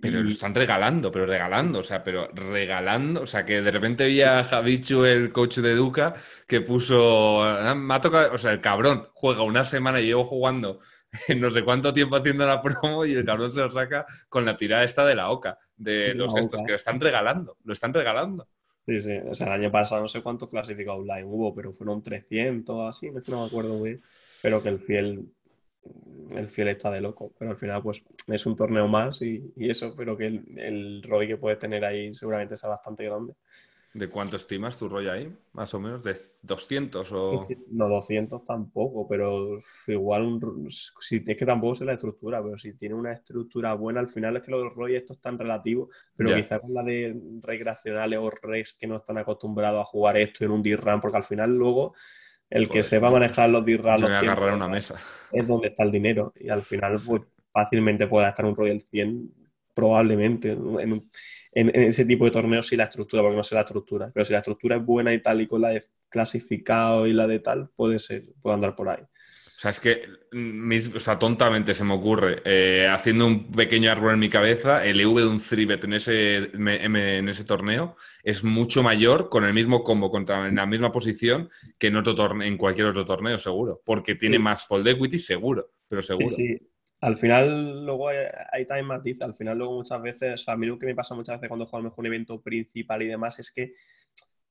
Pero lo están regalando, pero regalando, o sea, pero regalando, o sea, que de repente vi a Javichu, el coach de Duca, que puso, ah, me ha tocado, o sea, el cabrón juega una semana y llevo jugando no sé cuánto tiempo haciendo la promo y el cabrón se lo saca con la tirada esta de la OCA, de los estos, que lo están regalando, lo están regalando. Sí, sí, o sea, el año pasado no sé cuántos clasificados online hubo, pero fueron 300 así, no me acuerdo muy bien, pero que el fiel el fiel está de loco, pero al final pues es un torneo más y, eso, pero que el, el ROI que puede tener ahí seguramente sea bastante grande. ¿De cuánto estimas tu ROI ahí? Más o menos, ¿de 200 o...? no, 200 tampoco, pero igual si, es que tampoco sé la estructura, pero si tiene una estructura buena, al final es que los ROI esto es tan relativo, pero quizás con la de recreacionales o regs que no están acostumbrados a jugar esto en un D-RAM, porque al final luego el que se va a manejar los DIRRAM agarrar una mesa. es donde está el dinero y al final pues fácilmente pueda estar un Royal 100 probablemente en, ese tipo de torneos si la estructura, porque no sé la estructura, pero si la estructura es buena y tal y con la de clasificado y la de tal, puede ser, puede andar por ahí. O sea, es que, mm, o sea, tontamente se me ocurre, eh, haciendo un pequeño árbol en mi cabeza, el EV de un 3 en ese, en ese torneo es mucho mayor con el mismo combo contra, en la misma posición que en, otro torneo, en cualquier otro torneo, seguro. Porque tiene más fold equity, seguro, pero seguro. Sí, sí. Al final, luego hay, también matiz. Al final, luego muchas veces, a mí lo que me pasa muchas veces cuando juego a lo mejor un evento principal y demás es que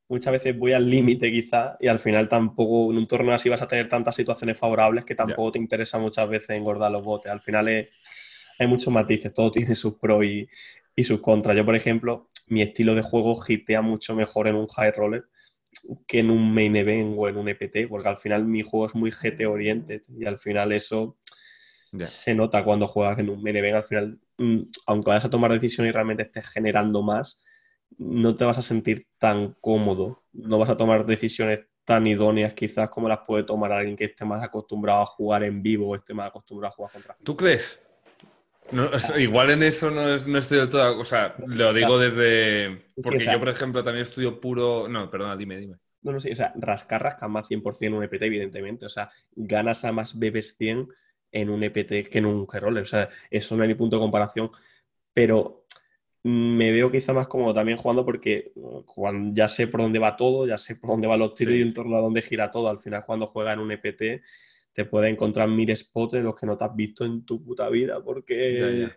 muchas veces voy al límite quizá y al final tampoco en un torneo así vas a tener tantas situaciones favorables que tampoco te interesa muchas veces engordar los botes. Al final hay muchos matices, todo tiene sus pros y, sus contras. Yo, por ejemplo, mi estilo de juego hitea mucho mejor en un high roller que en un main event o en un EPT, porque al final mi juego es muy GT oriented y al final eso se nota cuando juegas en un main event. Al final, mm, aunque vayas a tomar decisiones y realmente estés generando más, no te vas a sentir tan cómodo, no vas a tomar decisiones tan idóneas quizás como las puede tomar alguien que esté más acostumbrado a jugar en vivo o esté más acostumbrado a jugar contra. ¿Tú crees? igual en eso no, estoy del todo, o sea, lo digo desde... Porque yo, por ejemplo, también estudio puro... No, perdona, dime, dime. No, no, sí, o sea, rascar rasca más 100% un EPT, evidentemente. O sea, ganas a más bebés 100 en un EPT que en un G-Roller. O sea, eso no hay ni punto de comparación. Pero me veo quizá más cómodo también jugando porque cuando ya sé por dónde va todo, ya sé por dónde van los tiros y en torno a dónde gira todo. Al final, cuando juegas en un EPT, te puedes encontrar mil spots en los que no te has visto en tu puta vida porque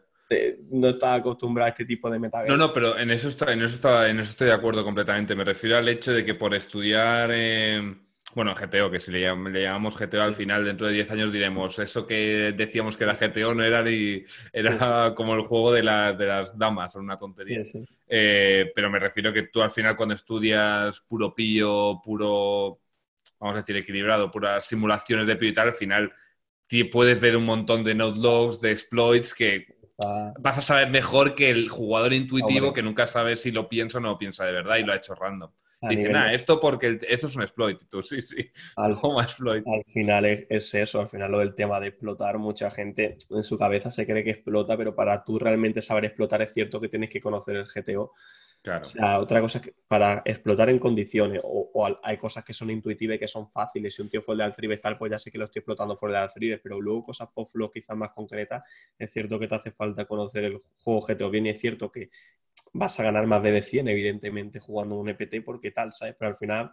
no estás acostumbrado a este tipo de metagame. No, no, pero en eso, está, en, eso en eso estoy de acuerdo completamente. Me refiero al hecho de que por estudiar. Eh bueno, GTO, que si le, llamamos GTO al final, dentro de 10 años diremos, eso que decíamos que era GTO no era ni. Era como el juego de, las damas, una tontería. Eh, pero me refiero que tú al final, cuando estudias puro pillo, puro. Vamos a decir, equilibrado, puras simulaciones de pillo y tal, al final puedes ver un montón de node logs, de exploits que vas a saber mejor que el jugador intuitivo que nunca sabe si lo piensa o no lo piensa de verdad y lo ha hecho random. Dice, nada, esto porque esto es un exploit. Tú, sí, sí. Al, exploit. al final es, eso, al final lo del tema de explotar, mucha gente en su cabeza se cree que explota, pero para tú realmente saber explotar es cierto que tienes que conocer el GTO. Claro. O sea, otra cosa es que para explotar en condiciones, o, hay cosas que son intuitivas y que son fáciles. Si un tío fue de Altribes tal, pues ya sé que lo estoy explotando por el Altribes, pero luego cosas post quizás más concretas, es cierto que te hace falta conocer el juego GTO bien y es cierto que vas a ganar más de 100, evidentemente, jugando un EPT porque tal, ¿sabes? Pero al final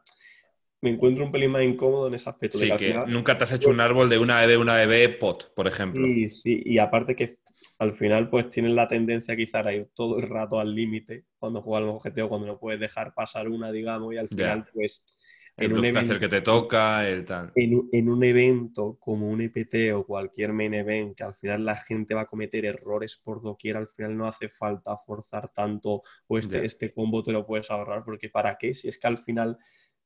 me encuentro un pelín más incómodo en ese aspecto. Sí, que, nunca te has hecho un árbol de una EB, una EB pot, por ejemplo. Sí, sí, y aparte que al final pues tienes la tendencia quizás a ir todo el rato al límite cuando juegas los objetivos, cuando no puedes dejar pasar una, digamos, y al final pues el en un que te toca, el tal. En, un evento como un EPT o cualquier main event, que al final la gente va a cometer errores por doquier, al final no hace falta forzar tanto o este, este combo te lo puedes ahorrar, porque ¿para qué? Si es que al final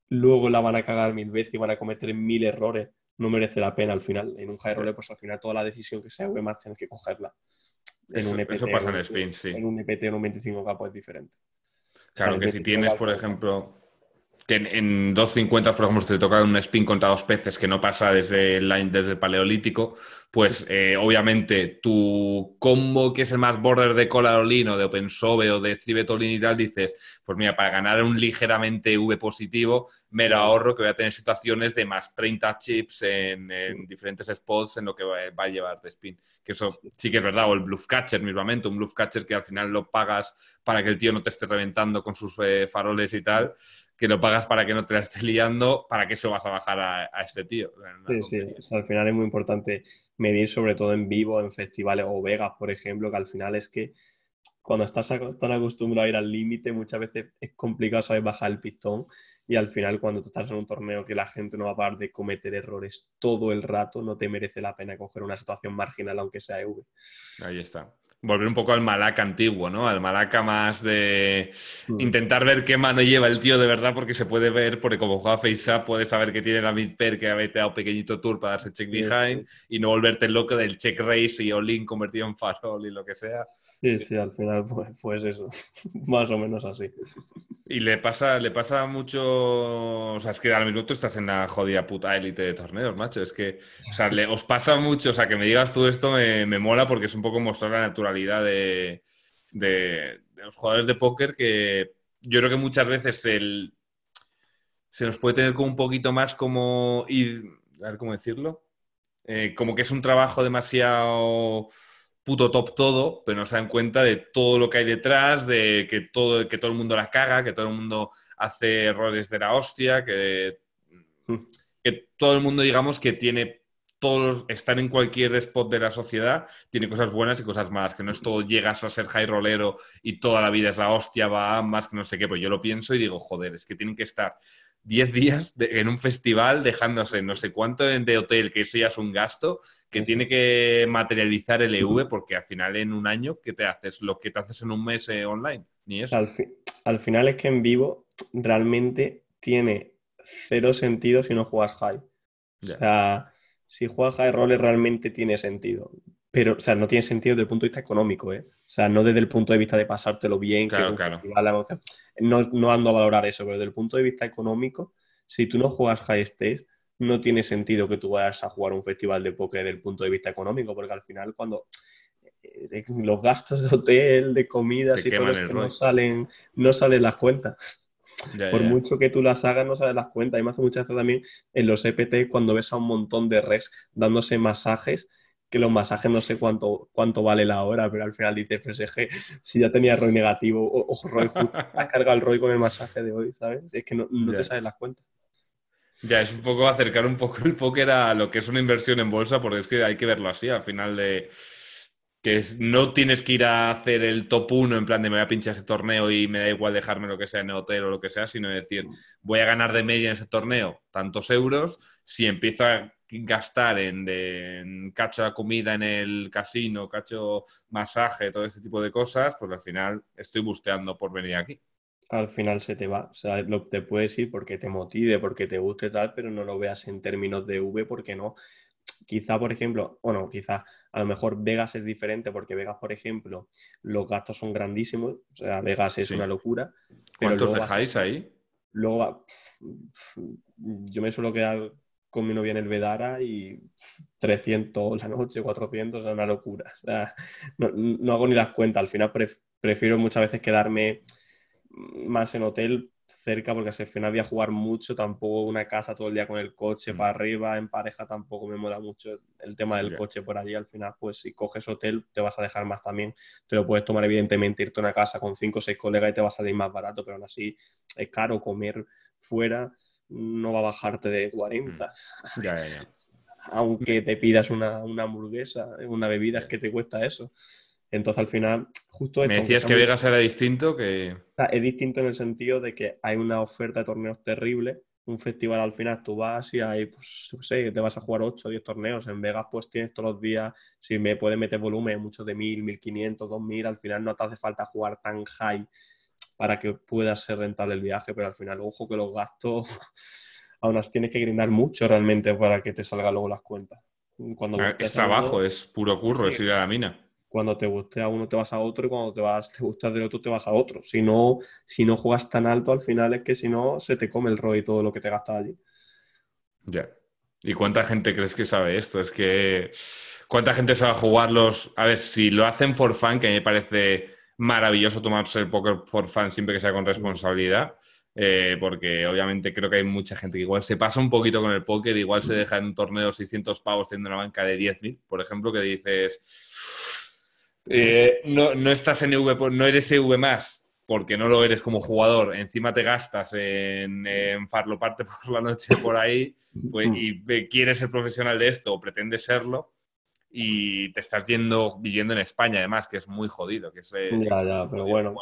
luego la van a cagar mil veces y van a cometer mil errores, no merece la pena al final. En un high roller, pues al final toda la decisión que sea más tienes que cogerla. En un EPT, eso pasa en spin, sí. En un EPT o un 25K pues es diferente. Claro, que si tienes, por ejemplo que en, 250, por ejemplo, te toca un spin contra dos peces que no pasa desde el, desde paleolítico, pues eh, obviamente tu combo que es el más border de Colarolin o de OpenSove o de Tribetolin y tal, dices, pues mira, para ganar un ligeramente V positivo, me lo ahorro que voy a tener situaciones de más 30 chips en, diferentes spots en lo que va, a llevar de spin. Que eso sí que es verdad, o el bluff catcher mismamente, un bluff catcher que al final lo pagas para que el tío no te esté reventando con sus eh, faroles y tal que lo pagas para que no te la estés liando, ¿para qué se vas a bajar a, este tío? Sí, sí, al final es muy importante medir, sobre todo en vivo, en festivales o Vegas, por ejemplo, que al final es que cuando estás tan acostumbrado a ir al límite, muchas veces es complicado saber bajar el pistón y al final cuando tú estás en un torneo que la gente no va a parar de cometer errores todo el rato, no te merece la pena coger una situación marginal aunque sea EV. Ahí está volver un poco al Malaca antiguo, ¿no? Al Malaca más de mm. intentar ver qué mano lleva el tío de verdad, porque se puede ver, porque como juega Face Up, puedes saber que tiene la mid pair que ha veteado pequeñito tour para darse check behind y no volverte loco del check race y all-in convertido en farol y lo que sea. Sí, sí, al final pues, pues eso, más o menos así. Y le pasa, le pasa mucho. O sea, es que al minuto estás en la jodida puta élite de torneos, macho. Es que, o sea, le, os pasa mucho. O sea, que me digas tú esto me, me mola porque es un poco mostrar la de, de, los jugadores de póker que yo creo que muchas veces el, se nos puede tener como un poquito más como. Y, a ver cómo decirlo. eh, como que es un trabajo demasiado puto top todo, pero no se dan cuenta de todo lo que hay detrás, de que todo, que todo el mundo la caga, que todo el mundo hace errores de la hostia, que, hmm. que todo el mundo, digamos, que tiene todos están en cualquier spot de la sociedad, tiene cosas buenas y cosas malas, que no es todo llegas a ser high rollero y toda la vida es la hostia, va más que no sé qué, pues yo lo pienso y digo, joder, es que tienen que estar 10 días en un festival dejándose no sé cuánto de hotel, que eso ya es un gasto, que tiene que materializar el EV, porque al final en un año, ¿qué te haces? Lo que te haces en un mes eh, online, ni eso. Al, final es que en vivo realmente tiene cero sentido si no juegas high. O sea, si juegas high roller realmente tiene sentido. Pero, o sea, no tiene sentido desde el punto de vista económico, ¿eh? O sea, no desde el punto de vista de pasártelo bien. Claro, claro. No, no ando a valorar eso, pero desde el punto de vista económico, si tú no juegas high stakes, no tiene sentido que tú vayas a jugar un festival de póker desde el punto de vista económico, porque al final cuando eh, los gastos de hotel, de comidas y todo esto no salen, no salen las cuentas. Por mucho que tú las hagas, no sabes las cuentas. Y me hace mucha gracia también en los EPT cuando ves a un montón de res dándose masajes, que los masajes no sé cuánto, cuánto vale la hora, pero al final dices, pues si ya tenía ROI negativo, o, ROI justo, has cargado el ROI con el masaje de hoy, ¿sabes? Es que no, te sabes las cuentas. Ya, es un poco acercar un poco el póker a lo que es una inversión en bolsa, porque es que hay que verlo así, al final de que no tienes que ir a hacer el top 1 en plan de me voy a pinchar ese torneo y me da igual dejarme lo que sea en el hotel o lo que sea, sino decir, voy a ganar de media en ese torneo tantos euros, si empiezo a gastar en, cacho de comida en el casino, cacho masaje, todo ese tipo de cosas, pues al final estoy busteando por venir aquí. Al final se te va, o sea, te puedes ir porque te motive, porque te guste tal, pero no lo veas en términos de V porque no. Quizá, por ejemplo, bueno, quizá a lo mejor Vegas es diferente porque Vegas, por ejemplo, los gastos son grandísimos, o sea, Vegas es una locura. ¿Cuántos dejáis ahí? Luego, yo me suelo quedar con mi novia en el Vedara y 300 la noche, 400, es una locura. O sea, no, hago ni las cuentas, al final prefiero muchas veces quedarme más en hotel cerca porque al final voy a jugar mucho, tampoco una casa todo el día con el coche mm. para arriba, en pareja tampoco me mola mucho el tema del coche por allí, al final pues si coges hotel te vas a dejar más también, te lo puedes tomar evidentemente, irte a una casa con cinco o seis colegas y te va a salir más barato, pero aún así es caro comer fuera, no va a bajarte de 40. Mm. Aunque te pidas una, una hamburguesa, una bebida, es que te cuesta eso. Entonces, al final, justo esto... Me decías que Vegas era distinto, que... es distinto en el sentido de que hay una oferta de torneos terrible. Un festival al final tú vas y hay, pues, no sé, te vas a jugar 8 o 10 torneos. En Vegas, pues tienes todos los días, si me puedes meter volumen, muchos de 1000, 1500, 2000, al final no te hace falta jugar tan high para que pueda ser rentable el viaje, pero al final, ojo que los gastos, aún así tienes que grindar mucho realmente para que te salgan luego las cuentas. Cuando ah, es trabajo, es puro curro, es ir a la mina cuando te guste a uno te vas a otro y cuando te vas te gusta del otro te vas a otro. Si no, si no juegas tan alto al final es que si no se te come el rollo y todo lo que te gastas allí. Ya. ¿Y cuánta gente crees que sabe esto? Es que cuánta gente sabe jugarlos. A ver, si lo hacen for fun, que a mí me parece maravilloso tomarse el poker for fun siempre que sea con responsabilidad. Eh, porque obviamente creo que hay mucha gente que igual se pasa un poquito con el póker, igual se deja en un torneo 600 pavos teniendo una banca de 10.000, por ejemplo, que dices, eh, no, no, estás en EV, no eres EV más, porque no lo eres como jugador, encima te gastas en, en parte por la noche por ahí, pues, y quieres ser profesional de esto o pretendes serlo, y te estás yendo viviendo en España, además, que es muy jodido. Que es, eh, ya, ya, pero bueno.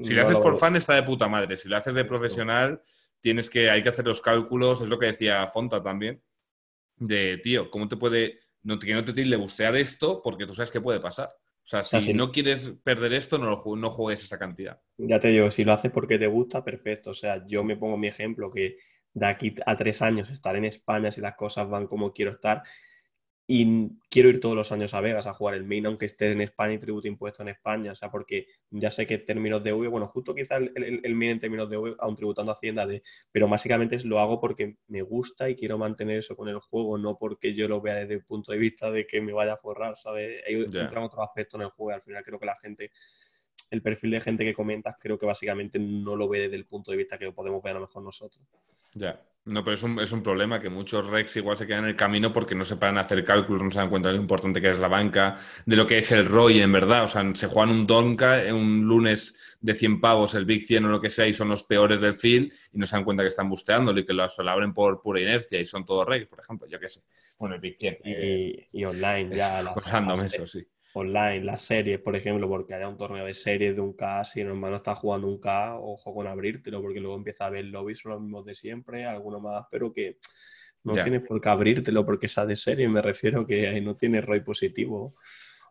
Si lo haces por fan, está de puta madre. Si lo haces de profesional, tienes que, hay que hacer los cálculos, es lo que decía Fonta también, de, tío, ¿cómo te puede no, que no te tilde bustear esto porque tú sabes que puede pasar. O sea, si no quieres perder esto, no, no juegues esa cantidad. Ya te digo, si lo haces porque te gusta, perfecto. O sea, yo me pongo mi ejemplo que de aquí a tres años estar en España si las cosas van como quiero estar y quiero ir todos los años a Vegas a jugar el main, aunque esté en España y tribute impuesto en España, o sea, porque ya sé que términos de V, bueno, justo quizá el, el, main en términos de V, aún tributando Hacienda, de, pero básicamente lo hago porque me gusta y quiero mantener eso con el juego, no porque yo lo vea desde el punto de vista de que me vaya a forrar, ¿sabes? Hay yeah. otro aspecto en el juego y al final creo que la gente, el perfil de gente que comentas, creo que básicamente no lo ve desde el punto de vista que lo podemos ver a lo mejor nosotros. Ya. No, pero es un, es un, problema que muchos Rex igual se quedan en el camino porque no se paran a hacer cálculos, no se dan cuenta de lo importante que es la banca, de lo que es el ROI en verdad. O sea, se juegan un Donka un lunes de 100 pavos, el Big 100 o lo que sea, y son los peores del field y no se dan cuenta que están busteándolo y que lo, abren por pura inercia y son todos Rex, por ejemplo, yo qué sé. Bueno, el Big 100. Y, online ya. Las, eso, sí online, las series, por ejemplo, porque haya un torneo de series de un K, si no está jugando un K, ojo con abrírtelo, porque luego empieza a ver lobbies, son los mismos de siempre, algunos más, pero que no tienes por qué abrírtelo porque sea de serie, me refiero que no tienes ROI positivo.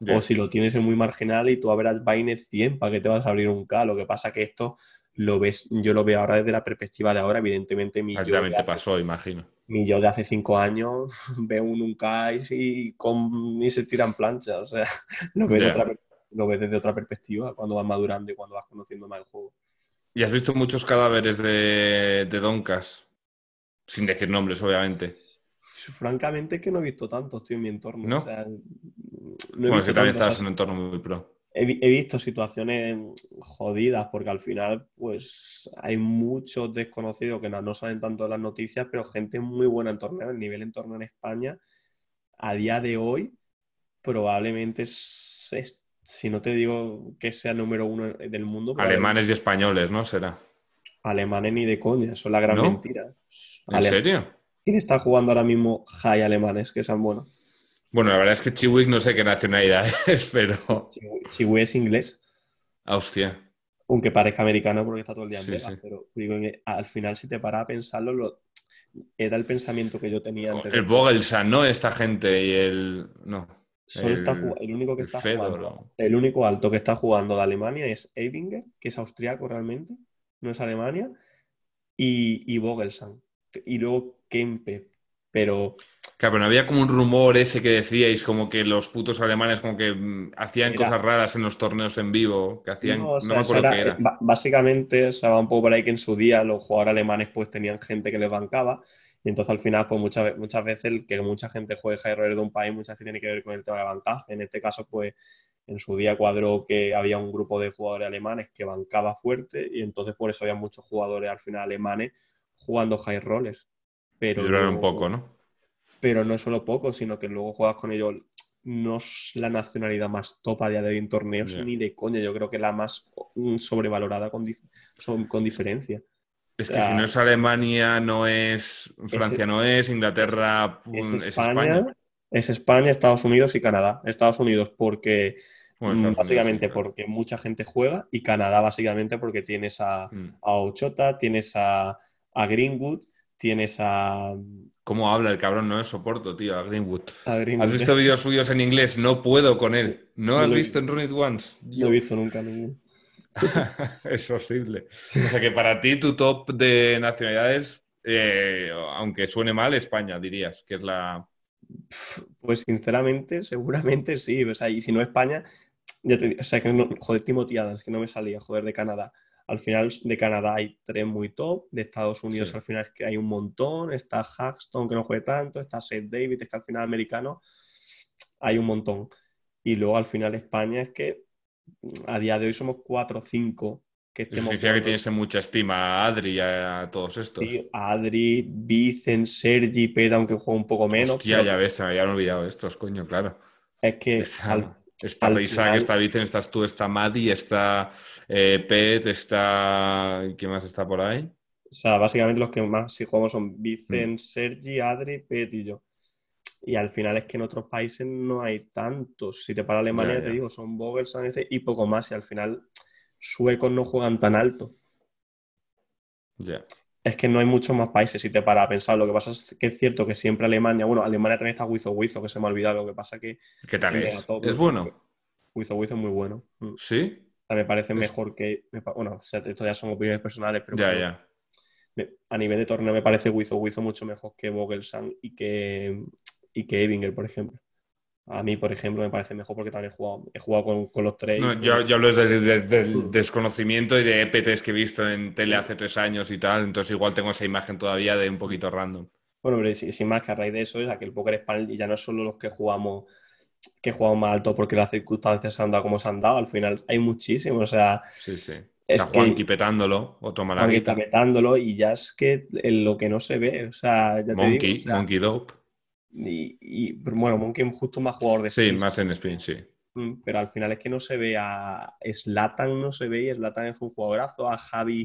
O si lo tienes es muy marginal y tú abras Vine 100 para que te vas a abrir un K. Lo que pasa que esto lo ves, yo lo veo ahora desde la perspectiva de ahora, evidentemente mi yo te pasó, imagino. Mi yo de hace cinco años ve un Uncai y, con, y se tiran planchas, o sea, lo ves, desde otra perspectiva cuando vas madurando y cuando vas conociendo más el juego. ¿Y has visto muchos cadáveres de, de Doncas? Sin decir nombres, obviamente. Francamente que no he visto tanto, estoy en mi entorno. ¿No? bueno, es que también estás en un entorno muy pro he, visto situaciones jodidas porque al final pues hay muchos desconocidos que no, no saben tanto de las noticias, pero gente muy buena en torneo, el nivel en torneo en España a día de hoy probablemente si no te digo que sea el número uno del mundo. Alemanes y españoles, ¿no? Será. Alemanes ni de coña, eso es la gran mentira. ¿En serio? ¿Quién está jugando ahora mismo high alemanes que sean buenos? Bueno, la verdad es que Chiwick no sé qué nacionalidad es, pero. Chiwick es inglés. Ah, hostia. Aunque parezca americano porque está todo el día en Vegas, pero digo, al final, si te paras a pensarlo, era el pensamiento que yo tenía antes. El Vogelsan, ¿no? Esta gente y el. No. el, único que está jugando. El único alto que está jugando de Alemania es Eibinger, que es austriaco realmente, no es Alemania, y, y Vogelsan. Y luego Kempe, pero... Claro, pero no había como un rumor ese que decíais, como que los putos alemanes como que mm, hacían cosas raras en los torneos en vivo, que hacían... No, me acuerdo qué era. Básicamente, se va un poco por ahí que en su día los jugadores alemanes pues tenían gente que les bancaba y entonces al final pues muchas, muchas veces el que mucha gente juegue high roller de un país muchas veces tiene que ver con el tema de bancaje. En este caso pues en su día cuadró que había un grupo de jugadores alemanes que bancaba fuerte y entonces por eso había muchos jugadores al final alemanes jugando high rollers. Pero poco, ¿no? Pero no solo poco, sino que luego juegas con ellos. No es la nacionalidad más top a día de hoy en torneos ni de coña. Yo creo que la más mm, sobrevalorada con, con diferencia. Es que si no es Alemania, no es Francia, no es Inglaterra, es, España, es España. Estados Unidos y Canadá. Estados Unidos porque mm, básicamente porque mucha gente juega y Canadá básicamente porque tienes a, mm. a Ochota, tienes a, a Greenwood Tienes a. ¿Cómo habla el cabrón? No es soporto, tío, a Greenwood. ¿Has visto vídeos suyos en inglés? No puedo con él. ¿No, has visto en Run It Once? No he visto nunca ningún. es horrible. O sea que para ti tu top de nacionalidades, eh, aunque suene mal, España, dirías, que es la... Pues sinceramente, seguramente sí. O sea, y si no España, ya te, o sea, que no, joder, Timothy que no me salía, joder, de Canadá. Al final de Canadá hay tres muy top, de Estados Unidos al final es que hay un montón, está Haxton que no juegue tanto, está Seth David, está al final americano, hay un montón. Y luego al final España es que a día de hoy somos cuatro o cinco que. Significa que tienes mucha estima a Adri y a, todos estos. Sí, a Adri, Vicen, Sergi, Peda, aunque juega un poco menos. Hostia, ya ves, ya han olvidado estos, coño, claro. Es que Está Isaac, está Vicen, estás tú, está Maddy, está eh, Pet, está. ¿Quién más está por ahí? O sea, básicamente los que más si jugamos son Vicen, mm. Sergi, Adri, Pet y yo. Y al final es que en otros países no hay tantos. Si te para Alemania, te digo, son Vogelsang este y poco más. Y al final, suecos no juegan tan alto. Ya es que no hay muchos más países si te para a pensar. Lo que pasa es que es cierto que siempre Alemania, bueno, Alemania también está Wizo Wizo, que se me ha olvidado. Lo que pasa que. ¿Qué tal es? ¿Es bueno? Wizo Wizo es muy bueno. Mm. ¿Sí? O sea, me parece mejor que. Bueno, o sea, esto ya son opiniones personales, pero. Ya, ya. A nivel de torneo me parece Wizo Wizo mucho mejor que Vogelsang y que, y que Evinger, por ejemplo. A mí, por ejemplo, me parece mejor porque también he jugado, he jugado con, los tres. yo, hablo del mm. desconocimiento y de EPTs que he visto en tele hace tres años y tal, entonces igual tengo esa imagen todavía de un poquito random. Bueno, pero sin, más que a raíz de eso es que el póker español y ya no es solo los que jugamos que jugamos más alto porque las circunstancias se han dado como se han dado, al final hay muchísimos, o sea, sí, sí. está Juanqui petándolo, otro Juanqui está petándolo y ya es que lo que no se ve, o sea, ya Monkey, te digo, Monkey Dope. Y, bueno, Monkey es justo más jugador de Sí, más en spin, sí. Mm, pero al final es que no se ve a Slatan, no se ve y Slatan es un jugadorazo, a Javi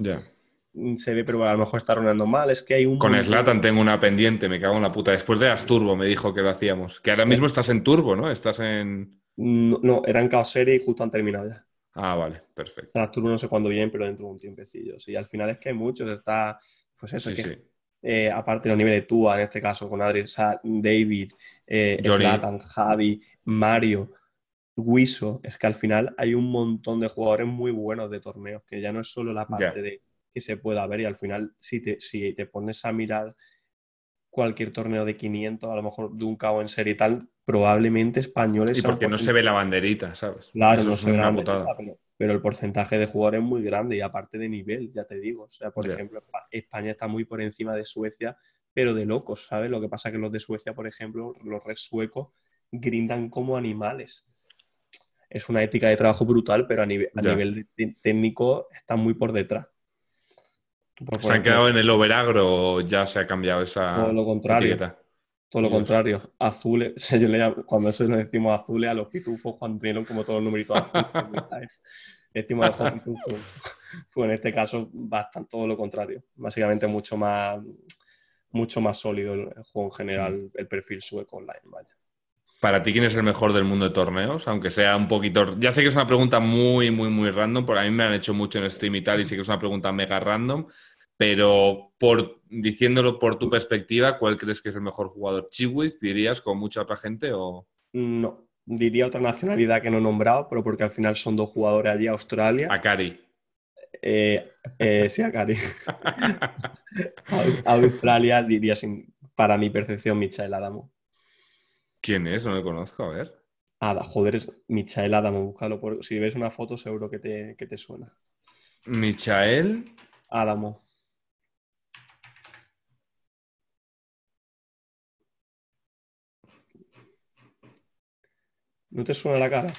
mm, se ve, pero a lo mejor está ronando mal. Es que hay un. Con Slatan tengo una pendiente, me cago en la puta. Después de Asturbo me dijo que lo hacíamos. Que ahora mismo estás en Turbo, ¿no? Estás en. No, no era en Chaos Serie y justo han terminado ya. Ah, vale, perfecto. Asturbo no sé cuándo viene, pero dentro de un tiempecillo. Y al final es que hay muchos. Está, pues eso, sí, que, eh, aparte de los niveles de Tua, en este caso, con Adri, David, eh, Javi, Mario. Wiso, es que al final hay un montón de jugadores muy buenos de torneos, que ya no es solo la parte de que se pueda ver y al final si te, si te pones a mirar cualquier torneo de 500, a lo mejor de un cabo en serie y tal, probablemente españoles... Y porque no se ve la banderita, ¿sabes? Claro, no se ve la banderita, pero, el porcentaje de jugadores es muy grande y aparte de nivel, ya te digo. O sea, por ejemplo, España está muy por encima de Suecia, pero de locos, ¿sabes? Lo que pasa es que los de Suecia, por ejemplo, los res suecos, grindan como animales es una ética de trabajo brutal, pero a nivel, a nivel técnico está muy por detrás. ¿Se han quedado en el overagro o ya se ha cambiado esa todo lo contrario, Todo lo contrario. Azules, cuando eso le decimos azules a los pitufos, cuando tienen como todos los numeritos azules, decimos a los pitufos. Pues en este caso, bastante todo lo contrario. Básicamente mucho más, mucho más sólido el, juego en general, mm. el perfil sueco online, vaya. Para ti, ¿quién es el mejor del mundo de torneos? Aunque sea un poquito. Ya sé que es una pregunta muy, muy, muy random, por a mí me han hecho mucho en stream y tal, y sé que es una pregunta mega random, pero por diciéndolo por tu perspectiva, ¿cuál crees que es el mejor jugador? ¿Chiwis, dirías, con mucha otra gente? o...? No, diría otra nacionalidad que no he nombrado, pero porque al final son dos jugadores allí, Australia. Akari. Eh, eh, sí, Akari. Australia diría, sin, para mi percepción, Michael Adamo. ¿Quién es? No lo conozco, a ver. Ada, joder, es Michael Adamo, búscalo. Por... Si ves una foto, seguro que te, que te suena. Michael Adamo. ¿No te suena la cara?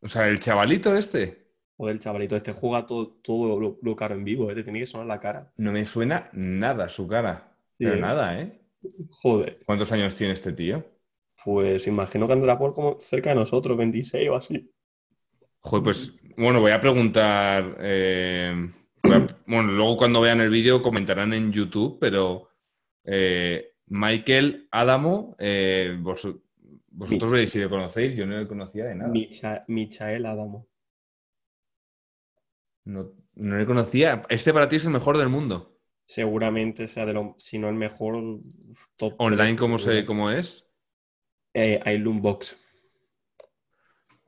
O sea, el chavalito este. O el chavalito este juega todo, todo lo, caro en vivo, ¿eh? te tiene que sonar la cara. No me suena nada su cara. pero nada, ¿eh? Joder. ¿Cuántos años tiene este tío? Pues imagino que andará por como cerca de nosotros, 26 o así. Joder, pues bueno, voy a preguntar. Eh, bueno, luego cuando vean el vídeo comentarán en YouTube, pero eh, Michael Adamo, eh, vosotros veréis si lo conocéis, yo no le conocía de nada. Michael Adamo. No, no le conocía. Este para ti es el mejor del mundo seguramente sea de lo, si no el mejor top. ¿Online cómo, se, cómo es? Eh, hay Loombox.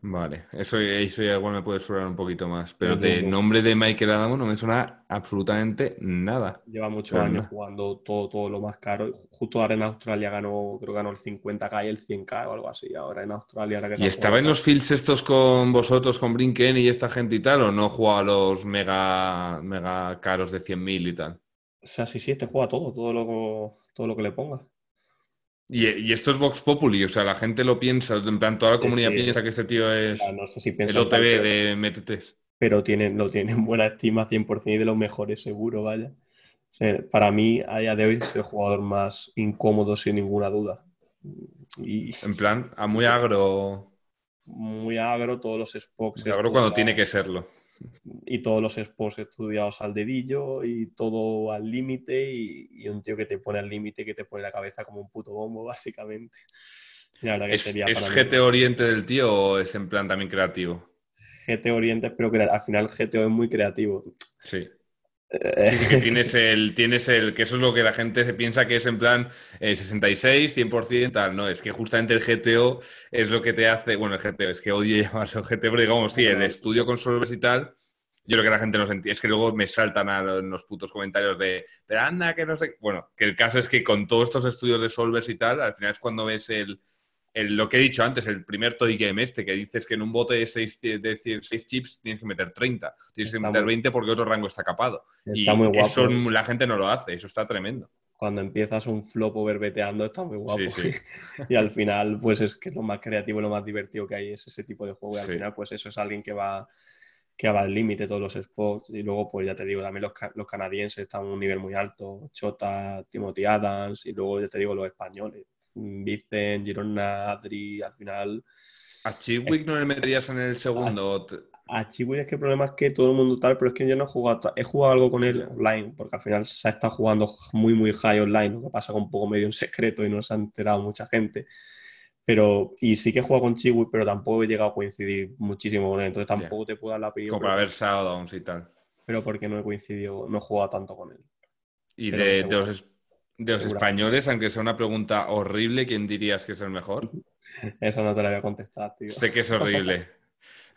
Vale, eso, eso ya igual me puede sonar un poquito más, pero de nombre de Michael Adamo no me suena absolutamente nada. Lleva muchos años jugando todo, todo lo más caro. Justo ahora en Australia ganó, creo que ganó el 50k y el 100k o algo así. Ahora en Australia. ¿Y estaba en los fields estos con vosotros, con Brinken y esta gente y tal, o no juega a los mega, mega caros de 100.000 y tal? O sea, sí, sí, este juega todo, todo lo, todo lo que le ponga. Y, esto es Vox Populi, o sea, la gente lo piensa, en plan, toda la comunidad piensa que este tío es el OTB de MTTs. Pero tienen, lo tienen buena estima 100% y de los mejores, seguro, vaya. para mí, a día de hoy, es el jugador más incómodo, sin ninguna duda. Y... En plan, a muy agro. Muy agro, todos los Spox. Agro cuando tiene que serlo y todos los sports estudiados al dedillo y todo al límite y, un tío que te pone al límite que te pone la cabeza como un puto bombo básicamente. ¿Es, GT Oriente del tío o es en plan también creativo? GT Oriente, pero que al final GTO es muy creativo. Sí. Eh. Sí, que tienes el, tienes el, que eso es lo que la gente se piensa que es en plan 66, eh, 100%, tal, no, es que justamente el GTO es lo que te hace, bueno, el GTO, es que odio llamarlo GTO, pero digamos, sí, el estudio con solvers y tal, yo creo que la gente no entiende, es que luego me saltan a los putos comentarios de, pero anda, que no sé, bueno, que el caso es que con todos estos estudios de solvers y tal, al final es cuando ves el, lo que he dicho antes, el primer toy game este, que dices que en un bote de 6 de chips tienes que meter 30, tienes que meter 20 porque otro rango está capado. y eso la gente no lo hace, eso está tremendo. cuando empiezas un flop verbeteando está muy guapo. Sí, sí. y al final, pues es que lo más creativo y lo más divertido que hay es ese tipo de juego. Y al Sí. final, pues eso es alguien que va, que va al límite todos los spots. Y luego, pues ya te digo, también los, ca- los canadienses están a un nivel muy alto. Chota, Timothy Adams, y luego ya te digo los españoles. Vicen, Girona, Adri, al final. ¿A Chidwick no le meterías en el segundo? A Chiwi es que el problema es que todo el mundo tal, pero es que yo no he jugado, he jugado algo con él online, porque al final se ha estado jugando muy, muy high online, lo que pasa con un poco medio en secreto y no se ha enterado mucha gente. Pero, y sí que he jugado con Chiwi, pero tampoco he llegado a coincidir muchísimo con él, entonces tampoco te puedo dar la opinión, Como para ver Shadowdowns y tal. pero porque no he coincidido, no he jugado tanto con él. Y de, de los, de los españoles, aunque sea una pregunta horrible, ¿quién dirías que es el mejor? Eso no te la voy a contestar, tío. Sé que es horrible.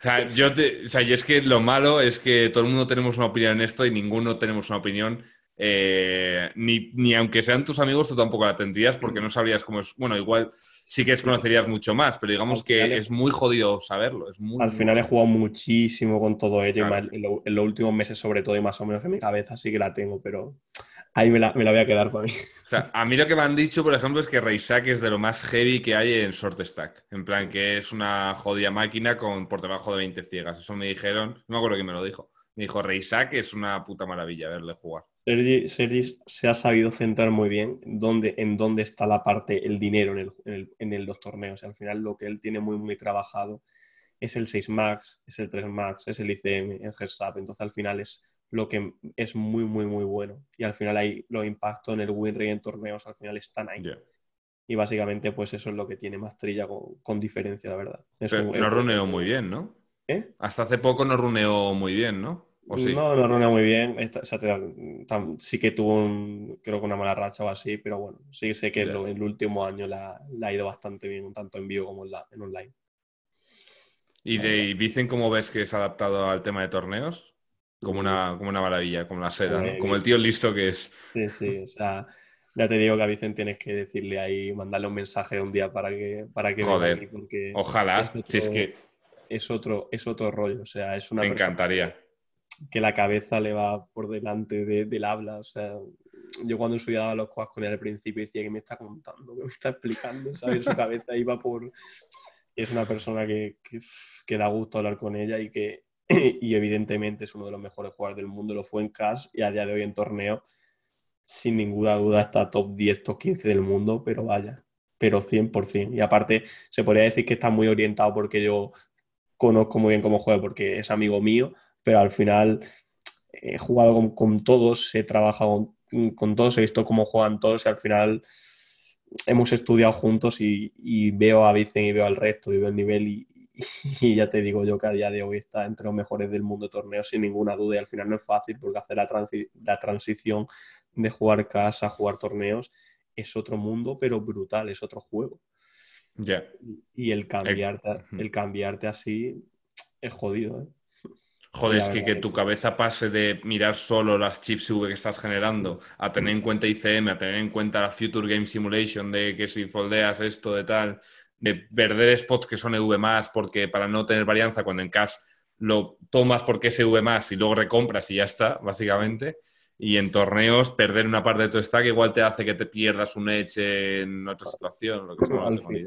O sea, yo te, o sea, y es que lo malo es que todo el mundo tenemos una opinión en esto y ninguno tenemos una opinión. eh, ni, ni aunque sean tus amigos, tú tampoco la tendrías porque no sabrías cómo es. Bueno, igual sí que conocerías mucho más, pero digamos que es- es muy jodido saberlo. Es muy, Al muy final he jodido. jugado muchísimo con todo ello, Claro. lo- en los últimos meses sobre todo, y más o menos en mi cabeza sí que la tengo, pero ahí me la, me la voy a quedar para mí. O sea, a mí lo que me han dicho, por ejemplo, es que Reisak es de lo más heavy que hay en Short Stack. En plan, que es una jodida máquina con por debajo de 20 ciegas. Eso me dijeron, no me acuerdo quién me lo dijo. Me dijo, Reisak es una puta maravilla verle jugar. Sergi, Sergi se ha sabido centrar muy bien dónde, en dónde está la parte, el dinero en, el, en, el- en el- los torneos. Al final lo que él tiene muy, muy trabajado es el 6 Max, es el 3 Max, es el ICM, el Heads Up. Entonces al final es lo que es muy, muy, muy bueno. Y al final hay los impactos en el win rate en torneos, al final están ahí. Y básicamente pues eso es lo que tiene Mastrilla con, con diferencia, la verdad. Es Pero un- no runeó muy bien, ¿no? ¿Eh? Hasta hace poco no runeó muy bien, ¿no? ¿O sí? No, no runea muy bien. Esta- o sea, te- tam- sí que tuvo un, creo que una mala racha o así, pero bueno, sí sé que lo- en el último año la, la ha ido bastante bien, tanto en vivo como en, la- en online. ¿Y de Vicen cómo ves que es adaptado al tema de torneos? Como una, como una maravilla, como la seda, ¿no? Como el tío listo que es. Sí, sí, o sea, ya te digo que a Vicen tienes que decirle ahí, mandarle un mensaje un día para que, para que venga Joder, aquí, porque Ojalá, es otro, si es que es otro, es otro rollo, o sea, es una me encantaría. que la cabeza le va por delante de- del habla. O sea, yo cuando daba los quads con él al principio decía que me está contando, que me está explicando, ¿sabes? Su cabeza iba por... Es una persona que, que, que da gusto hablar con ella y que y evidentemente es uno de los mejores jugadores del mundo, lo fue en cash y a día de hoy en torneo, sin ninguna duda está top 10, top 15 del mundo, pero vaya, pero 100%. Y aparte, se podría decir que está muy orientado porque yo conozco muy bien cómo juega, porque es amigo mío, pero al final he jugado con, todos, he trabajado con, todos, he visto cómo juegan todos y al final hemos estudiado juntos y, y veo a Vicen y veo al resto y veo el nivel y, y ya te digo yo que a día de hoy está entre los mejores del mundo de torneos sin ninguna duda y al final no es fácil porque hacer la, transi- la transición de jugar casa a jugar torneos es otro mundo pero brutal, es otro juego Ya. y el cambiarte, Ujú. el cambiarte así es jodido, ¿eh? Joder, es que, que tu cabeza pase de mirar solo las chips V que estás generando a tener en cuenta ICM, a tener en cuenta la Future Game Simulation de que si foldeas esto de tal, de perder spots que son EV más porque para no tener varianza cuando en cash lo tomas porque es EV más y luego recompras y ya está, básicamente. Y en torneos perder una parte de tu stack igual te hace que te pierdas un edge en otra situación, lo que sea, al, fi-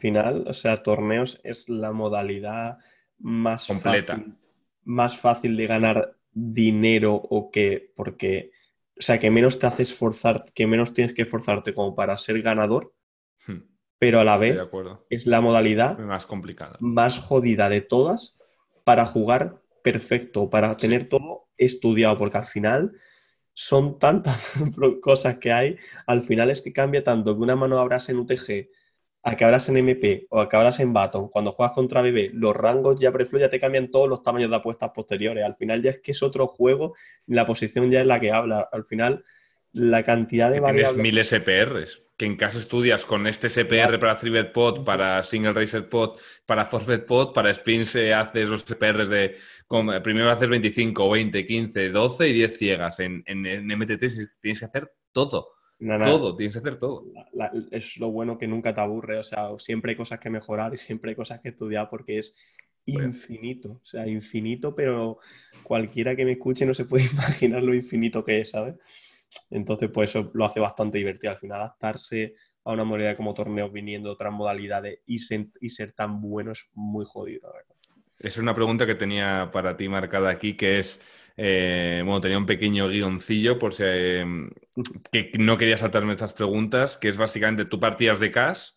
final, o sea, torneos es la modalidad más Completa. fácil, más fácil de ganar dinero o que, porque, o sea, que menos te hace esforzar, que menos tienes que esforzarte como para ser ganador, pero a la vez es la modalidad más complicado. más jodida de todas para jugar perfecto, para Sí. tener todo estudiado, porque al final son tantas cosas que hay, al final es que cambia tanto que una mano abras en UTG, a que abras en MP o a que abras en Baton, cuando juegas contra BB, los rangos ya preflow ya te cambian todos los tamaños de apuestas posteriores, al final ya es que es otro juego, la posición ya es la que habla, al final la cantidad de que tienes mil SPRs. Que en casa estudias con este SPR para 3bet pot, para single racer pot, para 4bet pot, para spins eh, haces los SPRs de. como, eh, primero haces 25, 20, 15, 12 y 10 ciegas. En, en, en MTT tienes que hacer todo. Todo, tienes que hacer todo. la- es lo bueno que nunca te aburre, o sea, siempre hay cosas que mejorar y siempre hay cosas que estudiar porque es infinito, o sea, infinito, pero cualquiera que me escuche no se puede imaginar lo infinito que es, ¿sabes? Entonces, pues eso lo hace bastante divertido. Al final, adaptarse a una modalidad como torneos viniendo de otras modalidades y ser, y ser tan bueno es muy jodido, Es una pregunta que tenía para ti marcada aquí, que es, eh, bueno, tenía un pequeño guioncillo por si eh, que no quería saltarme estas preguntas, que es básicamente, tú partías de cash,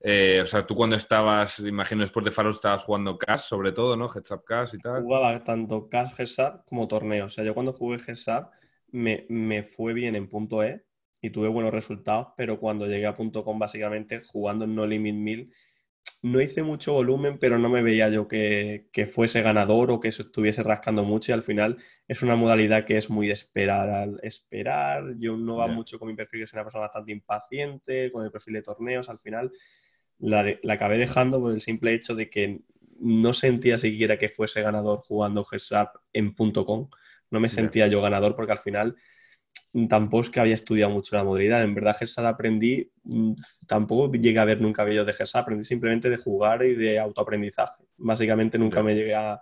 eh, o sea, tú cuando estabas, imagino después de Faro estabas jugando cash sobre todo, ¿no? Heads up cash y tal. Jugaba tanto cash, heads up como torneos. O sea, yo cuando jugué up me, me fue bien en punto E y tuve buenos resultados, pero cuando llegué a punto .com básicamente jugando en No Limit 1000 no hice mucho volumen, pero no me veía yo que, fuese ganador o que se estuviese rascando mucho y al final es una modalidad que es muy de esperar. Al esperar, yo no va mucho con mi perfil, que soy una persona bastante impaciente, con el perfil de torneos, al final la, la acabé dejando por el simple hecho de que no sentía siquiera que fuese ganador jugando GESAP en punto .com. No me sentía yo ganador porque al final tampoco es que había estudiado mucho la modalidad. En verdad, GESAD aprendí, mm, tampoco llegué a ver nunca vídeos de GESAD, aprendí simplemente de jugar y de autoaprendizaje. Básicamente nunca me llegué a,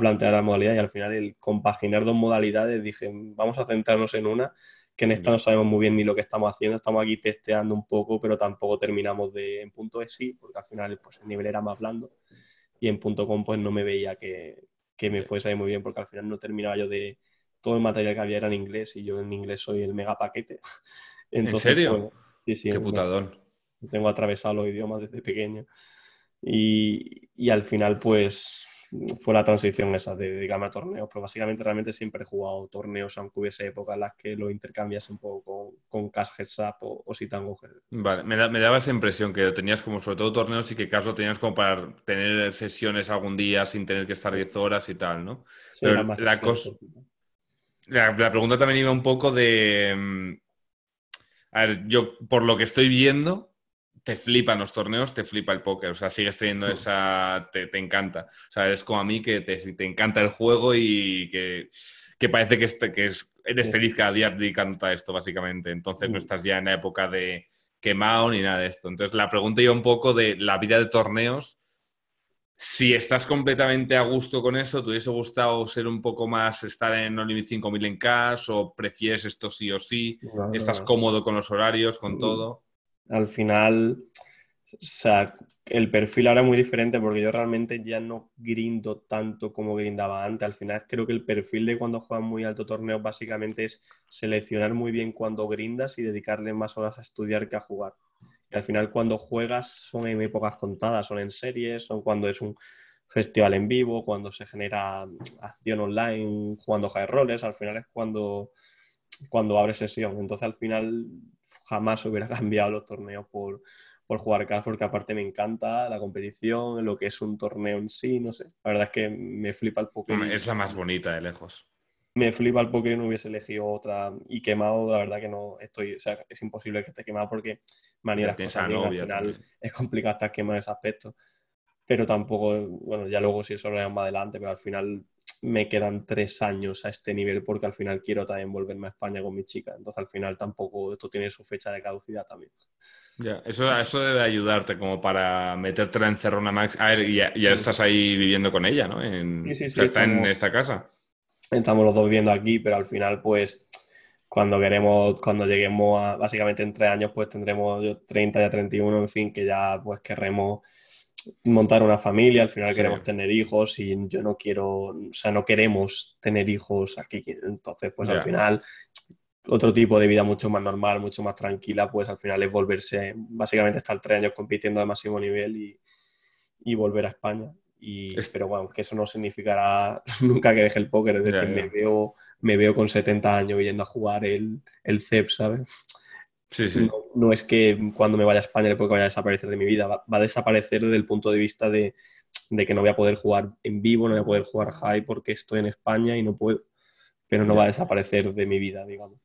plantear la modalidad y al final el compaginar dos modalidades dije, vamos a centrarnos en una, que en esta no sabemos muy bien ni lo que estamos haciendo, estamos aquí testeando un poco, pero tampoco terminamos de en punto de sí, porque al final pues, el nivel era más blando y en punto com pues no me veía que, que me fuese muy bien, porque al final no terminaba yo de todo el material que había era en inglés y yo en inglés soy el mega paquete. ¿En serio? Pues, sí, Qué putadón. Tengo atravesado los idiomas desde pequeño. Y, y, al final, pues, fue la transición esa de dedicarme a torneos, pero básicamente realmente siempre he jugado torneos, aunque hubiese épocas en las que lo intercambias un poco con, con Cash Heads o, o Sitango Vale, me, da, me, daba esa impresión que tenías como sobre todo torneos y que Cash lo tenías como para tener sesiones algún día sin tener que estar 10 horas y tal, ¿no? pero la cosa... La, pregunta también iba un poco de. Mm, a ver, yo por lo que estoy viendo, te flipan los torneos, te flipa el póker. O sea, sigues teniendo esa. Te, encanta. O sea, es como a mí que te, encanta el juego y que, parece que, este, que es, eres feliz cada día dedicándote a esto, básicamente. Entonces no estás ya en la época de quemado ni nada de esto. Entonces la pregunta iba un poco de la vida de torneos si estás completamente a gusto con eso, ¿te hubiese gustado ser un poco más, estar en No Limit 5000 en cash o prefieres esto sí o sí? ¿Estás cómodo con los horarios, con mm. todo? Al final, el perfil ahora es muy diferente porque yo realmente ya no grindo tanto como grindaba antes. Al final creo que el perfil de cuando juegas muy alto torneo básicamente es seleccionar muy bien cuando grindas y dedicarle más horas a estudiar que a jugar al final cuando juegas son en épocas contadas, son en series, son cuando es un festival en vivo, cuando se genera acción online jugando high roles, al final es cuando, cuando abre sesión. Entonces al final jamás hubiera cambiado los torneos por, por jugar CAS porque aparte me encanta la competición, lo que es un torneo en sí, no sé. La verdad es que me flipa el Pokémon. Es la más bonita de lejos me flipa el Pokémon no hubiese elegido otra y quemado, la verdad que no estoy, o sea, es imposible que esté quemado porque maneras cosas al final es complicado estar quemado en ese aspecto. Pero tampoco, bueno, ya luego si eso lo más adelante, pero al final me quedan tres años a este nivel porque al final quiero también volverme a España con mi chica. Entonces al final tampoco esto tiene su fecha de caducidad también. Ya, eso, eso debe ayudarte como para meterte en Cerrona Max. A ver, ya, ya estás ahí viviendo con ella, ¿no? sí, sí, sí, está en esta casa estamos los dos viviendo aquí, pero al final, pues, cuando queremos, cuando lleguemos a, básicamente en tres años, pues tendremos yo 30 y 31, en fin, que ya pues querremos montar una familia, al final queremos tener hijos y yo no quiero, o sea, no queremos tener hijos aquí, entonces pues al final otro tipo de vida mucho más normal, mucho más tranquila, pues al final es volverse, básicamente estar tres años compitiendo a máximo nivel y, y volver a España. Y, Pero bueno, que eso no significará nunca que deje el póker. Es decir, Me, veo, me veo con 70 años yendo a jugar el, el CEP, ¿sabes? Sí, sí. No, es que cuando me vaya a España el vaya a desaparecer de mi vida. Va, a desaparecer desde el punto de vista de, de, que no voy a poder jugar en vivo, no voy a poder jugar high porque estoy en España y no puedo. Pero no va a desaparecer de mi vida, digamos.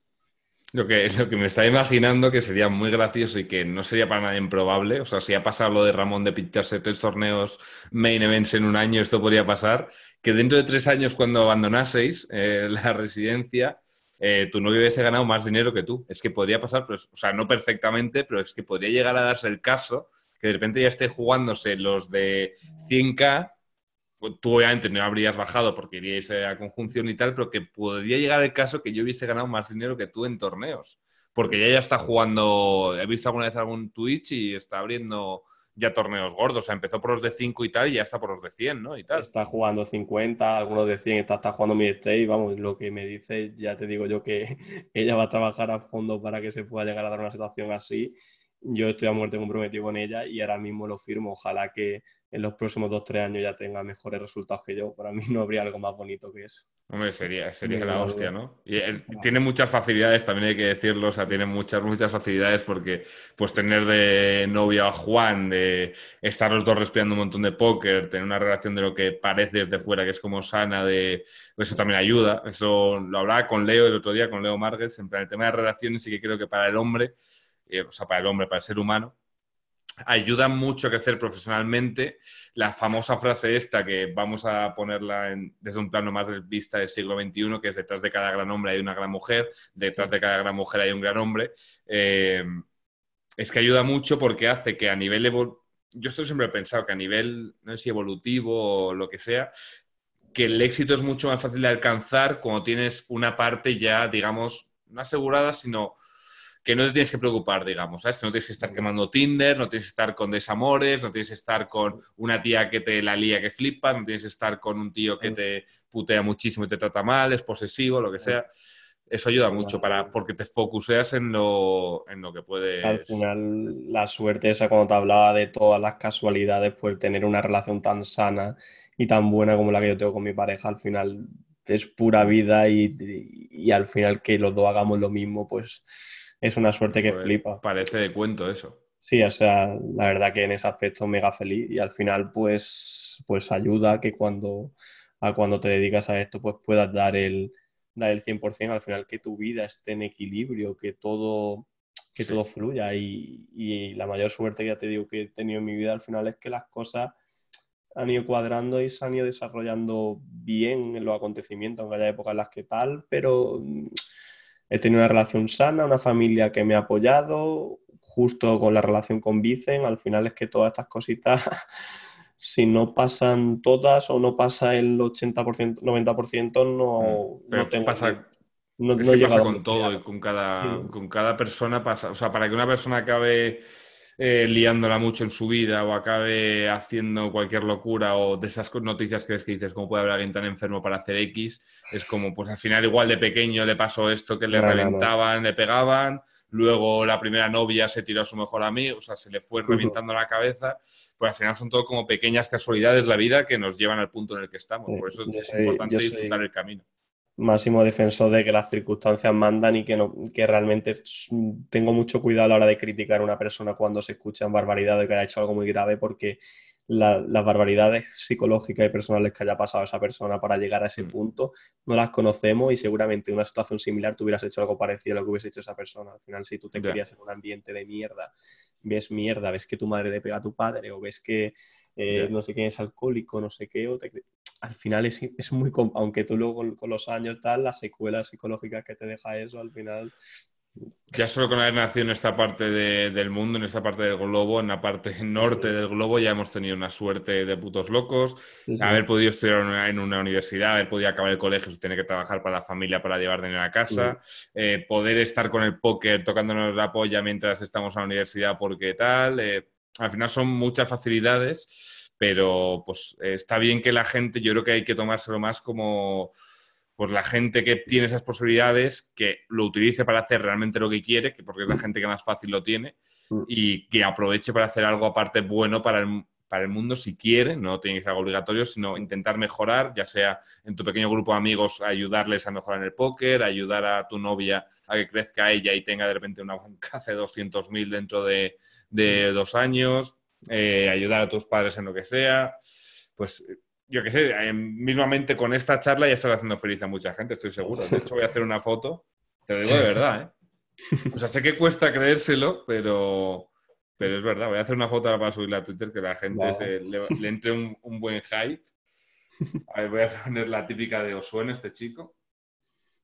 Lo que, lo que me está imaginando que sería muy gracioso y que no sería para nadie improbable. O sea, si ha pasado lo de Ramón de pincharse tres torneos main events en un año, esto podría pasar. Que dentro de tres años, cuando abandonaseis eh, la residencia, eh, tu novio hubiese ganado más dinero que tú. Es que podría pasar, o sea, no perfectamente, pero es que podría llegar a darse el caso que de repente ya esté jugándose los de 100k tú obviamente no habrías bajado porque iríais a conjunción y tal, pero que podría llegar el caso que yo hubiese ganado más dinero que tú en torneos. Porque ya ya está jugando, he visto alguna vez algún Twitch y está abriendo ya torneos gordos. O sea, empezó por los de 5 y tal y ya está por los de 100, ¿no? Y tal. Está jugando 50, algunos de 100, está, está jugando mi state. Vamos, lo que me dice, ya te digo yo que ella va a trabajar a fondo para que se pueda llegar a dar una situación así. Yo estoy a muerte comprometido con ella y ahora mismo lo firmo. Ojalá que en los próximos dos, tres años ya tenga mejores resultados que yo. Para mí no habría algo más bonito que eso. Hombre, sería, sería la hostia, ¿no? Y tiene muchas facilidades, también hay que decirlo, o sea, tiene muchas, muchas facilidades porque, pues, tener de novia a Juan, de estar los dos respirando un montón de póker, tener una relación de lo que parece desde fuera, que es como sana, de eso también ayuda. Eso lo hablaba con Leo el otro día, con Leo Márquez, en plan, el tema de relaciones sí que creo que para el hombre, eh, o sea, para el hombre, para el ser humano, ayuda mucho a crecer profesionalmente. La famosa frase esta, que vamos a ponerla desde un plano más vista del siglo XXI, que es detrás de cada gran hombre hay una gran mujer, detrás de cada gran mujer hay un gran hombre, eh, es que ayuda mucho porque hace que a nivel... Yo estoy siempre he pensado que a nivel, no sé si evolutivo o lo que sea, que el éxito es mucho más fácil de alcanzar cuando tienes una parte ya, digamos, no asegurada, sino que no te tienes que preocupar, digamos, ¿sabes? Que no tienes que estar quemando Tinder, no tienes que estar con desamores, no tienes que estar con una tía que te la lía que flipa, no tienes que estar con un tío que te putea muchísimo y te trata mal, es posesivo, lo que sea. Eso ayuda mucho para, porque te focuseas en lo, en lo que puede. Al final, la suerte esa cuando te hablaba de todas las casualidades, pues tener una relación tan sana y tan buena como la que yo tengo con mi pareja, al final es pura vida y, y al final que los dos hagamos lo mismo, pues es una suerte que flipa. Parece de cuento eso. Sí, o sea, la verdad que en ese aspecto mega feliz y al final pues, pues ayuda que cuando, a cuando te dedicas a esto pues puedas dar el, dar el 100%, al final que tu vida esté en equilibrio, que todo, que todo fluya y, y, la mayor suerte que ya te digo que he tenido en mi vida al final es que las cosas han ido cuadrando y se han ido desarrollando bien en los acontecimientos, aunque haya épocas en las que tal, pero he tenido una relación sana, una familia que me ha apoyado, justo con la relación con Vicen, al final es que todas estas cositas, si no pasan todas o no pasa el 80%, 90%, no, mm, no tengo... Pasa, no, pasa con todo y con cada, con cada persona pasa. O sea, para que una persona acabe eh, liándola mucho en su vida o acabe haciendo cualquier locura o de esas noticias que es que dices, ¿cómo puede haber alguien tan enfermo para hacer X? Es como, pues al final igual de pequeño le pasó esto que le reventaban, le pegaban, luego la primera novia se tiró a su mejor amigo, o sea, se le fue reventando la cabeza, pues al final son todo como pequeñas casualidades de la vida que nos llevan al punto en el que estamos, por eso es importante disfrutar el camino máximo defensor de que las circunstancias mandan y que, no, que realmente tengo mucho cuidado a la hora de criticar a una persona cuando se escuchan barbaridades que haya hecho algo muy grave porque las barbaridades psicológicas y personales que haya pasado esa persona para llegar a ese mm. punto no las conocemos y seguramente en una situación similar tú hubieras hecho algo parecido a lo que hubiese hecho esa persona. Al final, si tú te querías en un ambiente de mierda, ves mierda, ves que tu madre le pega a tu padre o ves que eh, no sé quién es alcohólico, no sé qué, o al final es, es, muy, aunque tú luego con, los años tal, las secuelas psicológicas que te deja eso, al final... Ya solo con haber nacido en esta parte del mundo, en esta parte del globo, en la parte norte del globo, ya hemos tenido una suerte de putos locos. Haber podido estudiar en una universidad, haber podido acabar el colegio, tener que trabajar para la familia para llevar dinero a casa, eh, poder estar con el póker tocándonos la polla mientras estamos en la universidad porque tal. Eh, al final son muchas facilidades, pero pues está bien que la gente, yo creo que hay que tomárselo más como pues la gente que tiene esas posibilidades, que lo utilice para hacer realmente lo que quiere, que porque es la gente que más fácil lo tiene, mm. y que aproveche para hacer algo aparte bueno para el, para el mundo si quiere, no tiene que ser algo obligatorio, sino intentar mejorar, ya sea en tu pequeño grupo de amigos, ayudarles a mejorar en el póker, ayudar a tu novia a que crezca ella y tenga de repente una banca de 200.000 dentro de, de dos años, eh, ayudar a tus padres en lo que sea. Pues yo qué sé, eh, mismamente con esta charla ya estás haciendo feliz a mucha gente, estoy seguro. De hecho, voy a hacer una foto, te lo digo de verdad, ¿eh? O sea, sé que cuesta creérselo, pero, pero es verdad. Voy a hacer una foto para subirla a Twitter que la gente le, entre un, buen hype. A ver, voy a poner la típica de Osuen, este chico.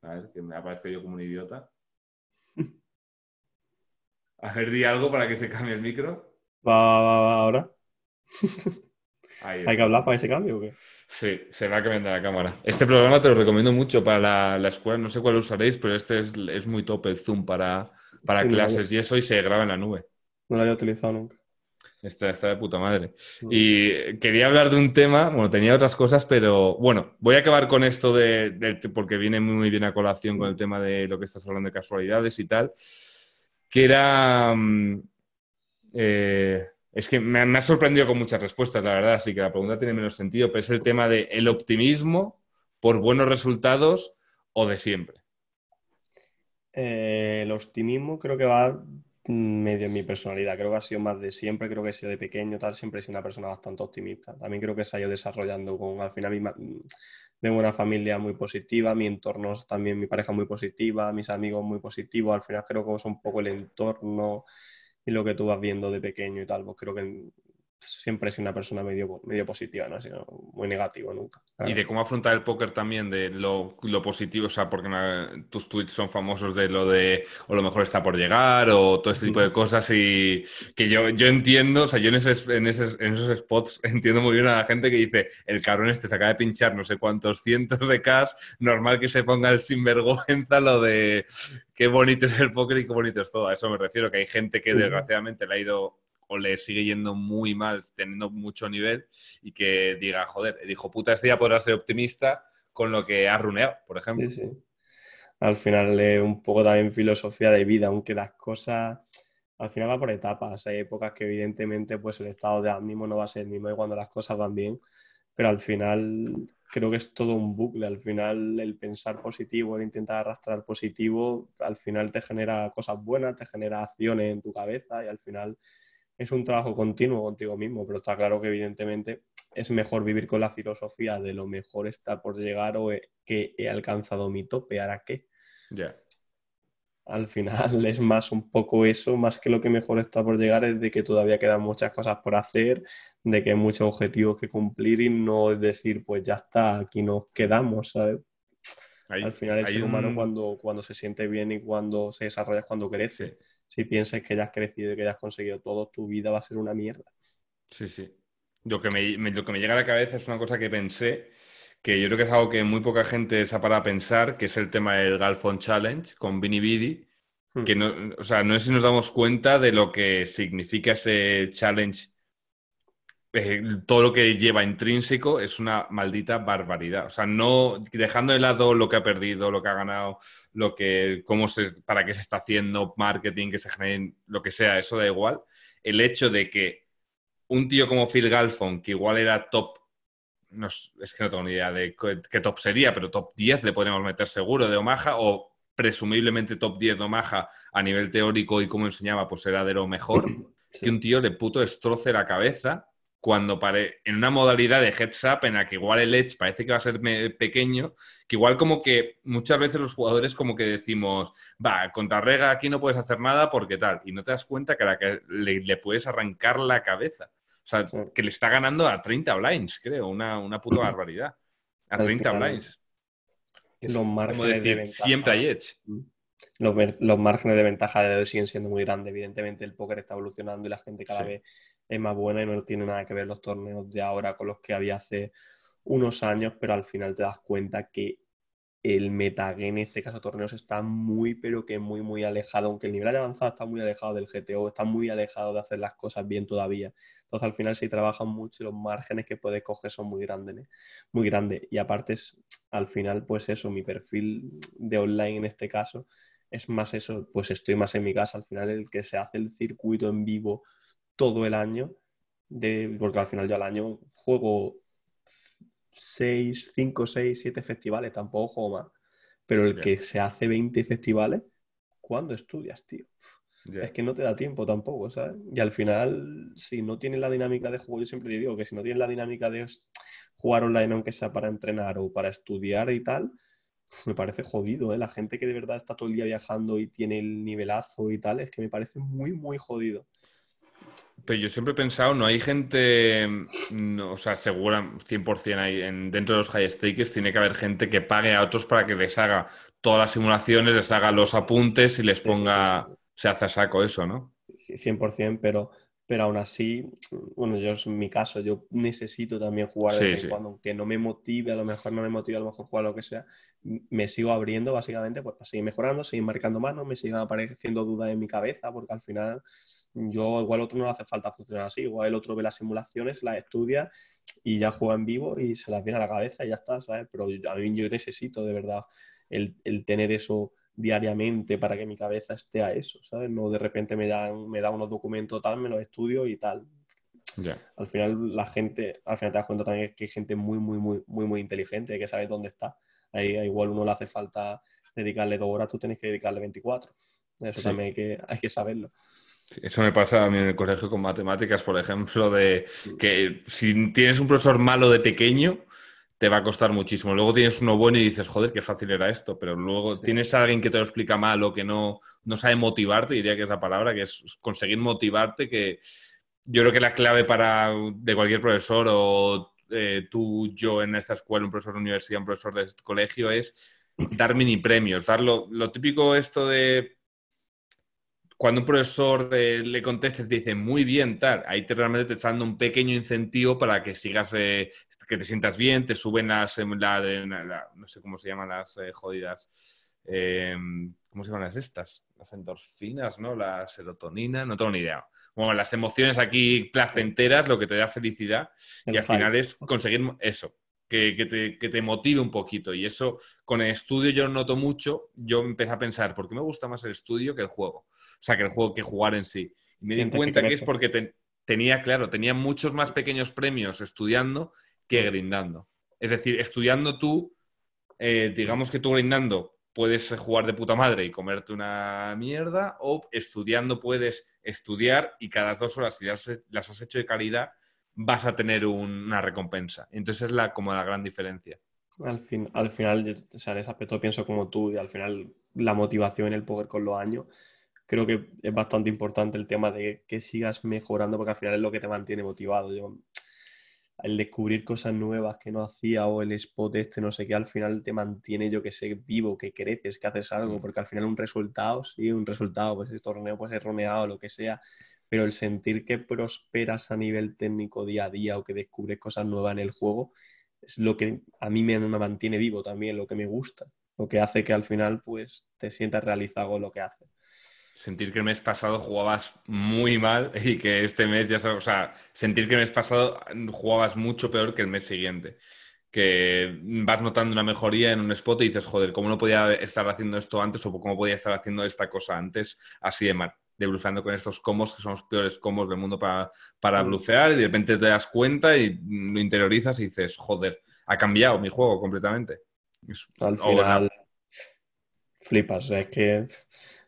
A ver, que me aparezca yo como un idiota. A ver, di algo para que se cambie el micro. Va, va, va, ahora. ¿Hay que hablar para ese cambio o qué? Sí, se va cambiando la cámara. Este programa te lo recomiendo mucho para la, escuela, no sé cuál usaréis, pero este es, muy top el Zoom para, para clases y eso y se graba en la nube. No lo había utilizado nunca. Está, está, de puta madre. Y quería hablar de un tema, bueno, tenía otras cosas, pero bueno, voy a acabar con esto de, porque viene muy bien a colación con el tema de lo que estás hablando de casualidades y tal, que era... Mm, eh, es que me, ha sorprendido con muchas respuestas, la verdad, así que la pregunta tiene menos sentido, pero es el tema de el optimismo por buenos resultados o de siempre. Eh, el optimismo creo que va medio en mi personalidad, creo que ha sido más de siempre, creo que he sido de pequeño, tal, siempre he sido una persona bastante optimista. También creo que se ha ido desarrollando con, al final, mi, tengo una familia muy positiva, mi entorno también, mi pareja muy positiva, mis amigos muy positivos, al final creo que es un poco el entorno y lo que tú vas viendo de pequeño y tal, pues creo que siempre he sido una persona medio, medio positiva, no he sido muy negativo nunca. Y de cómo afrontar el póker también, de lo, positivo, o sea, porque tus tweets son famosos de lo de o lo mejor está por llegar o todo este tipo de cosas y que yo, yo entiendo, o sea, yo en, en, esos spots entiendo muy bien a la gente que dice, el cabrón este se acaba de pinchar no sé cuántos cientos de cash, normal que se ponga el sinvergüenza lo de qué bonito es el póker y qué bonito es todo. A eso me refiero, que hay gente que desgraciadamente le ha ido o le sigue yendo muy mal, teniendo mucho nivel, y que diga, joder, dijo puta, este día podrá ser optimista con lo que ha runeado, por ejemplo. Sí, sí. Al final es un poco también filosofía de vida, aunque las cosas al final va por etapas. Hay épocas que evidentemente pues el estado de ánimo no va a ser el mismo cuando las cosas van bien, pero al final creo que es todo un bucle. Al final el pensar positivo, el intentar arrastrar positivo, al final te genera cosas buenas, te genera acciones en tu cabeza y al final es un trabajo continuo contigo mismo, pero está claro que evidentemente es mejor vivir con la filosofía de lo mejor está por llegar o que he alcanzado mi tope, ¿ahora qué? Ya. Al final es más un poco eso, más que lo que mejor está por llegar, es de que todavía quedan muchas cosas por hacer, de que hay muchos objetivos que cumplir y no es decir, pues ya está, aquí nos quedamos, ¿sabes? Al final el ser humano cuando, cuando se siente bien y cuando se desarrolla es cuando crece si piensas que ya has crecido y que ya has conseguido todo, tu vida va a ser una mierda. Sí, sí. Lo que me, lo que me llega a la cabeza es una cosa que pensé, que yo creo que es algo que muy poca gente se ha para pensar, que es el tema del Galfon Challenge con Bini Bidi. Hmm. Que no, o sea, no sé si nos damos cuenta de lo que significa ese challenge eh, todo lo que lleva intrínseco es una maldita barbaridad. O sea, no dejando de lado lo que ha perdido, lo que ha ganado, lo que, cómo se, para qué se está haciendo, marketing, que se genere, lo que sea, eso da igual. El hecho de que un tío como Phil Galfon, que igual era top, no, es que no tengo ni idea de qué top sería, pero top 10 le podemos meter seguro de Omaha o presumiblemente top 10 de Omaha a nivel teórico y como enseñaba, pues era de lo mejor. Que un tío le puto destroce la cabeza cuando pare... en una modalidad de heads up en la que igual el edge parece que va a ser pequeño, que igual como que muchas veces los jugadores como que decimos, va, contra Rega aquí no puedes hacer nada porque tal, y no te das cuenta que, la que le, puedes arrancar la cabeza. O sea, que le está ganando a 30 blinds, creo, una, una puta barbaridad. A 30 blinds. los márgenes de ventaja, siempre hay edge. Los, los, márgenes de ventaja siguen siendo muy grandes. Evidentemente el póker está evolucionando y la gente cada vez es más buena y no tiene nada que ver los torneos de ahora con los que había hace unos años, pero al final te das cuenta que el metagame en este caso torneos está muy, pero que muy, muy alejado, aunque el nivel de avanzado está muy alejado del GTO, está muy alejado de hacer las cosas bien todavía. Entonces al final si trabajan mucho los márgenes que puedes coger son muy grandes, ¿eh? muy grandes. Y aparte es, al final, pues eso, mi perfil de online en este caso es más eso, pues estoy más en mi casa, al final el que se hace el circuito en vivo todo el año, de, porque al final yo al año juego 6, 5, 6, 7 festivales, tampoco juego más. Pero el que se hace 20 festivales, ¿cuándo estudias, tío? Es que no te da tiempo tampoco, ¿sabes? Y al final, si no tienes la dinámica de juego, yo siempre digo que si no tienes la dinámica de jugar online, aunque sea para entrenar o para estudiar y tal, me parece jodido, ¿eh? La gente que de verdad está todo el día viajando y tiene el nivelazo y tal, es que me parece muy, muy jodido. Pero yo siempre he pensado, no hay gente, no, o sea, segura 100% hay, en, dentro de los high stakes tiene que haber gente que pague a otros para que les haga todas las simulaciones, les haga los apuntes y les ponga, se hace a saco eso, ¿no? 100%, pero pero aún así, bueno, yo en mi caso, yo necesito también jugar de vez en cuando, aunque no me motive, a lo mejor no me motive a lo mejor jugar lo que sea, me sigo abriendo básicamente pues, para seguir mejorando, seguir marcando manos, me siguen apareciendo dudas en mi cabeza, porque al final yo igual otro no le hace falta funcionar así, igual el otro ve las simulaciones, las estudia y ya juega en vivo y se las viene a la cabeza y ya está, ¿sabes? Pero a mí yo necesito de verdad el, el tener eso diariamente para que mi cabeza esté a eso, ¿sabes? No de repente me dan, me da unos documentos tal, me los estudio y tal. Al final la gente, al final te das cuenta también que hay gente muy, muy, muy, muy, muy inteligente que sabe dónde está. Ahí igual uno le hace falta dedicarle dos horas, tú tienes que dedicarle 24. Eso también hay que, hay que saberlo. Eso me pasa a mí en el colegio con matemáticas, por ejemplo, de que si tienes un profesor malo de pequeño, te va a costar muchísimo. Luego tienes uno bueno y dices, joder, qué fácil era esto, pero luego tienes a alguien que te lo explica mal o que no, no sabe motivarte, diría que es la palabra, que es conseguir motivarte, que yo creo que la clave para de cualquier profesor o eh, tú, yo en esta escuela, un profesor de universidad, un profesor de colegio, es dar mini premios, dar lo, típico esto de cuando un profesor eh, le contestes, dice muy bien, tal, ahí te realmente te está dando un pequeño incentivo para que sigas eh, que te sientas bien, te suben las, em, no sé cómo se llaman las eh, jodidas, em, ¿cómo se llaman las estas? Las endorfinas, ¿no? La serotonina, no tengo ni idea. Bueno, las emociones aquí placenteras, lo que te da felicidad, y al final es conseguir eso, que, te, que, te, motive un poquito. Y eso, con el estudio yo noto mucho, yo empecé a pensar, ¿por qué me gusta más el estudio que el juego? O sea, que el juego que jugar en sí. Y me di cuenta que es porque tenía, claro, tenía muchos más pequeños premios estudiando que grindando. Es decir, estudiando tú, eh, digamos que tú grindando puedes jugar de puta madre y comerte una mierda, o estudiando puedes estudiar y cada dos horas, si las, has hecho de calidad, vas a tener una recompensa. Entonces es la, como la gran diferencia. Al, fin, al final, o sea, en ese aspecto pienso como tú, y al final la motivación el poder con los años, creo que es bastante importante el tema de que sigas mejorando, porque al final es lo que te mantiene motivado. Yo el descubrir cosas nuevas que no hacía o el spot este, no sé qué, al final te mantiene, yo que sé, vivo, que creces, que haces algo, mm. porque al final un resultado, sí, un resultado, pues el torneo puede ser roneado, lo que sea, pero el sentir que prosperas a nivel técnico día a día o que descubres cosas nuevas en el juego, es lo que a mí me, me mantiene vivo también, lo que me gusta, lo que hace que al final pues te sientas realizado con lo que haces sentir que el mes pasado jugabas muy mal y que este mes ya, o sea, sentir que el mes pasado jugabas mucho peor que el mes siguiente. Que vas notando una mejoría en un spot y dices, joder, ¿cómo no podía estar haciendo esto antes o cómo podía estar haciendo esta cosa antes así de mal? De blufeando con estos comos que son los peores comos del mundo para, para mm. blufear y de repente te das cuenta y lo interiorizas y dices, joder, ha cambiado mi juego completamente. Al final, flipas, es que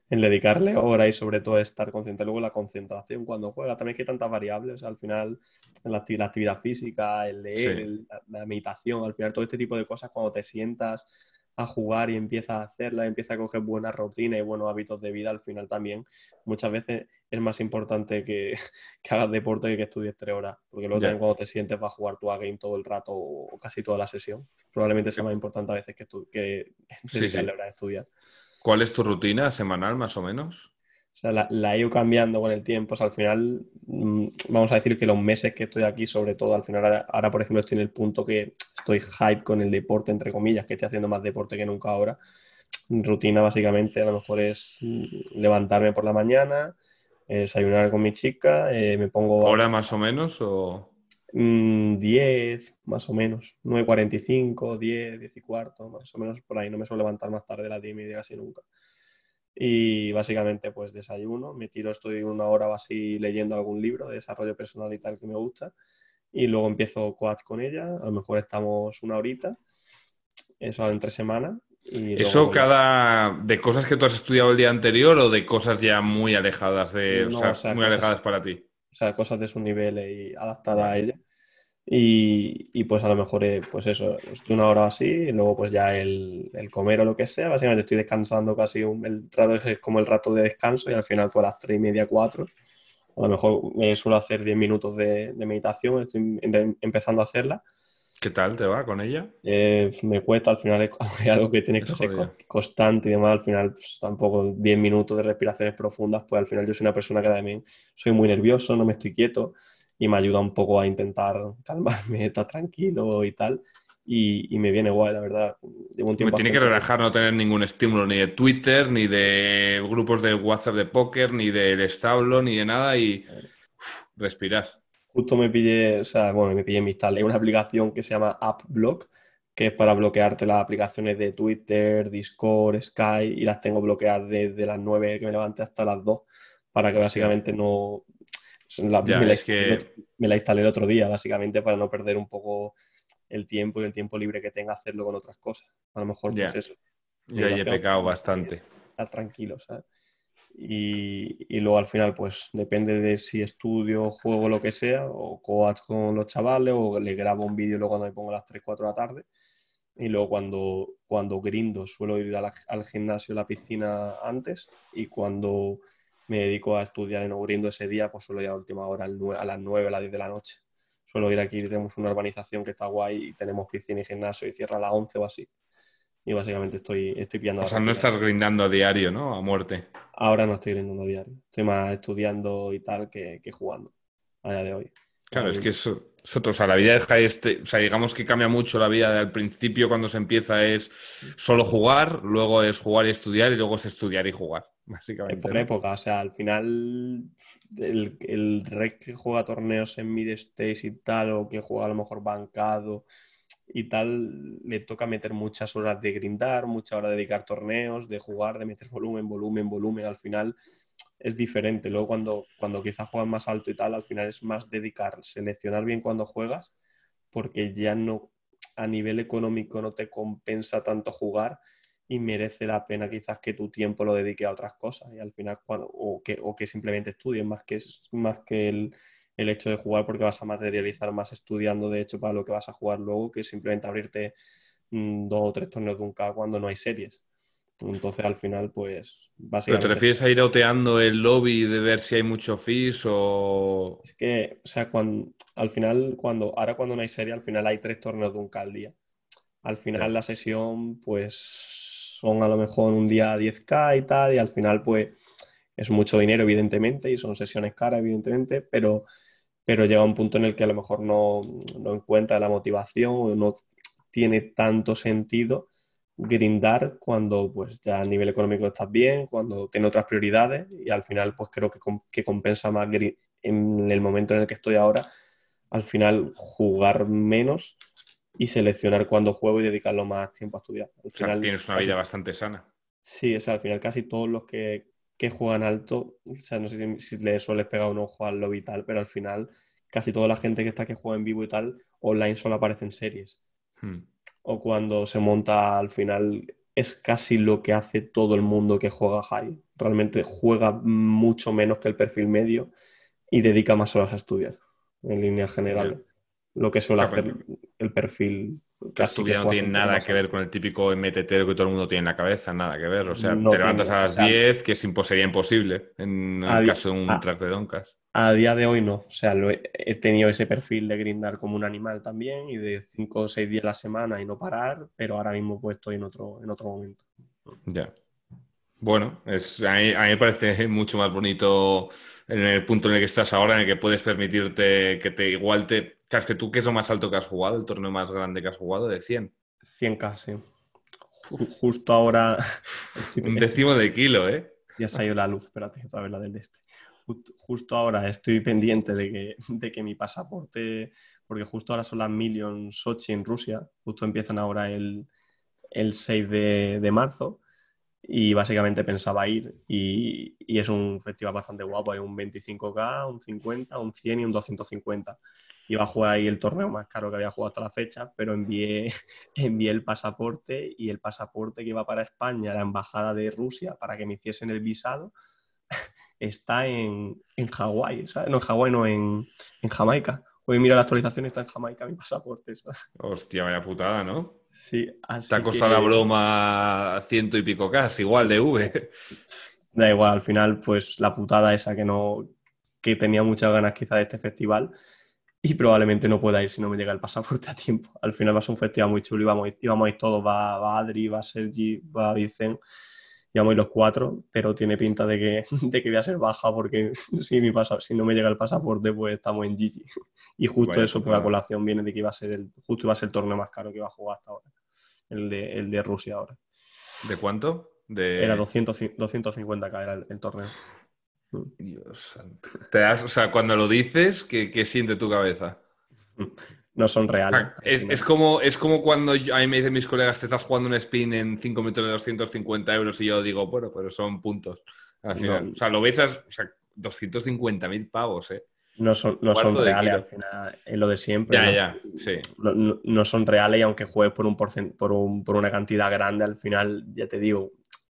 en dedicarle hora y sobre todo estar consciente. Luego la concentración cuando juega, también que hay tantas variables, al final la, actividad física, el leer, la, meditación, al final todo este tipo de cosas, cuando te sientas a jugar y empiezas a hacerla, empiezas a coger buena rutina y buenos hábitos de vida, al final también muchas veces es más importante que, hagas deporte que que estudies tres horas, porque luego también cuando te sientes vas a jugar tu a game todo el rato o casi toda la sesión. Probablemente sea más importante a veces que, que dedicarle horas a estudiar. ¿Cuál es tu rutina semanal, más o menos? O sea, la, he ido cambiando con el tiempo. O sea, al final, mm, vamos a decir que los meses que estoy aquí, sobre todo, al final, ahora, por ejemplo, estoy en el punto que estoy hype con el deporte, entre comillas, que estoy haciendo más deporte que nunca ahora. Rutina, básicamente, a lo mejor es mm, levantarme por la mañana, desayunar con mi chica, eh, me pongo... ¿Hora más o menos? O... 10, mm, más o menos. 9.45, 10, 10 y cuarto, más o menos por ahí. No me suelo levantar más tarde de las 10 y media casi nunca. Y básicamente pues desayuno, me tiro, estoy una hora o así leyendo algún libro de desarrollo personal y tal que me gusta. Y luego empiezo coach con ella, a lo mejor estamos una horita, eso entre semana. Y ¿Eso cada de cosas que tú has estudiado el día anterior o de cosas ya muy alejadas de, o sea, muy alejadas para ti? O sea, cosas de su nivel y adaptada a ella. Y, y, pues a lo mejor, eh, pues eso, estoy una hora así, y luego pues ya el, el, comer o lo que sea, básicamente estoy descansando casi, un, el rato es como el rato de descanso y al final pues a las tres y media, cuatro, a lo mejor me suelo hacer diez minutos de, de meditación, estoy empezando a hacerla. ¿Qué tal te va con ella? Eh, me cuesta, al final es algo que tienes que ser constante y demás. Al final, pues, tampoco 10 minutos de respiraciones profundas, pues al final yo soy una persona que también soy muy nervioso, no me estoy quieto y me ayuda un poco a intentar calmarme, estar tranquilo y tal. Y, me viene guay, la verdad. me tiene que relajar no tener ningún estímulo, ni de Twitter, ni de grupos de WhatsApp de póker, ni del establo, ni de nada y respirar justo me pillé, o sea, bueno, me pillé, me instalé una aplicación que se llama AppBlock, que es para bloquearte las aplicaciones de Twitter, Discord, Sky, y las tengo bloqueadas desde las 9 que me levanté hasta las 2, para que básicamente no... La, me, la, que... me, la, instalé el otro día, básicamente, para no perder un poco el tiempo y el tiempo libre que tenga hacerlo con otras cosas. A lo mejor, pues eso. Yo he pecado bastante. Estar tranquilo, ¿sabes? Y, luego al final, pues depende de si estudio, juego, lo que sea, o coach con los chavales, o le grabo un vídeo luego cuando me pongo a las 3, 4 de la tarde. Y luego cuando, cuando grindo, suelo ir al gimnasio, a la piscina antes. Y cuando me dedico a estudiar y no grindo ese día, pues suelo ir a última hora, a las 9, a las 10 de la noche. Suelo ir aquí, tenemos una urbanización que está guay y tenemos piscina y gimnasio y cierra a las 11 o así y básicamente estoy, estoy pillando. O sea, no estás grindando a diario, ¿no? A muerte. Ahora no estoy grindando a diario. Estoy más estudiando y tal que, jugando a día de hoy. Claro, es que eso, o sea, la vida de high este, o sea, digamos que cambia mucho la vida. Al principio, cuando se empieza, es solo jugar, luego es jugar y estudiar, y luego es estudiar y jugar, básicamente. Por época, o sea, al final, el, el rec que juega torneos en mid stage y tal, o que juega a lo mejor bancado, y tal, le toca meter muchas horas de grindar, muchas horas de dedicar torneos, de jugar, de meter volumen, volumen, volumen. Al final es diferente. Luego cuando, cuando quizás juegas más alto y tal, al final es más dedicar, seleccionar bien cuando juegas, porque ya no, a nivel económico no te compensa tanto jugar y merece la pena quizás que tu tiempo lo dedique a otras cosas y al final cuando, o, que, o que simplemente estudies más que, más que el el hecho de jugar porque vas a materializar más estudiando, de hecho, para lo que vas a jugar luego, que simplemente abrirte mm, dos o tres torneos de un K cuando no hay series. Entonces, al final, pues, básicamente... ¿Pero te refieres a ir oteando el lobby de ver si hay mucho fis o...? Es que, o sea, cuando, al final, cuando, ahora cuando no hay serie, al final hay tres torneos de un K al día. Al final la sesión, pues, son a lo mejor un día 10K y tal, y al final, pues, es mucho dinero, evidentemente, y son sesiones caras, evidentemente, pero pero llega un punto en el que a lo mejor no, encuentra la motivación o no tiene tanto sentido grindar cuando pues ya a nivel económico estás bien, cuando tiene otras prioridades y al final pues creo que, que compensa más en el momento en el que estoy ahora, al final jugar menos y seleccionar cuando juego y dedicarlo más tiempo a estudiar. o sea, tienes una vida bastante sana. Sí, o sea, al final casi todos los que que juegan alto, o sea, no sé si, le sueles pegar un ojo al lobby y tal, pero al final casi toda la gente que está que juega en vivo y tal, online solo aparecen series. Hmm. O cuando se monta al final es casi lo que hace todo el mundo que juega high. Realmente juega mucho menos que el perfil medio y dedica más horas a estudiar, en línea general. Lo que suele hacer el perfil tu vida no tiene nada que ver con el típico MTT que todo el mundo tiene en la cabeza, nada que ver. O sea, te levantas a las 10, que sería imposible en el caso de un track de Doncas. A día de hoy no. O sea, he, tenido ese perfil de grindar como un animal también y de 5 o 6 días a la semana y no parar, pero ahora mismo pues estoy en otro, en otro momento. Ya. Bueno, es, a, mí, me parece mucho más bonito en el punto en el que estás ahora, en el que puedes permitirte que te igual te Claro, es que tú, ¿qué es lo más alto que has jugado? ¿El torneo más grande que has jugado? ¿De 100? 100k, sí. Justo ahora... Un décimo de kilo, ¿eh? Ya se ha ido la luz, espérate, esta vez la del este. Justo ahora estoy pendiente de que, de que mi pasaporte, porque justo ahora son las Million Sochi en Rusia, justo empiezan ahora el, el 6 de, de marzo y básicamente pensaba ir y, y, es un festival bastante guapo, hay un 25K, un 50, un 100 y un 250 iba a jugar ahí el torneo más caro que había jugado hasta la fecha, pero envié, envié el pasaporte y el pasaporte que iba para España, la embajada de Rusia, para que me hiciesen el visado, está en, en Hawái, ¿sabes? No, en Hawái, no, en, en Jamaica. Hoy mira la actualización está en Jamaica mi pasaporte. Hostia, vaya putada, ¿no? Sí, así Te ha costado la broma ciento y pico casi, igual de V. Da igual, al final, pues la putada esa que no que tenía muchas ganas quizá de este festival y probablemente no pueda ir si no me llega el pasaporte a tiempo. Al final va a ser un festival muy chulo, íbamos, íbamos a ir todos, va, va Adri, va Sergi, va Vicen, ir los cuatro, pero tiene pinta de que, de que voy a ser baja porque si, mi pasa, si no me llega el pasaporte pues estamos en Gigi. Y justo eso, por la colación viene de que iba a ser el, justo iba a ser el torneo más caro que iba a jugar hasta ahora, el de, el de Rusia ahora. ¿De cuánto? De... Era 200, 250k era el torneo. Dios santo. Te das, o sea, cuando lo dices, ¿qué, siente tu cabeza? No son reales. Ah, es, como, es como cuando a mí me dicen mis colegas, te estás jugando un spin en 5 metros de 250 euros y yo digo, bueno, pero son puntos. Al final. O sea, lo ves, o sea, 250 mil pavos, ¿eh? No son, no son reales, al final, es lo de siempre. Ya, ya, sí. No, son reales y aunque juegues por, un por, un, por una cantidad grande, al final, ya te digo,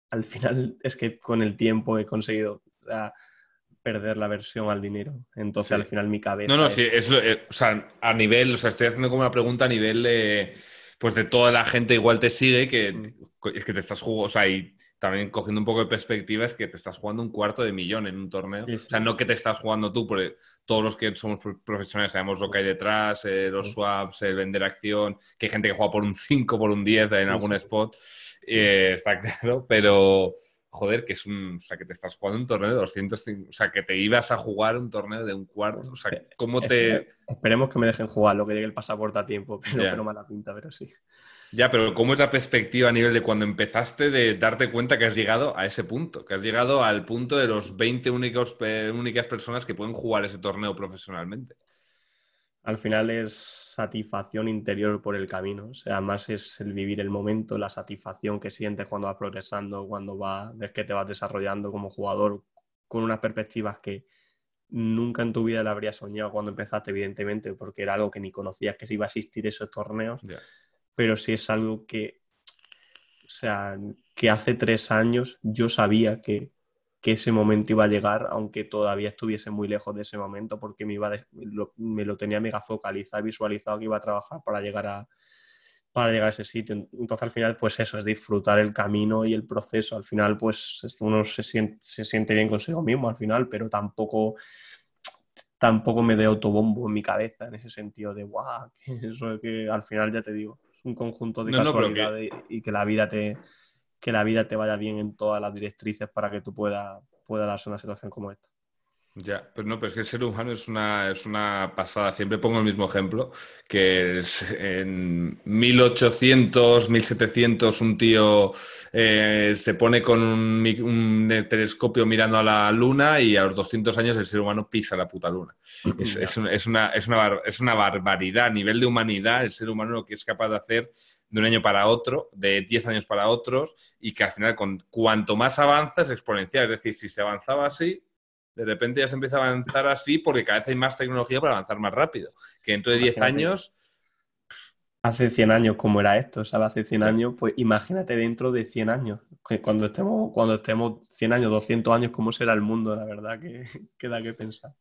al final es que con el tiempo he conseguido perder la versión al dinero. Entonces, al final, mi cabeza. No, no, sí, es, eh, o sea, a nivel, o sea, estoy haciendo como una pregunta a nivel de. Pues de toda la gente igual te sigue, que mm. es que te estás jugando, o sea, y también cogiendo un poco de perspectiva, es que te estás jugando un cuarto de millón en un torneo. O sea, no que te estás jugando tú, porque todos los que somos profesionales sabemos lo que hay detrás, eh, los swaps, el vender acción, que hay gente que juega por un 5, por un 10 en algún spot, eh, está claro, pero joder, que es un, o sea, que te estás jugando un torneo de 200, o sea, que te ibas a jugar un torneo de un cuarto, o sea, ¿cómo te...? Esperemos que me dejen jugar, lo que llegue el pasaporte a tiempo, pero, no mala pinta, pero sí. Ya, pero ¿cómo es la perspectiva a nivel de cuando empezaste de darte cuenta que has llegado a ese punto? Que has llegado al punto de los 20 únicos, únicas personas que pueden jugar ese torneo profesionalmente al final es satisfacción interior por el camino. O sea, más es el vivir el momento, la satisfacción que sientes cuando vas progresando, cuando vas, ves que te vas desarrollando como jugador con unas perspectivas que nunca en tu vida le habrías soñado cuando empezaste, evidentemente, porque era algo que ni conocías que se iba a existir esos torneos. Pero sí es algo que, o sea, que hace tres años yo sabía que, que ese momento iba a llegar, aunque todavía estuviese muy lejos de ese momento, porque me, iba me lo tenía mega focalizado, visualizado que iba a trabajar para llegar a, para llegar a ese sitio. Entonces al final, pues eso, es disfrutar el camino y el proceso. Al final, pues uno se siente, se siente bien consigo mismo al final, pero tampoco tampoco me dé autobombo en mi cabeza en ese sentido de guau, que eso que al final ya te digo, es un conjunto de casualidades y que la vida te, que la vida te vaya bien en todas las directrices para que tú puedas pueda darse una situación como esta. Ya, pero no, pero es que el ser humano es una, es una pasada. Siempre pongo el mismo ejemplo, que es en 1800, 1700 un tío eh, se pone con un, telescopio mirando a la luna y a los 200 años el ser humano pisa la puta luna. Es, es, una, es, una, es una barbaridad. A nivel de humanidad, el ser humano lo que es capaz de hacer de un año para otro, de 10 años para otros, y que al final, con, cuanto más avanza, es exponencial. Es decir, si se avanzaba así, de repente ya se empieza a avanzar así porque cada vez hay más tecnología para avanzar más rápido. Que dentro de 10 años... Hace 100 años, como era esto? ¿sabes? Hace 100 años, pues imagínate dentro de 100 años. Cuando estemos, cuando estemos 100 años, 200 años, ¿cómo será el mundo? La verdad que, que da que pensar.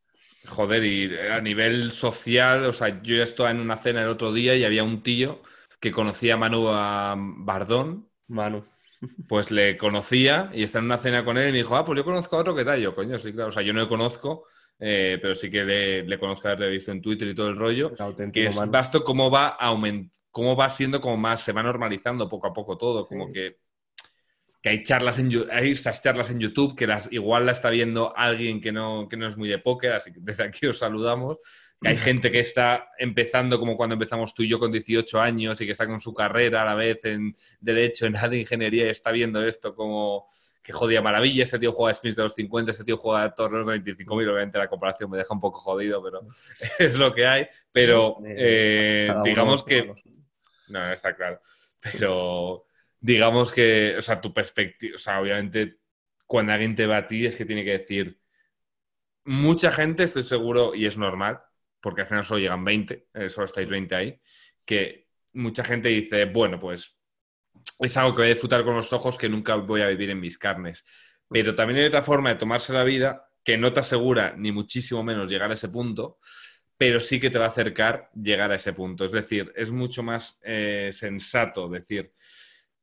Joder, y a nivel social, o sea, yo ya estaba en una cena el otro día y había un tío que conocía a Manu a Bardón. Manu. Pues le conocía y está en una cena con él y me dijo, ah, pues yo conozco a otro que tal. Yo, coño, sí, claro. O sea, yo no le conozco, eh, pero sí que le, le conozco haberle visto en Twitter y todo el rollo. que es vasto cómo va aument cómo va siendo como más, se va normalizando poco a poco todo, como que, que hay charlas en hay estas charlas en YouTube que las igual la está viendo alguien que no, que no es muy de póker, así que desde aquí os saludamos. Que hay gente que está empezando como cuando empezamos tú y yo con 18 años y que está con su carrera a la vez en Derecho, en de Ingeniería y está viendo esto como que jodía maravilla, este tío juega Smith de los 50, este tío juega Torres de 25.000, obviamente la comparación me deja un poco jodido, pero es lo que hay, pero eh, digamos que... No, está claro, pero digamos que, o sea, tu perspectiva, o sea, obviamente cuando alguien te va a ti es que tiene que decir, mucha gente, estoy seguro, y es normal, porque al final solo llegan 20, eh, solo estáis 20 ahí, que mucha gente dice, bueno, pues es algo que voy a disfrutar con los ojos que nunca voy a vivir en mis carnes. Pero también hay otra forma de tomarse la vida que no te asegura ni muchísimo menos llegar a ese punto, pero sí que te va a acercar llegar a ese punto. Es decir, es mucho más eh, sensato decir,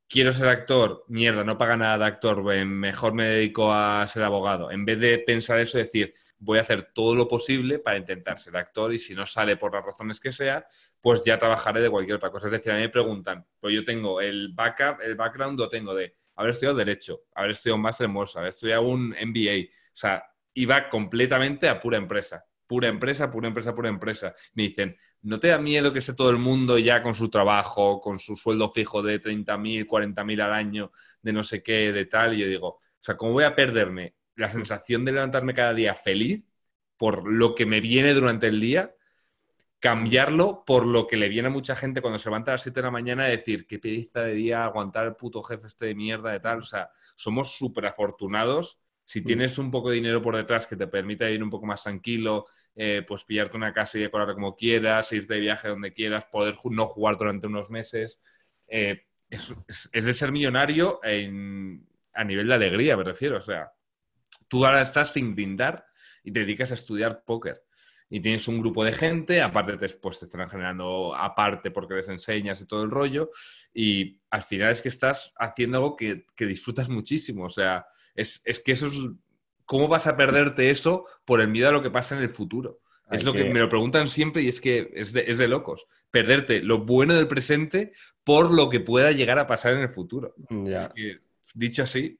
quiero ser actor, mierda, no paga nada de actor, mejor me dedico a ser abogado. En vez de pensar eso, decir, voy a hacer todo lo posible para intentar ser actor y si no sale por las razones que sea, pues ya trabajaré de cualquier otra cosa. Es decir, a mí me preguntan, pues yo tengo el backup, el background lo tengo de haber estudiado Derecho, haber estudiado un Master en haber estudiado un MBA. O sea, iba completamente a pura empresa. Pura empresa, pura empresa, pura empresa. Me dicen, ¿no te da miedo que esté todo el mundo ya con su trabajo, con su sueldo fijo de 30.000, 40.000 al año, de no sé qué, de tal? Y yo digo, o sea, ¿cómo voy a perderme la sensación de levantarme cada día feliz por lo que me viene durante el día? cambiarlo por lo que le viene a mucha gente cuando se levanta a las 7 de la mañana a decir qué pereza de día aguantar el puto jefe este de mierda de tal. O sea, somos súper afortunados si mm. tienes un poco de dinero por detrás que te permita ir un poco más tranquilo, eh, pues pillarte una casa y decorarla como quieras, irte de viaje donde quieras, poder no jugar durante unos meses, eh, es, de ser millonario a nivel de alegría, me refiero. O sea, tú ahora estás sin brindar y te dedicas a estudiar póker. Y tienes un grupo de gente, aparte te, pues, te están generando aparte porque les enseñas y todo el rollo, y al final es que estás haciendo algo que, que disfrutas muchísimo. O sea, es, que eso es... ¿Cómo vas a perderte eso por el miedo a lo que pasa en el futuro? es lo que... me lo preguntan siempre y es que es de, es de, locos. Perderte lo bueno del presente por lo que pueda llegar a pasar en el futuro. Es que, dicho así.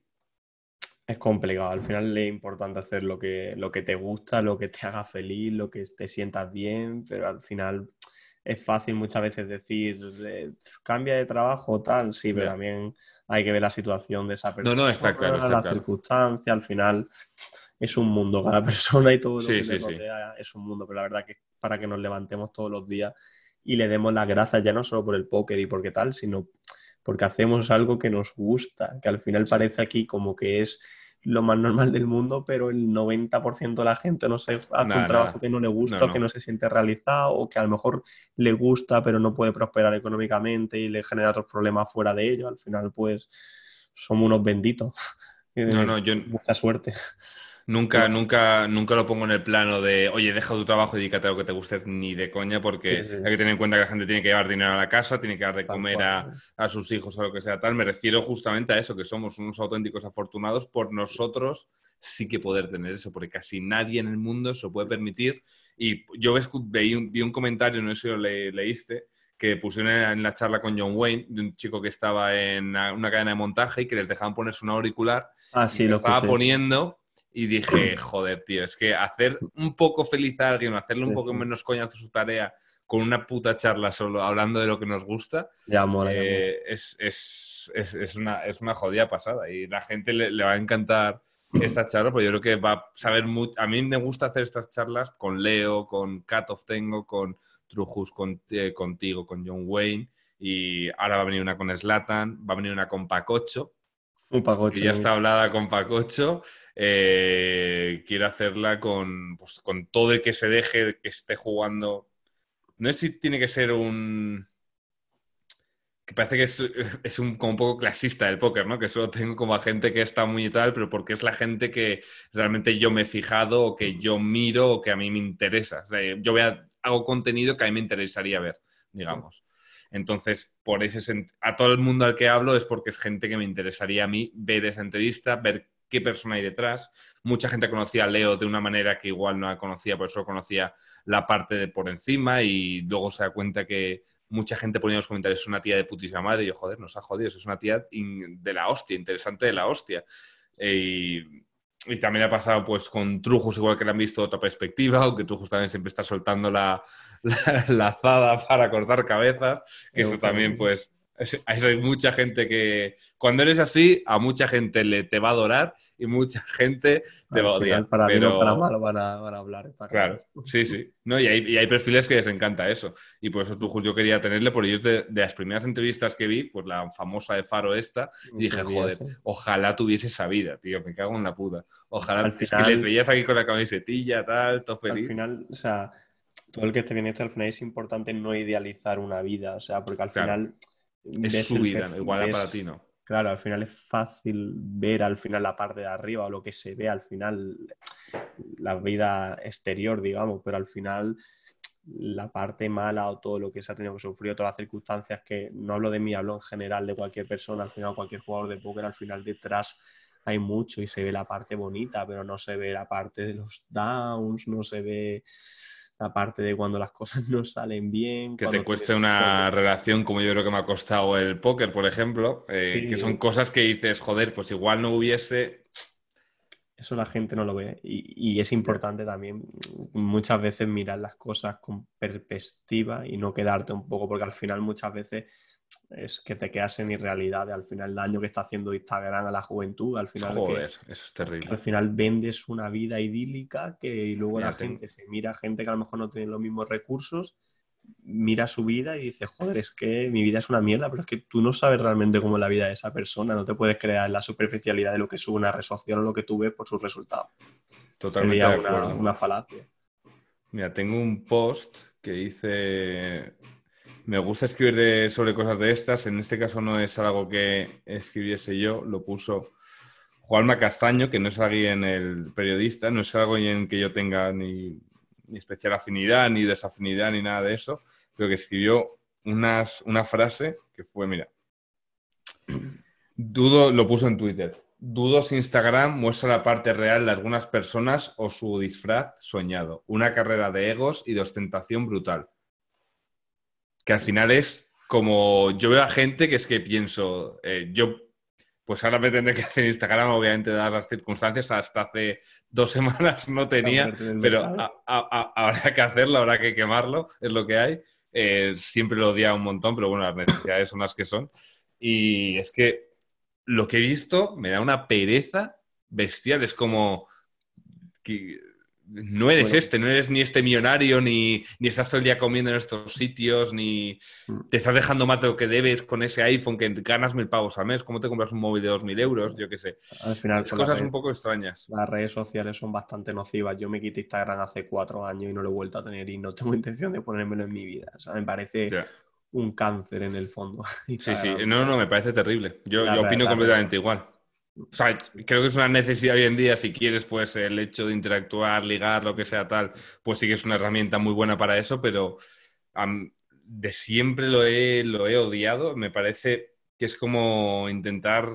Es complicado. Al final es importante hacer lo que, lo que te gusta, lo que te haga feliz, lo que te sientas bien, pero al final es fácil muchas veces decir, cambia de trabajo, tal, sí, pero también hay que ver la situación de esa persona. No, no, está claro. Está la circunstancia, al final es un mundo, cada persona y todo lo que sí, rodea es un mundo, pero la verdad que para que nos levantemos todos los días y le demos las gracias ya no solo por el póker y porque tal, sino porque hacemos algo que nos gusta, que al final parece aquí como que es lo más normal del mundo, pero el 90% de la gente no se hace un trabajo que no le gusta, que no se siente realizado, o que a lo mejor le gusta, pero no puede prosperar económicamente y le genera otros problemas fuera de ello. Al final, pues, somos unos benditos. No, no, yo... Mucha suerte. Nunca, nunca, nunca lo pongo en el plano de, oye, deja tu trabajo y dedícate a lo que te guste ni de coña, porque hay que tener en cuenta que la gente tiene que llevar dinero a la casa, tiene que dar de comer a, sus hijos o lo que sea tal. Me refiero justamente a eso, que somos unos auténticos afortunados por nosotros sí que poder tener eso, porque casi nadie en el mundo se lo puede permitir. Y yo vi un, vi un comentario, no sé si lo leíste, que pusieron en la charla con John Wayne, de un chico que estaba en una, cadena de montaje y que les dejaban ponerse un auricular. Ah, sí, lo estaba poniendo y dije, joder, tío, es que hacer un poco feliz a alguien, hacerle un poco menos coñazo su tarea con una puta charla solo hablando de lo que nos gusta, ya mola, eh, Es, es, es, una, es una jodida pasada y la gente le, va a encantar esta charla, porque yo creo que va a saber mucho. A mí me gusta hacer estas charlas con Leo, con Cat of Tengo, con Trujus, con, eh, contigo, con John Wayne y ahora va a venir una con Slatan, va a venir una con Pacocho. Un Pacocho. Y ya está hablada con Pacocho eh, quiero hacerla con, pues, con todo el que se deje, que esté jugando. No sé si tiene que ser un. que parece que es, un, como un poco clasista del póker, ¿no? Que solo tengo como a gente que está muy y tal, pero porque es la gente que realmente yo me he fijado, o que yo miro, o que a mí me interesa. yo veo, hago contenido que a mí me interesaría ver, digamos. Entonces, por ese a todo el mundo al que hablo es porque es gente que me interesaría a mí ver esa entrevista, ver qué persona hay detrás. Mucha gente conocía a Leo de una manera que igual no la conocía, por eso conocía la parte de por encima y luego se da cuenta que mucha gente ponía los comentarios es una tía de putísima madre y yo, joder, nos ha jodido, es una tía de la hostia, interesante de la hostia. y, también ha pasado pues con Trujos, igual que le han visto otra perspectiva, aunque Trujos también siempre está soltando la, la, azada para cortar cabezas, que eso también pues hay mucha gente que, cuando eres así, a mucha gente le te va a adorar y mucha gente te va a odiar. Para pero... para mal van a, hablar. claro, sí, sí. No, y, hay, y, hay, perfiles que les encanta eso. Y por eso tú, yo quería tenerle, porque yo de, de, las primeras entrevistas que vi, pues la famosa de Faro esta, y dije, joder, ojalá tuviese esa vida, tío, me cago en la puta. Ojalá, es que le veías aquí con la camisetilla, tal, todo feliz. Al final, o sea, todo el que esté bien hecho, al final es importante no idealizar una vida, o sea, porque al final es su vida, igual para ti no. Claro, al final es fácil ver al final la parte de arriba o lo que se ve al final, la vida exterior, digamos, pero al final la parte mala o todo lo que se ha tenido que sufrir, todas las circunstancias que no hablo de mí, hablo en general de cualquier persona, al final cualquier jugador de póker, al final detrás hay mucho y se ve la parte bonita, pero no se ve la parte de los downs, no se ve la parte de cuando las cosas no salen bien. Que te cueste una relación como yo creo que me ha costado el póker, por ejemplo, eh, que son cosas que dices, joder, pues igual no hubiese eso la gente no lo ve y, es importante también muchas veces mirar las cosas con perspectiva y no quedarte un poco, porque al final muchas veces es que te quedas en irrealidad, al final el daño que está haciendo Instagram a la juventud, al final... Joder, eso es terrible. Al final vendes una vida idílica que luego la gente se mira gente que a lo mejor no tiene los mismos recursos mira su vida y dice, joder, es que mi vida es una mierda, pero es que tú no sabes realmente cómo es la vida de esa persona, no te puedes crear la superficialidad de lo que sube una red social o lo que tú ves por sus resultados. Totalmente una, una falacia. Mira, tengo un post que dice, me gusta escribir sobre cosas de estas, en este caso no es algo que escribiese yo, lo puso Juanma Castaño, que no es alguien el periodista, no es algo en que yo tenga ni ni especial afinidad, ni desafinidad, ni nada de eso, pero que escribió unas, una frase que fue, mira, dudo, lo puso en Twitter, dudo si Instagram muestra la parte real de algunas personas o su disfraz soñado, una carrera de egos y de ostentación brutal. Que al final es como yo veo a gente que es que pienso, eh, yo pues ahora me tendré que hacer Instagram, obviamente, dadas las circunstancias. Hasta hace dos semanas no tenía, pero habrá que hacerlo, habrá que quemarlo, es lo que hay. Eh, siempre lo odia un montón, pero bueno, las necesidades son las que son. Y es que lo que he visto me da una pereza bestial. Es como que no eres este, no eres ni este millonario, ni, ni, estás todo el día comiendo en estos sitios, ni mm. te estás dejando más de lo que debes con ese iPhone que ganas mil pavos al mes. ¿Cómo te compras un móvil de dos mil euros? Yo qué sé. Al final, cosas un poco extrañas. Las redes sociales son bastante nocivas. Yo me quité Instagram hace cuatro años y no lo he vuelto a tener y no tengo intención de ponérmelo en mi vida. O sea, me parece un cáncer en el fondo. sí, sí. No, no, me parece terrible. Yo, yo opino completamente igual. O sea, creo que es una necesidad hoy en día, si quieres, pues el hecho de interactuar, ligar, lo que sea tal, pues sí que es una herramienta muy buena para eso, pero de siempre lo he, lo he odiado. Me parece que es como intentar,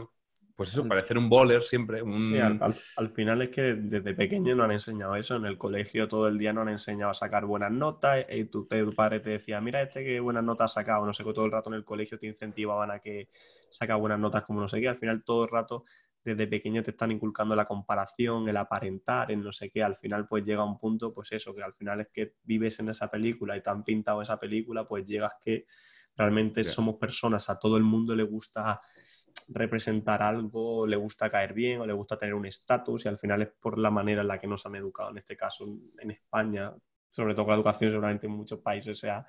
pues eso, parecer un bowler siempre. al, final es que desde pequeño no han enseñado eso. En el colegio todo el día no han enseñado a sacar buenas notas. Y tu, tu padre te decía, mira este que buenas notas ha sacado. No sé, todo el rato en el colegio te incentivaban a que saca buenas notas como no sé qué. Al final todo el rato desde pequeño te están inculcando la comparación, el aparentar, en no sé qué, al final pues llega un punto, pues eso, que al final es que vives en esa película y te han pintado esa película, pues llegas que realmente somos personas, a todo el mundo le gusta representar algo, le gusta caer bien o le gusta tener un estatus y al final es por la manera en la que nos han educado, en este caso en España, sobre todo con la educación seguramente en muchos países sea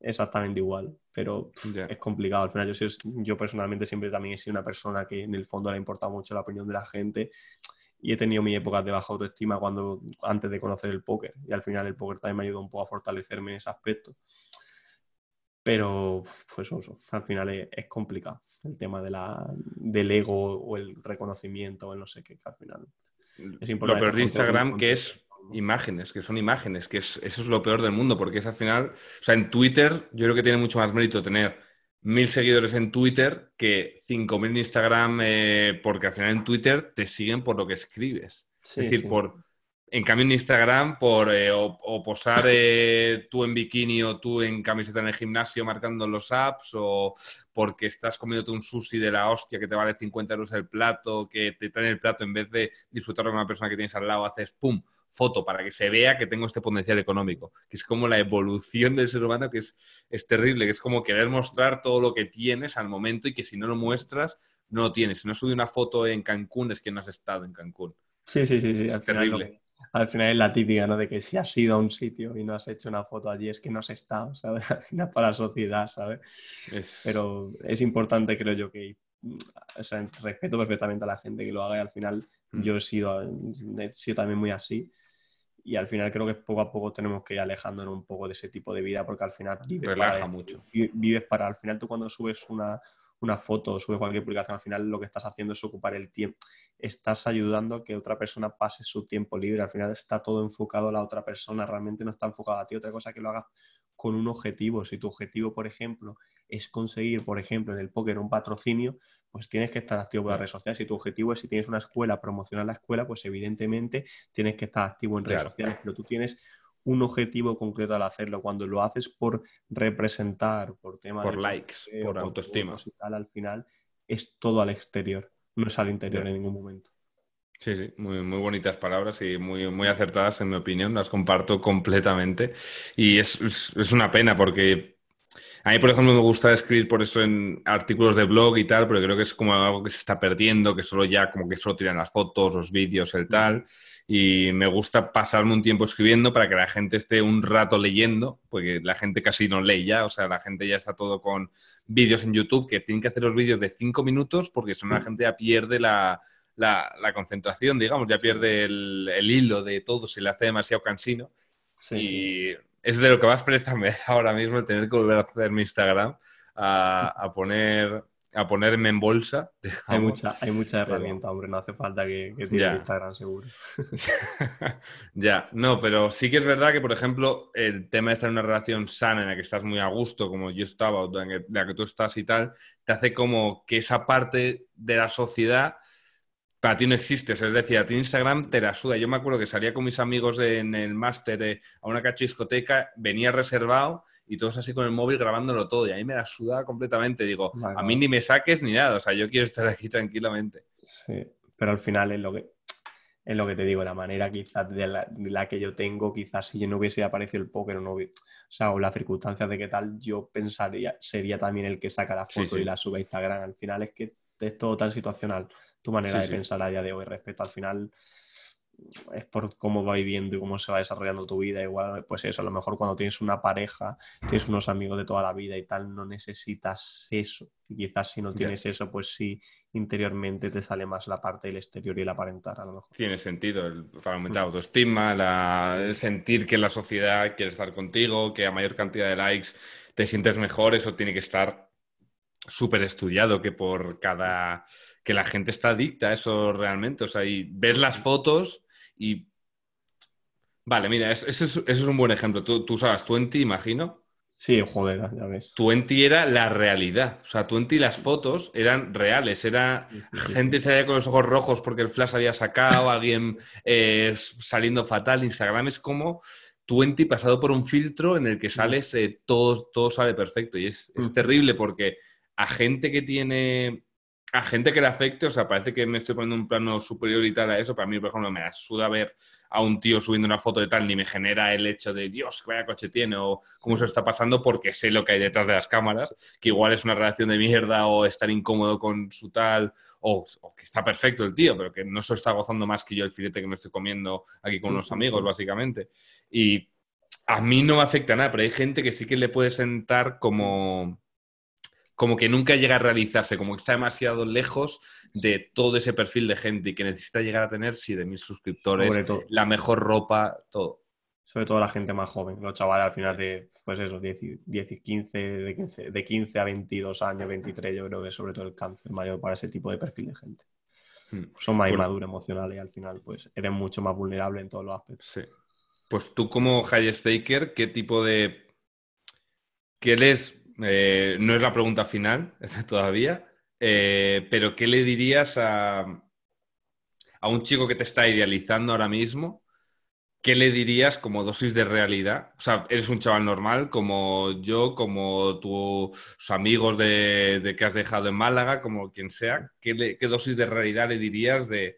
exactamente igual, pero es complicado. Al final, yo, yo personalmente siempre también he sido una persona que en el fondo le ha importado mucho la opinión de la gente y he tenido mis épocas de baja autoestima cuando, antes de conocer el póker y al final el póker también me ayudó un poco a fortalecerme en ese aspecto. Pero, pues eso, al final es, complicado el tema de la, del ego o el reconocimiento o el no sé qué, que al final es importante. Lo peor de Instagram que es imágenes, que son imágenes, que es, eso es lo peor del mundo, porque es al final, o sea, en Twitter yo creo que tiene mucho más mérito tener mil seguidores en Twitter que cinco mil en Instagram, eh, porque al final en Twitter te siguen por lo que escribes. es decir, por... En cambio en Instagram, por eh, o, posar eh, tú en bikini o tú en camiseta en el gimnasio marcando los apps, o porque estás comiéndote un sushi de la hostia que te vale 50 euros el plato, que te traen el plato en vez de disfrutarlo con una persona que tienes al lado, haces pum, foto para que se vea que tengo este potencial económico, que es como la evolución del ser humano, que es, es terrible, que es como querer mostrar todo lo que tienes al momento y que si no lo muestras, no lo tienes. Si no subes una foto en Cancún, es que no has estado en Cancún. Sí, sí, sí, sí. Es terrible. al final es la típica, ¿no? De que si has ido a un sitio y no has hecho una foto allí, es que no has estado, ¿sabes? Al final para la sociedad, ¿sabes? Pero es importante, creo yo, que o sea, respeto perfectamente a la gente que lo haga y al final Mm. Yo he sido, he sido también muy así y al final creo que poco a poco tenemos que ir alejándonos un poco de ese tipo de vida porque al final vives relaja mucho. Vives para, al final tú cuando subes una, una foto o subes cualquier publicación, al final lo que estás haciendo es ocupar el tiempo, estás ayudando a que otra persona pase su tiempo libre. Al final está todo enfocado a la otra persona, realmente no está enfocado a ti. Otra cosa que lo hagas con un objetivo. Si tu objetivo, por ejemplo, es conseguir, por ejemplo, en el póker un patrocinio, pues tienes que estar activo en las redes sociales. Si tu objetivo es, si tienes una escuela, promocionar la escuela, pues evidentemente tienes que estar activo en redes sociales, pero tú tienes un objetivo concreto al hacerlo. Cuando lo haces por representar, por temas por likes, por autoestima y tal, al final es todo al exterior, no es al interior en ningún momento. Sí, sí, muy, muy bonitas palabras y muy, muy acertadas en mi opinión, las comparto completamente. Y es, es, una pena porque a mí, por ejemplo, me gusta escribir por eso en artículos de blog y tal, porque creo que es como algo que se está perdiendo, que solo ya como que solo tiran las fotos, los vídeos, el tal. Y me gusta pasarme un tiempo escribiendo para que la gente esté un rato leyendo, porque la gente casi no lee ya, o sea, la gente ya está todo con vídeos en YouTube, que tienen que hacer los vídeos de cinco minutos, porque si no la gente ya pierde la, la, concentración, digamos, ya pierde el, hilo de todo, se le hace demasiado cansino. y es de lo que más pereza me da ahora mismo el tener que volver a hacer mi Instagram, a, poner a ponerme en bolsa. Hay mucha, hay mucha herramienta, hombre, no hace falta que, que Instagram seguro. ya, no, pero sí que es verdad que, por ejemplo, el tema de estar en una relación sana en la que estás muy a gusto, como yo estaba, o en la que tú estás y tal, te hace como que esa parte de la sociedad para ti no existes, es decir, a ti Instagram te la suda. Yo me acuerdo que salía con mis amigos en el máster eh, a una cacho discoteca, venía reservado y todos así con el móvil grabándolo todo. Y a mí me la suda completamente. Digo, a mí ni me saques ni nada. O sea, yo quiero estar aquí tranquilamente. Sí, pero al final es lo que, es lo que te digo, la manera quizás de la, que yo tengo, quizás si yo no hubiese aparecido el póker o no o sea, o las circunstancias de qué tal, yo pensaría, sería también el que saca la foto y la sube a Instagram. Al final es que es todo tan situacional tu manera de pensar a día de hoy respecto al final es por cómo va viviendo y cómo se va desarrollando tu vida. Igual, pues eso, a lo mejor cuando tienes una pareja, tienes unos amigos de toda la vida y tal, no necesitas eso. Y quizás si no tienes eso, pues sí, interiormente te sale más la parte del exterior y el aparentar, a lo mejor. Tiene sentido, el, para aumentar la autoestima, el sentir que la sociedad quiere estar contigo, que a mayor cantidad de likes te sientes mejor, eso tiene que estar súper estudiado, que por cada que la gente está adicta a eso realmente. O sea, y ves las fotos y. Vale, mira, ese es, un buen ejemplo. Tú, tú sabes, Twenty, imagino. Sí, joder, ya ves. Twenty era la realidad. O sea, Twenty las fotos eran reales. Era gente salía con los ojos rojos porque el flash había sacado, alguien eh, saliendo fatal. Instagram es como Twenty pasado por un filtro en el que sales, eh, todo, todo sale perfecto. Y es, es terrible porque a gente que tiene a gente que le afecte, o sea, parece que me estoy poniendo un plano superior y tal a eso, para mí, por ejemplo, me asuda ver a un tío subiendo una foto de tal, ni me genera el hecho de, Dios, qué vaya coche tiene, o cómo se está pasando, porque sé lo que hay detrás de las cámaras, que igual es una relación de mierda, o estar incómodo con su tal, o, que está perfecto el tío, pero que no se está gozando más que yo el filete que me estoy comiendo aquí con unos amigos, básicamente. Y a mí no me afecta nada, pero hay gente que sí que le puede sentar como como que nunca llega a realizarse, como que está demasiado lejos de todo ese perfil de gente y que necesita llegar a tener, sí, de mil suscriptores, la mejor ropa, todo. Sobre todo la gente más joven, los chavales al final de, pues eso, 10, 15, de 15, de 15 a 22 años, 23, yo creo que sobre todo el cáncer mayor para ese tipo de perfil de gente. Hmm. Son más inmaduros emocionales y al final pues eres mucho más vulnerable en todos los aspectos. Sí. Pues tú como high staker, ¿qué tipo de... ¿Qué les eh, no es la pregunta final todavía, eh, pero ¿qué le dirías a, a un chico que te está idealizando ahora mismo? ¿Qué le dirías como dosis de realidad? O sea, eres un chaval normal como yo, como tus amigos de, que has dejado en Málaga, como quien sea. ¿Qué, ¿Qué, dosis de realidad le dirías de,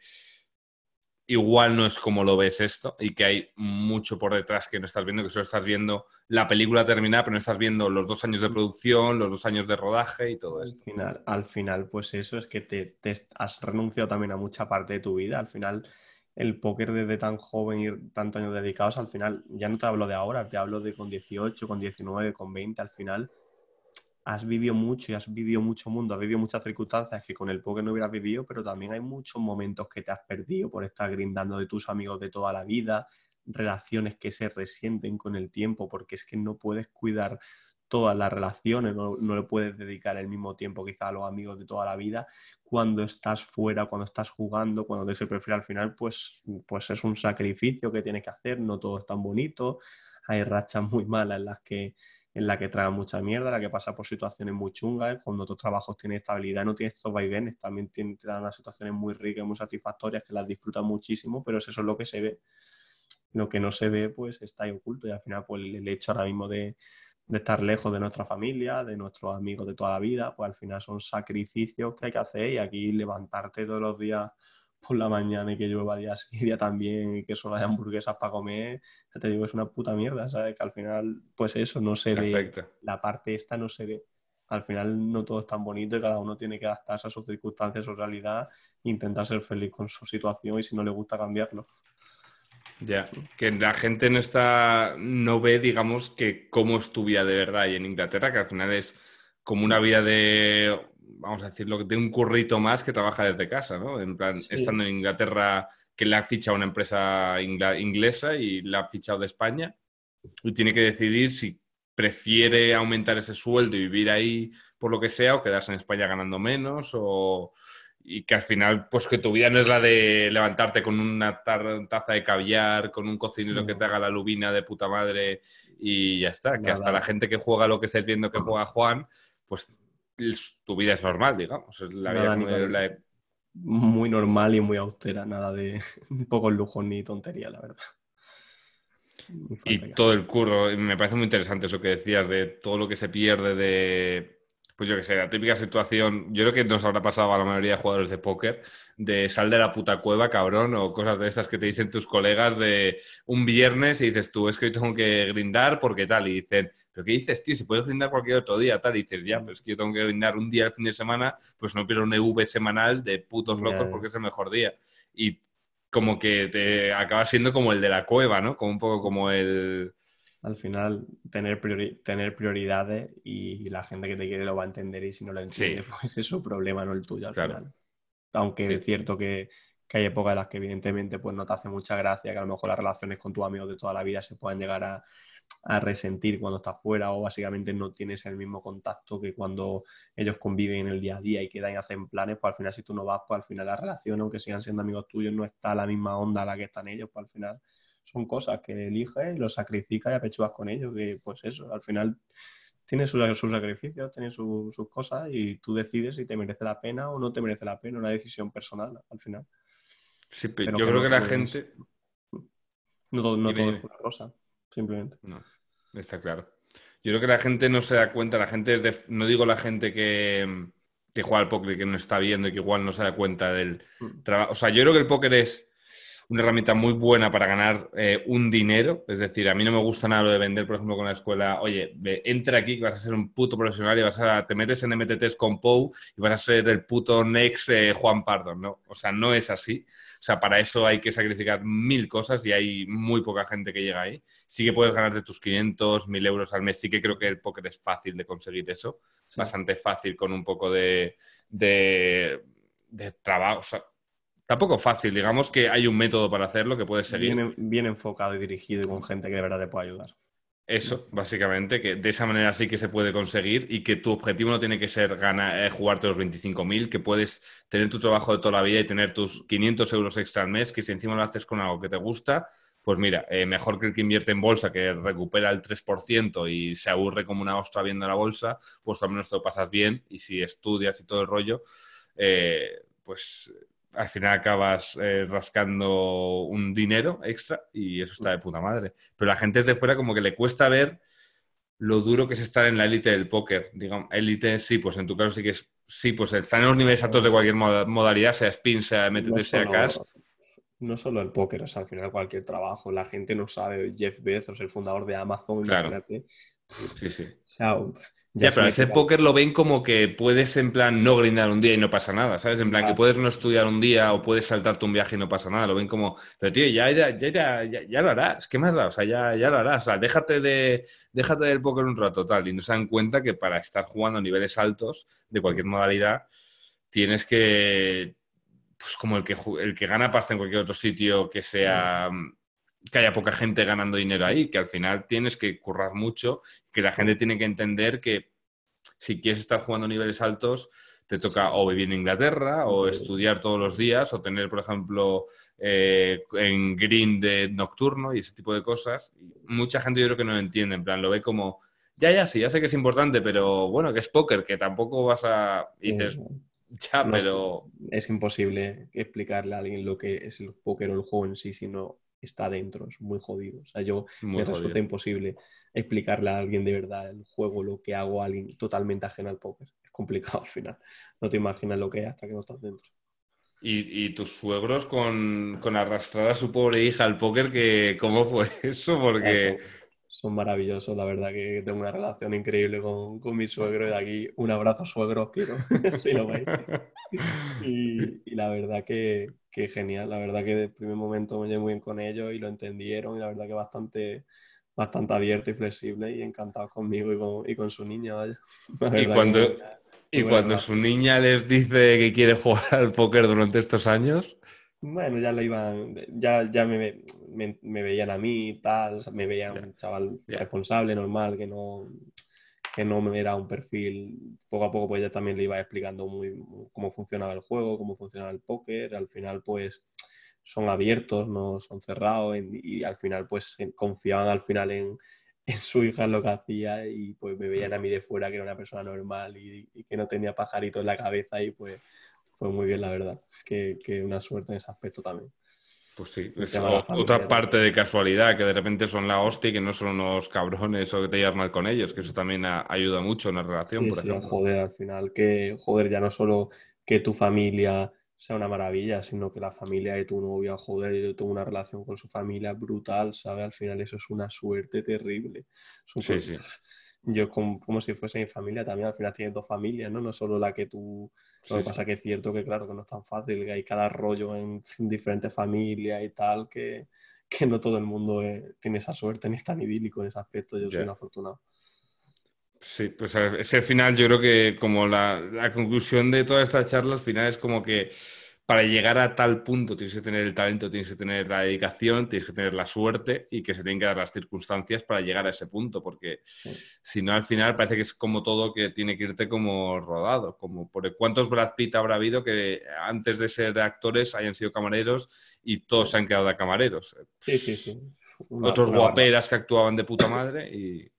igual no es como lo ves esto y que hay mucho por detrás que no estás viendo, que solo estás viendo la película terminada, pero no estás viendo los dos años de producción, los dos años de rodaje y todo esto. Al final, al final pues eso es que te, has renunciado también a mucha parte de tu vida. Al final, el póker desde tan joven y tantos años dedicados, al final, ya no te hablo de ahora, te hablo de con 18, con 19, con 20, al final has vivido mucho y has vivido mucho mundo, has vivido muchas circunstancias que con el póker no hubieras vivido, pero también hay muchos momentos que te has perdido por estar grindando de tus amigos de toda la vida, relaciones que se resienten con el tiempo, porque es que no puedes cuidar todas las relaciones, no, le puedes dedicar el mismo tiempo quizá a los amigos de toda la vida. Cuando estás fuera, cuando estás jugando, cuando te se prefiere al final, pues, pues es un sacrificio que tienes que hacer, no todo es tan bonito, hay rachas muy malas en las que en la que traga mucha mierda, en la que pasa por situaciones muy chungas, cuando tus trabajos tienen estabilidad, no tienes estos vaivenes, también te dan unas situaciones muy ricas, muy satisfactorias, que las disfrutas muchísimo, pero eso es lo que se ve. Lo que no se ve, pues está ahí oculto y al final, pues el hecho ahora mismo de, de estar lejos de nuestra familia, de nuestros amigos de toda la vida, pues al final son sacrificios que hay que hacer y aquí levantarte todos los días por la mañana y que llueva día sí, día también y que solo hay hamburguesas para comer, ya te digo, es una puta mierda, ¿sabes? Que al final, pues eso, no se ve, la parte esta no se ve. Al final no todo es tan bonito y cada uno tiene que adaptarse a sus circunstancias, a su realidad, e intentar ser feliz con su situación y si no le gusta cambiarlo. Ya, que la gente no está, no ve, digamos, que cómo es tu vida de verdad y en Inglaterra, que al final es como una vida de, vamos a decirlo, de un currito más que trabaja desde casa, ¿no? En plan, estando en Inglaterra, que le ha fichado una empresa inglesa y la ha fichado de España, y tiene que decidir si prefiere aumentar ese sueldo y vivir ahí por lo que sea, o quedarse en España ganando menos, o y que al final, pues que tu vida no es la de levantarte con una taza de caviar, con un cocinero que te haga la lubina de puta madre y ya está. Que hasta la gente que juega lo que estáis viendo que juega Juan, pues tu vida es normal, digamos. Es la vida Muy normal y muy austera, nada de pocos lujos ni tontería, la verdad. Y todo el curro, me parece muy interesante eso que decías de todo lo que se pierde de pues yo que sé, la típica situación, yo creo que nos habrá pasado a la mayoría de jugadores de póker, de sal de la puta cueva, cabrón, o cosas de estas que te dicen tus colegas de un viernes y dices tú, es que hoy tengo que grindar porque tal, y dicen, pero ¿qué dices, tío? Si puedes grindar cualquier otro día, tal, y dices, ya, pues es que yo tengo que grindar un día el fin de semana, pues no pierdo un EV semanal de putos locos porque es el mejor día. Y como que te acaba siendo como el de la cueva, ¿no? Como un poco como el al final tener, tener prioridades y la gente que te quiere lo va a entender y si no lo entiende, pues es su problema, no el tuyo al final. Aunque es cierto que, hay épocas en las que evidentemente pues no te hace mucha gracia, que a lo mejor las relaciones con tus amigos de toda la vida se puedan llegar a, resentir cuando estás fuera o básicamente no tienes el mismo contacto que cuando ellos conviven en el día a día y quedan y hacen planes, pues al final si tú no vas, pues al final la relación, aunque sigan siendo amigos tuyos, no está a la misma onda a la que están ellos, pues al final son cosas que eliges, los sacrificas y apechugas con ellos, que pues eso, al final tiene sus, sacrificios, tiene sus cosas y tú decides si te merece la pena o no te merece la pena, una decisión personal al final. Sí, pero yo creo que la gente... No, todo, no es una cosa, simplemente. No, está claro. Yo creo que la gente no se da cuenta, la gente es de... No digo la gente que, que juega al póker y que no está viendo y que igual no se da cuenta del mm. trabajo. O sea, yo creo que el póker es una herramienta muy buena para ganar eh, un dinero. Es decir, a mí no me gusta nada lo de vender, por ejemplo, con la escuela, oye, entra aquí que vas a ser un puto profesional y vas a, te metes en MTTs con Pou y vas a ser el puto next eh, Juan Pardo, ¿no? O sea, no es así. O sea, para eso hay que sacrificar mil cosas y hay muy poca gente que llega ahí. Sí que puedes ganarte tus 500, 1000 euros al mes. Sí que creo que el póker es fácil de conseguir eso. Bastante fácil con un poco de, de, de trabajo. O sea, tampoco fácil, digamos que hay un método para hacerlo que puedes seguir. Bien, enfocado y dirigido y con gente que de verdad te puede ayudar. Eso, básicamente, que de esa manera sí que se puede conseguir y que tu objetivo no tiene que ser ganar, eh, jugarte los 25.000, que puedes tener tu trabajo de toda la vida y tener tus 500 euros extra al mes, que si encima lo haces con algo que te gusta, pues mira, eh, mejor que el que invierte en bolsa, que recupera el 3% y se aburre como una ostra viendo la bolsa, pues al menos te lo pasas bien y si estudias y todo el rollo, eh, pues al final acabas eh, rascando un dinero extra y eso está de puta madre. Pero la gente desde fuera como que le cuesta ver lo duro que es estar en la élite del póker. Digamos, élite, sí, pues en tu caso sí que es, sí, pues están en los niveles altos de cualquier modalidad, sea spin, sea MTT, sea cash. No solo el póker, es al final cualquier trabajo. La gente no sabe, Jeff Bezos, el fundador de Amazon, claro. Sí, sí. Ya, pero ese póker lo ven como que puedes en plan no grindar un día y no pasa nada, ¿sabes? En plan que puedes no estudiar un día o puedes saltarte un viaje y no pasa nada. Lo ven como, pero tío, ya, ya, ya, ya, lo harás. ¿Qué más da? O sea, ya, ya lo harás. O sea, déjate, de, déjate del póker un rato tal. Y no se dan cuenta que para estar jugando a niveles altos de cualquier modalidad tienes que, pues como el que, el que gana pasta en cualquier otro sitio que sea que haya poca gente ganando dinero ahí, que al final tienes que currar mucho, que la gente tiene que entender que si quieres estar jugando a niveles altos, te toca o vivir en Inglaterra o estudiar todos los días o tener, por ejemplo, eh, en green de nocturno y ese tipo de cosas. Mucha gente yo creo que no lo entiende, en plan, lo ve como, ya, ya, sí, ya sé que es importante, pero bueno, que es póker, que tampoco vas a... dices, ya, pero... Es, imposible explicarle a alguien lo que es el póker o el juego en sí si no está dentro, es muy jodido. O sea, yo me resulta imposible explicarle a alguien de verdad el juego, lo que hago a alguien totalmente ajeno al póker complicado al final. No te imaginas lo que es hasta que no estás dentro. ¿Y, tus suegros con, arrastrar a su pobre hija al póker? Que, ¿Cómo fue eso? Porque... son, maravillosos, la verdad que tengo una relación increíble con, mi suegro. Y de aquí un abrazo, suegro, quiero, si lo veis. Y, la verdad que, genial, la verdad que de primer momento me llevé muy bien con ellos y lo entendieron y la verdad que bastante bastante abierto y flexible y encantado conmigo y con, su niña, Y cuando, ¿Y cuando su niña les dice que quiere jugar al póker durante estos años? Bueno, ya le iban, ya, ya me, me, veían a mí y tal, me veían un chaval responsable, normal, que no, que no me era un perfil. Poco a poco, pues ya también le iba explicando muy, cómo funcionaba el juego, cómo funcionaba el póker. Al final, pues son abiertos, no son cerrados y al final, pues confiaban al final en, en su hija lo que hacía y pues me veían a mí de fuera que era una persona normal y, que no tenía pajaritos en la cabeza y pues fue muy bien la verdad. Que, que una suerte en ese aspecto también. Pues sí, es otra parte de casualidad, que de repente son la hostia y que no son unos cabrones o que te llevas mal con ellos, que eso también ayuda mucho en la relación, por ejemplo. Joder, al final, que joder, ya no solo que tu familia sea una maravilla, sino que la familia de tu novia, joder, yo tengo una relación con su familia brutal, ¿sabes? Al final eso es una suerte terrible. sí, sí. Yo como, como, si fuese mi familia también, al final tienes dos familias, ¿no? No solo la que tú... Lo que pasa que es cierto que, claro, que no es tan fácil, que hay cada rollo en, diferentes familias y tal, que, que no todo el mundo tiene esa suerte ni es tan idílico en ese aspecto. Yo soy un afortunado. Sí, pues ese final yo creo que como la, la, conclusión de toda esta charla al final es como que para llegar a tal punto tienes que tener el talento, tienes que tener la dedicación, tienes que tener la suerte y que se tienen que dar las circunstancias para llegar a ese punto, porque si no al final parece que es como todo que tiene que irte como rodado, como por cuántos Brad Pitt habrá habido que antes de ser actores hayan sido camareros y todos se han quedado de camareros. Sí, sí, sí. Otros guaperas que actuaban de puta madre y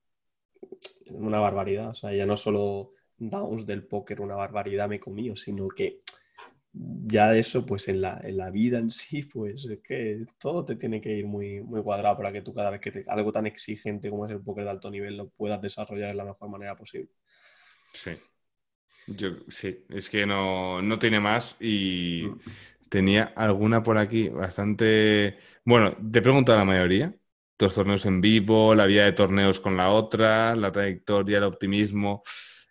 una barbaridad. O sea, ya no solo Downs del póker, una barbaridad me comí, sino que ya eso, pues en la, en la, vida en sí, pues es que todo te tiene que ir muy, muy cuadrado para que tú cada vez que algo tan exigente como es el póker de alto nivel lo puedas desarrollar de la mejor manera posible. Sí. Yo sí, es que no, no tiene más y mm. tenía alguna por aquí bastante... Bueno, te pregunto a la mayoría, los torneos en vivo, la vida de torneos con la otra, la trayectoria, el optimismo,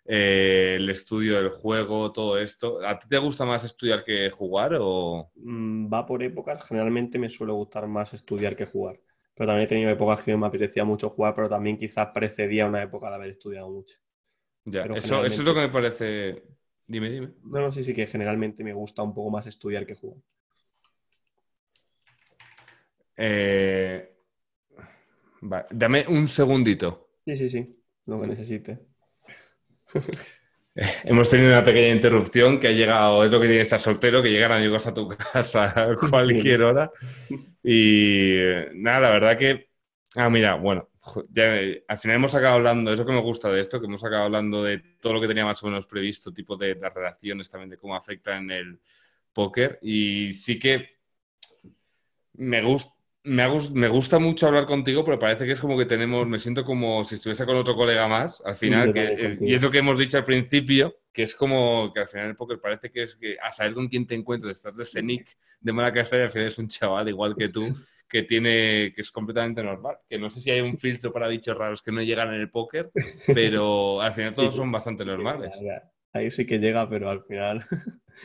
eh, el estudio del juego, todo esto. ¿A ti te gusta más estudiar que jugar o...? Mm, va por épocas. Generalmente me suele gustar más estudiar que jugar. Pero también he tenido épocas que me apetecía mucho jugar, pero también quizás precedía una época de haber estudiado mucho. Ya, eso, es lo que me parece... Dime, dime. No, no, sí, sí, que generalmente me gusta un poco más estudiar que jugar. Eh, dame un segundito. Sí, sí, sí, lo que necesite. Hemos tenido una pequeña interrupción que ha llegado, es lo que tiene estar soltero, que llegan amigos a tu casa a cualquier hora. Y nada, la verdad que. Ah, mira, bueno, ya, al final hemos acabado hablando, eso que me gusta de esto, que hemos acabado hablando de todo lo que tenía más o menos previsto, tipo de las relaciones también, de cómo afectan el póker. Y sí que me gusta me, gusta mucho hablar contigo, pero parece que es como que tenemos, me siento como si estuviese con otro colega más, al final, y es lo que hemos dicho al principio, que es como que al final el póker parece que es que a saber con quién te encuentras, estás de ese nick de mala castaña, al final es un chaval igual que tú, que tiene, que es completamente normal, que no sé si hay un filtro para bichos raros que no llegan en el póker, pero al final todos son bastante normales. Ahí sí que llega, pero al final...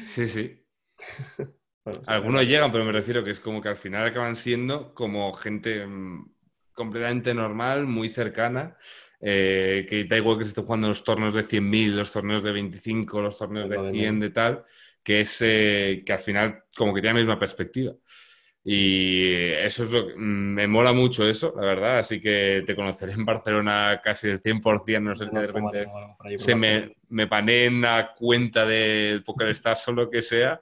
Sí, sí. Algunos llegan, pero me refiero que es como que al final acaban siendo como gente mm, completamente normal, muy cercana, eh, que da igual que se esté jugando los torneos de 100.000, los torneos de 25, los torneos de 100, de tal, que es eh, que al final como que tiene la misma perspectiva. Y eso es lo que mm, me mola mucho eso, la verdad. Así que te conoceré en Barcelona casi del 100%, no sé si de repente se me, me en la cuenta de PokerStars o lo que sea.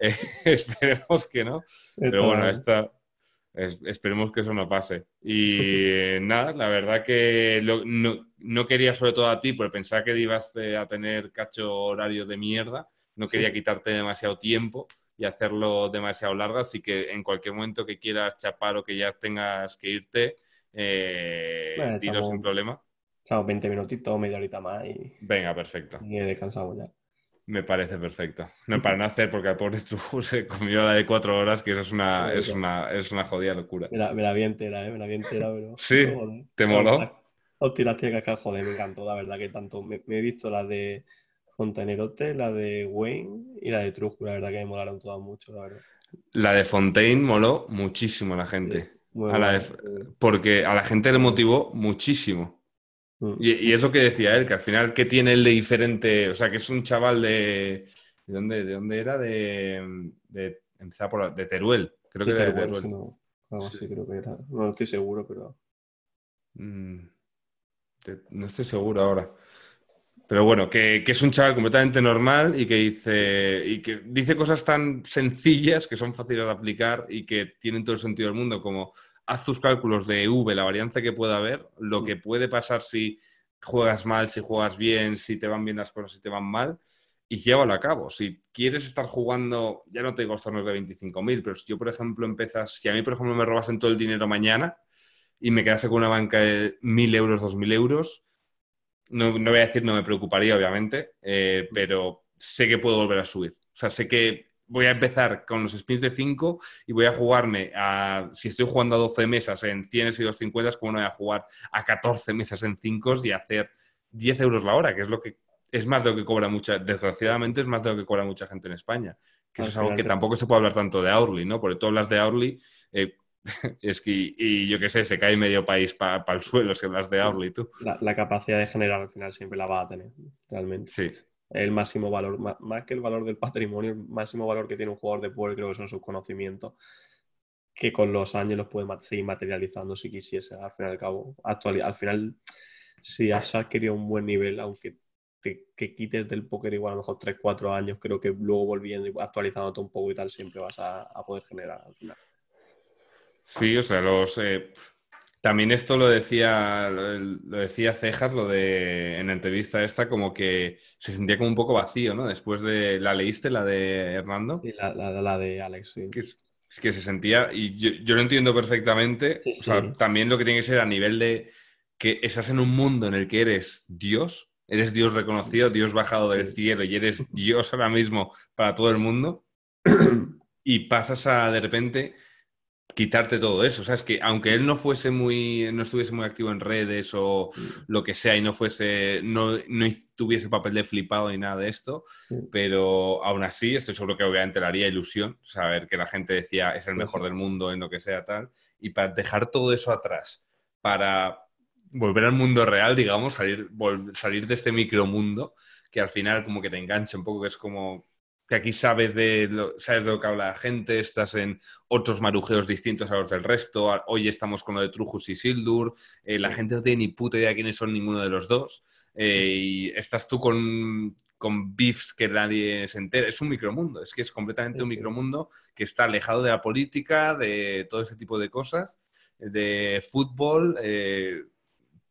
Eh, esperemos que no. Pero bueno, esta, esperemos que eso no pase. Y nada, la verdad que no, quería sobre todo a ti, porque pensaba que ibas a tener cacho horario de mierda. No quería quitarte demasiado tiempo y hacerlo demasiado largo, así que en cualquier momento que quieras chapar o que ya tengas que irte, eh, dilo sin problema. Chao, 20 minutitos, media horita más y... Venga, perfecto. Y descansamos ya. Me parece perfecto. No para no hacer, porque al pobre Trujo se comió la de cuatro horas, que eso es una, es una, es una jodida locura. Me la, me la vi entera, ¿eh? Me la vi entera, pero... Sí, ¿te moló? Hostia, la tía que joder, me encantó, la verdad que tanto... Me, he visto la de Fontanerote, la de Wayne y la de Trujo, la verdad que me molaron todas mucho, la verdad. La de Fontaine moló muchísimo a la gente. porque a la gente le motivó muchísimo. Mm. Y, es lo que decía él, que al final, ¿qué tiene él de diferente? O sea, que es un chaval de. ¿De dónde, de dónde era? De. de por de Teruel. Creo que era de Teruel. No, creo que era. No, estoy seguro, pero. Mm, no estoy seguro ahora. Pero bueno, que, es un chaval completamente normal y que dice, y que dice cosas tan sencillas que son fáciles de aplicar y que tienen todo el sentido del mundo, como haz tus cálculos de V, la variante que pueda haber, lo que puede pasar si juegas mal, si juegas bien, si te van bien las cosas, si te van mal, y llévalo a cabo. Si quieres estar jugando, ya no te digo torneos de 25.000, pero si yo, por ejemplo, empezas, si a mí, por ejemplo, me robasen todo el dinero mañana y me quedase con una banca de 1.000 euros, 2.000 euros, no, voy a decir no me preocuparía, obviamente, eh, pero sé que puedo volver a subir. O sea, sé que voy a empezar con los spins de 5 y voy a jugarme a, si estoy jugando a 12 mesas en 100 y 250, como no voy a jugar a 14 mesas en 5 y hacer 10 euros la hora, que es lo que es más de lo que cobra mucha, desgraciadamente es más de lo que cobra mucha gente en España. Que eso es algo que tampoco se puede hablar tanto de Aurli, ¿no? Porque tú hablas de Aurli, eh, es que, y yo qué sé, se cae medio país para el suelo si hablas de Aurli tú. La, capacidad de generar al final siempre la va a tener, realmente. Sí. El máximo valor, más, que el valor del patrimonio, el máximo valor que tiene un jugador de poder creo que son sus conocimientos, que con los años los puede seguir materializando si quisiese, al fin y al cabo. Actual, al final, si has adquirido un buen nivel, aunque te quites del póker igual a lo mejor 3, 4 años, creo que luego volviendo y actualizándote un poco y tal, siempre vas a, a poder generar al final. Sí, o sea, los. Eh, también esto lo decía, lo, decía Cejas, lo de en la entrevista esta, como que se sentía como un poco vacío, ¿no? Después de. ¿La leíste, la de Hernando? Sí, la, la, de Alex, sí. es, que se sentía, y yo, lo entiendo perfectamente. o sea, también lo que tiene que ser a nivel de que estás en un mundo en el que eres Dios, eres Dios reconocido, Dios bajado del cielo y eres Dios ahora mismo para todo el mundo. y pasas a de repente quitarte todo eso. O sea, es que aunque él no fuese muy, no estuviese muy activo en redes o lo que sea y no fuese, no, no tuviese papel de flipado ni nada de esto, pero aún así estoy seguro que obviamente le haría ilusión saber que la gente decía es el mejor del mundo en lo que sea tal. Y para dejar todo eso atrás, para volver al mundo real, digamos, salir, salir de este micromundo que al final como que te engancha un poco, que es como que aquí sabes de, lo, sabes de lo que habla la gente, estás en otros marujeos distintos a los del resto. Hoy estamos con lo de Trujus y Sildur. Eh, la gente no tiene ni puta idea quiénes son ninguno de los dos. Eh, y estás tú con, con beefs que nadie se entera. Es un micromundo, es que es completamente un micromundo que está alejado de la política, de todo ese tipo de cosas, de fútbol. Eh,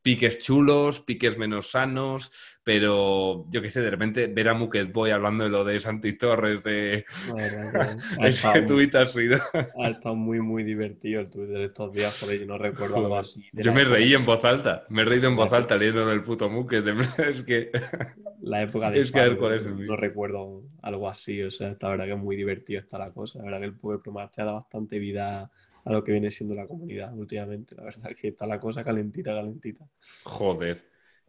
piques chulos, piques menos sanos, pero yo qué sé, de repente ver a Muket Boy hablando de lo de Santi Torres, de ese tuit ha sido. Ha estado muy, muy divertido el tuit de estos días, por yo no recuerdo algo así. Yo me reí en voz alta, me he reído en voz alta leyendo el puto Muket, es que... La época de... Es que no recuerdo algo así, o sea, la verdad que es muy divertido está la cosa, la verdad que el Power te ha dado bastante vida a lo que viene siendo la comunidad últimamente. La verdad que está la cosa calentita, calentita. Joder.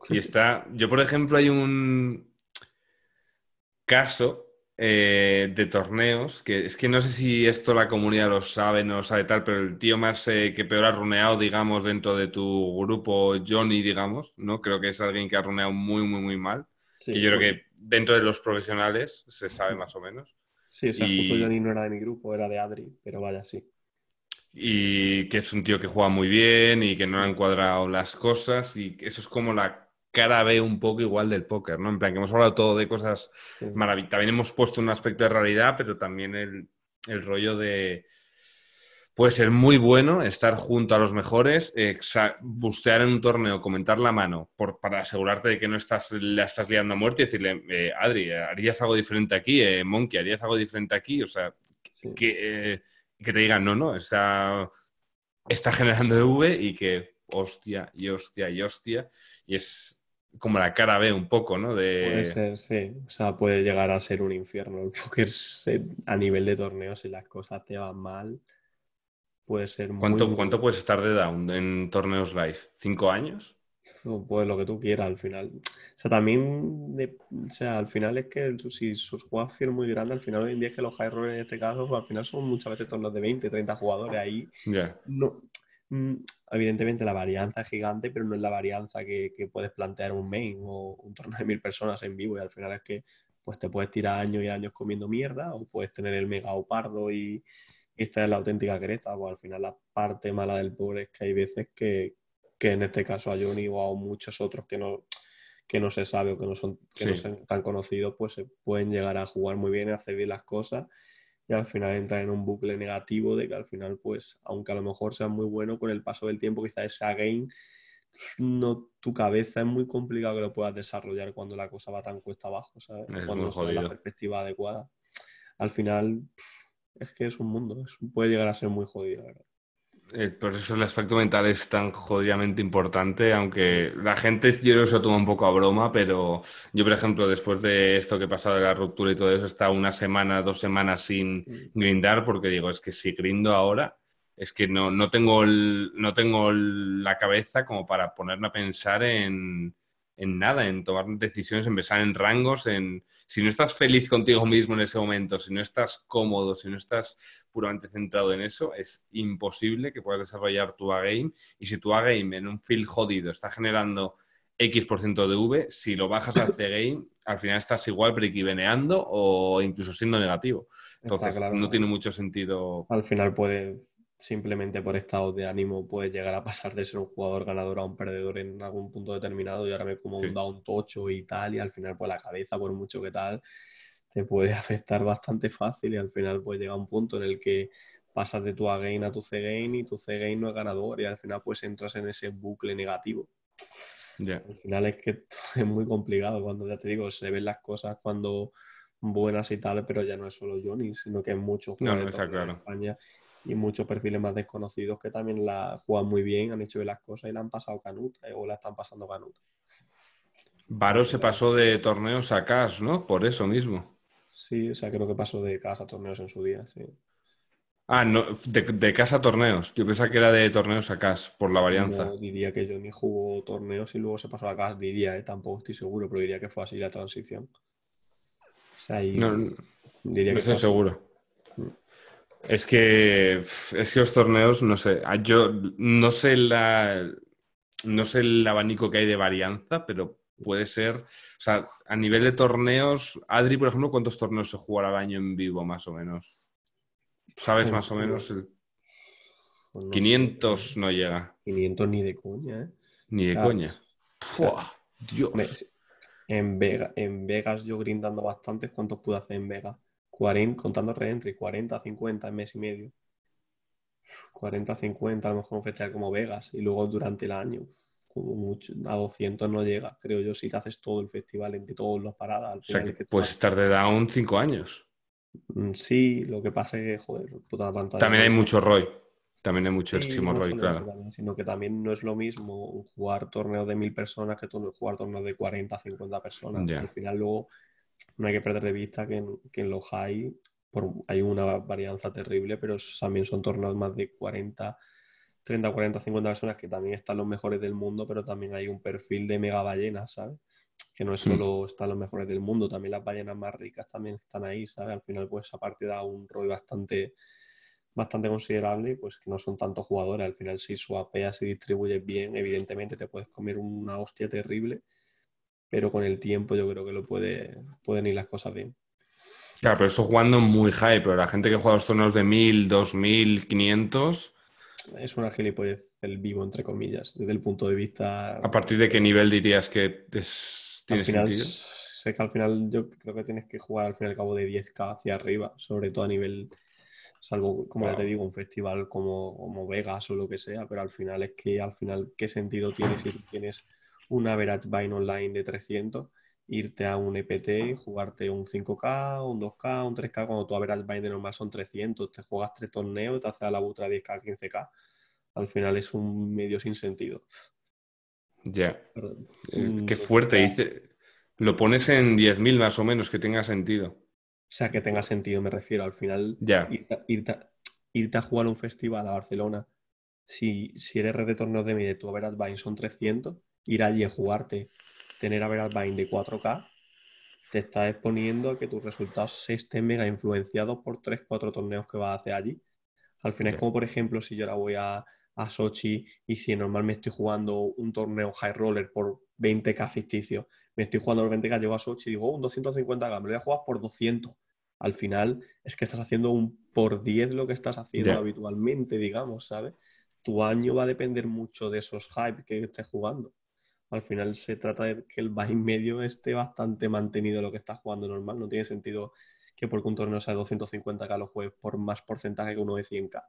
Y está, yo por ejemplo hay un caso eh, de torneos que es que no sé si esto la comunidad lo sabe, no lo sabe tal, pero el tío más eh, que peor ha runeado, digamos, dentro de tu grupo, Johnny, digamos, ¿no? Creo que es alguien que ha runeado muy, muy, muy mal. y yo creo que dentro de los profesionales se sabe más o menos. Sí, o sea, justo Johnny no era de mi grupo, era de Adri, pero vaya, sí. Y que es un tío que juega muy bien y que no ha encuadrado las cosas y eso es como la cara B un poco igual del póker, ¿no? En plan, que hemos hablado todo de cosas maravillosas. También hemos puesto un aspecto de realidad, pero también el, rollo de... Puede ser muy bueno estar junto a los mejores, bustear en un torneo, comentar la mano por, para asegurarte de que no estás, la estás liando a muerte y decirle, eh, Adri, ¿harías algo diferente aquí? Eh, Monkey, ¿harías algo diferente aquí? O sea, que, eh, que te digan, no, no, está, está generando EV y que hostia y hostia y hostia. Y es, como la cara B un poco, ¿no? De... Puede ser, sí. O sea, puede llegar a ser un infierno el póker a nivel de torneos si las cosas te van mal. Puede ser muy... ¿Cuánto, ¿Cuánto puedes estar de down en torneos live? ¿Cinco años? Pues lo que tú quieras al final. O sea, también, o sea, al final es que si sus juegos son muy grandes, al final hoy en día es que los high rollers en este caso, pues al final son muchas veces torneos de 20, 30 jugadores ahí. Ya. No, Mm, evidentemente la varianza es gigante, pero no es la varianza que, puedes plantear un main o un torneo de mil personas en vivo y al final es que pues te puedes tirar años y años comiendo mierda o puedes tener el mega opardo y, y esta es la auténtica creta, pues al final la parte mala del pobre es que hay veces que, en este caso a Johnny o a muchos otros que no que no se sabe o que no son, que no son tan conocidos, pues se pueden llegar a jugar muy bien, a hacer bien las cosas y al final entra en un bucle negativo de que al final, pues, aunque a lo mejor sea muy bueno, con el paso del tiempo quizás ese game, no, tu cabeza es muy complicado que lo puedas desarrollar cuando la cosa va tan cuesta abajo, ¿sabes? cuando no la perspectiva adecuada. Al final, es que es un mundo, puede llegar a ser muy jodido, ¿verdad? Eh, por eso el aspecto mental es tan jodidamente importante, aunque la gente yo creo que se lo toma un poco a broma, pero yo, por ejemplo, después de esto que he pasado de la ruptura y todo eso, he estado una semana, dos semanas sin grindar, porque digo, es que si grindo ahora, es que no, no, tengo, no tengo la cabeza como para ponerme a pensar en, en nada, en tomar decisiones, en pensar en rangos, en si no estás feliz contigo mismo en ese momento, si no estás cómodo, si no estás puramente centrado en eso, es imposible que puedas desarrollar tu A-game. Y si tu A-game en un field jodido está generando X% de V, si lo bajas al C-game, al final estás igual breakiveneando o incluso siendo negativo. Entonces, no tiene mucho sentido. Al final puede simplemente por estado de ánimo puedes llegar a pasar de ser un jugador ganador a un perdedor en algún punto determinado y ahora me como un down tocho y tal y al final pues la cabeza por mucho que tal te puede afectar bastante fácil y al final pues llega un punto en el que pasas de tu A gain a tu C gain y tu C gain no es ganador y al final pues entras en ese bucle negativo. Al final es que es muy complicado cuando ya te digo, se ven las cosas cuando buenas y tal, pero ya no es solo Johnny, sino que es mucho jugadores en España y muchos perfiles más desconocidos que también la juegan muy bien, han hecho bien las cosas y la han pasado canuta eh, o la están pasando canuta. Varo se pasó de torneos a CAS, ¿no? Por eso mismo. Sí, o sea, creo que pasó de CAS a torneos en su día, sí. Ah, no, de, casa a torneos. Yo pensaba que era de torneos a CAS, por la varianza. No, diría que Johnny jugó torneos y luego se pasó a CAS, diría, ¿eh? tampoco estoy seguro, pero diría que fue así la transición. O sea, no, diría que estoy seguro. Es que, es que los torneos, no sé, yo no sé la, no sé el abanico que hay de varianza, pero puede ser, o sea, a nivel de torneos, Adri, por ejemplo, ¿cuántos torneos se jugará al año en vivo, más o menos? ¿Sabes más o menos? 500 pues no llega. 500 ni de coña, ¿eh? Ni de coña. Dios. En, Vega, en Vegas yo grindando bastantes, ¿cuántos pude hacer en Vegas? 40, contando reentry, 40, 50 en mes y medio. 40, 50, a lo mejor un festival como Vegas. Y luego durante el año, como mucho, a 200 no llega, creo yo, si te haces todo el festival entre todos los paradas. o sea, que puedes estar de down 5 años. Mm, sí, lo que pasa es que, joder, puta pantalla. También hay mucho ROI. También hay mucho sí, ROI, claro. sino que también no es lo mismo jugar torneos de mil personas que jugar torneos de 40, 50 personas. Al final luego no hay que perder de vista que en, que en los high hay una varianza terrible, pero también son torneos más de 40, 30, 40, 50 personas que también están los mejores del mundo, pero también hay un perfil de mega ballenas, ¿sabes? Que no es hmm. solo están los mejores del mundo, también las ballenas más ricas también están ahí, ¿sabes? Al final, pues aparte da un rol bastante bastante considerable, pues que no son tantos jugadores. Al final, si suapeas y distribuyes bien, evidentemente te puedes comer una hostia terrible pero con el tiempo yo creo que lo puede, pueden ir las cosas bien. Claro, pero eso jugando muy high, pero la gente que juega los torneos de 1000, 2000, 500, es una gilipollez el vivo, entre comillas, desde el punto de vista... ¿A partir de qué nivel dirías que es, tiene sentido? Sé que al final yo creo que tienes que jugar al fin y al cabo de 10k hacia arriba, sobre todo a nivel, salvo, como ya te digo, un festival como, como Vegas o lo que sea, pero al final es que al final, ¿qué sentido tiene si tienes un average bind online de 300? irte a un EPT y jugarte un 5K, un 2K, un 3K, cuando tu average bind de normal son 300, te juegas tres torneos y te haces a la butra 10K, 15K. Al final es un medio sin sentido. Ya. Eh, qué fuerte. Dice, lo pones en 10.000 más o menos, que tenga sentido. O sea, que tenga sentido, me refiero. Al final, ya. irte, a jugar un festival a Barcelona, si, si eres red de torneos de media tu average bind son 300, ir allí a jugarte tener Average Bind de 4K, te está exponiendo a que tus resultados se estén mega influenciados por 3-4 torneos que vas a hacer allí. Al final es como, por ejemplo, si yo ahora voy a, a Sochi y si normalmente estoy jugando un torneo high roller por 20k ficticio, me estoy jugando el 20k, llego a Sochi y digo, oh, un 250k, me lo voy a jugar por 200. Al final es que estás haciendo un por 10 lo que estás haciendo habitualmente, digamos, ¿sabes? Tu año va a depender mucho de esos hype que estés jugando al final se trata de que el buy medio esté bastante mantenido lo que estás jugando normal. No tiene sentido que porque un torneo sea de 250k lo juegues por más porcentaje que uno de 100k.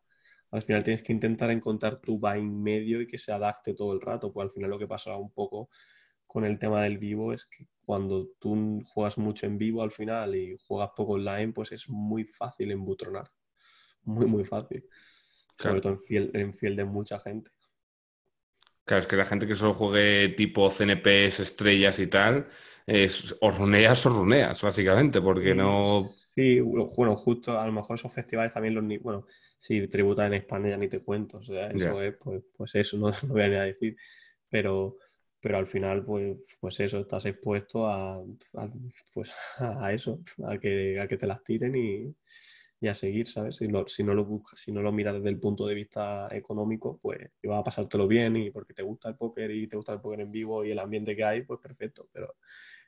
Al final tienes que intentar encontrar tu buy medio y que se adapte todo el rato. Pues al final lo que pasa un poco con el tema del vivo es que cuando tú juegas mucho en vivo al final y juegas poco online, pues es muy fácil embutronar. Muy, muy fácil. Sobre todo en fiel, en fiel de mucha gente. Claro, es que la gente que solo juegue tipo CNPs, estrellas y tal, es o runeas o runeas, básicamente, porque no. Sí, bueno, justo a lo mejor esos festivales también los. Bueno, si tributan en España ya ni te cuento, o sea, eso es, pues, pues eso, no, no, voy a ni a decir. Pero, pero al final, pues, pues eso, estás expuesto a, a pues, a eso, a que, a que te las tiren y, y a seguir, ¿sabes? Si no, si no lo buscas, si no lo miras desde el punto de vista económico, pues vas a pasártelo bien y porque te gusta el póker y te gusta el póker en vivo y el ambiente que hay, pues perfecto. Pero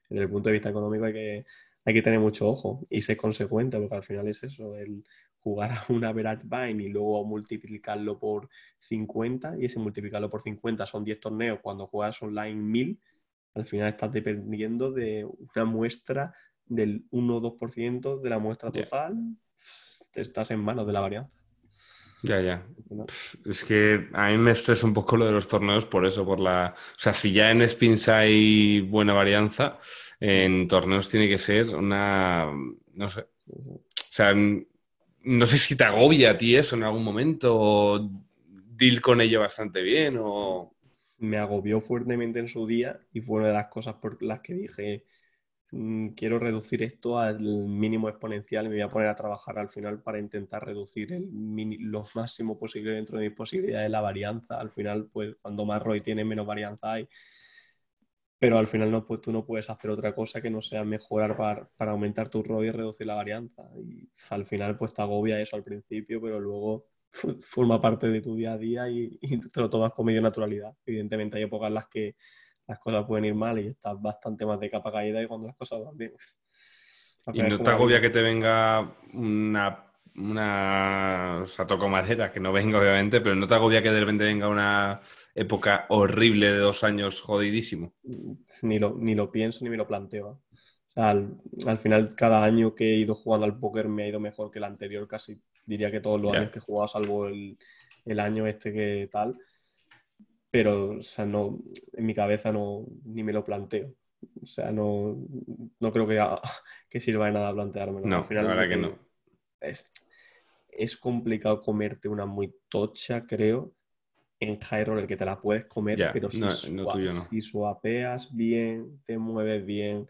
desde el punto de vista económico hay que, hay que tener mucho ojo y ser consecuente, porque al final es eso, el jugar a un average bind y luego multiplicarlo por 50 y ese multiplicarlo por 50 son 10 torneos cuando juegas online 1000, al final estás dependiendo de una muestra del 1 o 2% de la muestra total estás en manos de la varianza. Ya, ya. Es que a mí me estresa un poco lo de los torneos por eso, por la... O sea, si ya en spins hay buena varianza, en torneos tiene que ser una... No sé. O sea, no sé si te agobia a ti eso en algún momento o deal con ello bastante bien o... Me agobió fuertemente en su día y fue una de las cosas por las que dije, quiero reducir esto al mínimo exponencial me voy a poner a trabajar al final para intentar reducir el lo máximo posible dentro de mis posibilidades la varianza. Al final, pues cuando más ROI tiene, menos varianza hay. Pero al final no, pues, tú no puedes hacer otra cosa que no sea mejorar para, para aumentar tu ROI y reducir la varianza. Y al final, pues te agobia eso al principio, pero luego forma parte de tu día a día y, y te lo tomas con medio naturalidad. Evidentemente hay épocas en las que las cosas pueden ir mal y estás bastante más de capa caída y cuando las cosas van bien. Y no te agobia que te venga una, una, o sea, toco madera, que no venga obviamente, pero no te agobia que de repente venga una época horrible de dos años jodidísimo. Ni lo, ni lo pienso ni me lo planteo. al, final, cada año que he ido jugando al póker me ha ido mejor que el anterior, casi diría que todos los años que he jugado, salvo el, el año este que tal pero o sea, no, en mi cabeza no, ni me lo planteo. O sea, no, no creo que, que sirva de nada plantearme. No, Al final, la verdad que no. Es, es complicado comerte una muy tocha, creo, en high roller, que te la puedes comer, pero si, si suapeas bien, te mueves bien,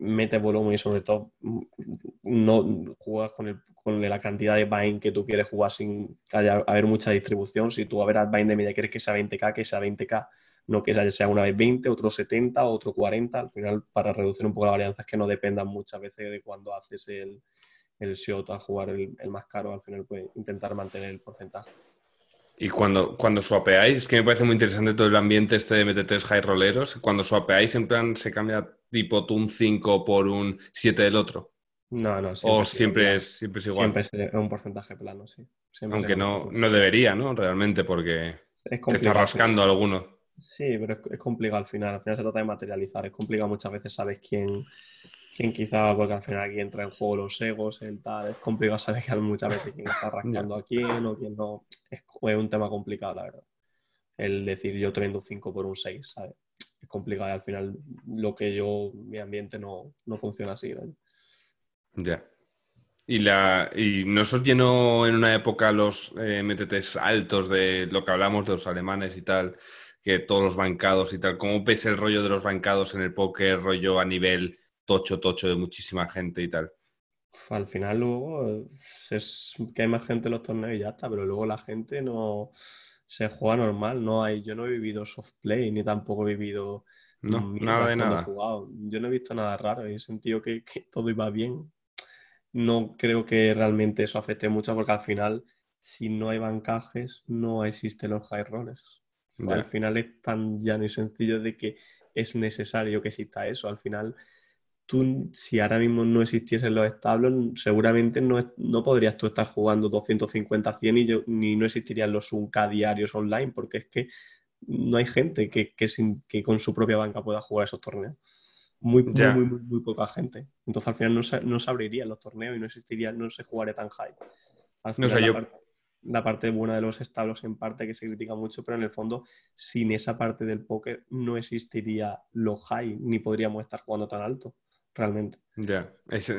mete volumen y sobre todo no juegas con, el, con la cantidad de bind que tú quieres jugar sin haber mucha distribución. Si tú a ver bind de media quieres que sea 20k, que sea 20k, no que sea una vez 20, otro 70, otro 40. Al final, para reducir un poco la varianza, es que no dependan muchas veces de cuando haces el, el shot a jugar el, el más caro. Al final, puedes intentar mantener el porcentaje. Y cuando, cuando swapeáis, es que me parece muy interesante todo el ambiente este de MT3 high rolleros. Cuando swapeáis, en plan, se cambia tipo tú un 5 por un 7 del otro. No, no, o siempre es, siempre es igual. Siempre es un porcentaje plano, sí. Aunque no, no debería, ¿no? Realmente, porque te está rascando alguno. Sí, pero es, complicado al final. Al final se trata de materializar. Es complicado muchas veces, sabes quién, quién quizá, porque al final aquí entra en juego los egos, el tal. Es complicado saber muchas veces quién está rascando a quién o quién no. Es, un tema complicado, la verdad. El decir yo trendo un 5 por un 6, ¿sabes? Es complicado y al final lo que yo, mi ambiente no, funciona así. Ya. Y, la, y nos os llenó en una época los eh, MTTs altos de lo que hablamos de los alemanes y tal, que todos los bancados y tal. ¿Cómo ves el rollo de los bancados en el póker, rollo a nivel tocho, tocho de muchísima gente y tal? Al final luego es que hay más gente en los torneos y ya está, pero luego la gente no se juega normal, no hay, yo no he vivido soft play ni tampoco he vivido no, nada de nada. Yo no he visto nada raro, he sentido que, todo iba bien. No creo que realmente eso afecte mucho porque al final, si no hay bancajes, no existen los high rollers. Al final es tan llano y sencillo de que es necesario que exista eso. Al final, tú, si ahora mismo no existiesen los establos, seguramente no, no podrías tú estar jugando 250, 100 y yo, ni no existirían los Unca diarios online, porque es que no hay gente que, que, con su propia banca pueda jugar esos torneos. Muy, muy, muy, muy, poca gente. Entonces al final no se, no se abrirían los torneos y no existiría, no se jugaría tan high. no sé, yo la parte buena de los establos en parte que se critica mucho, pero en el fondo sin esa parte del póker no existiría lo high ni podríamos estar jugando tan alto, realmente. Ya,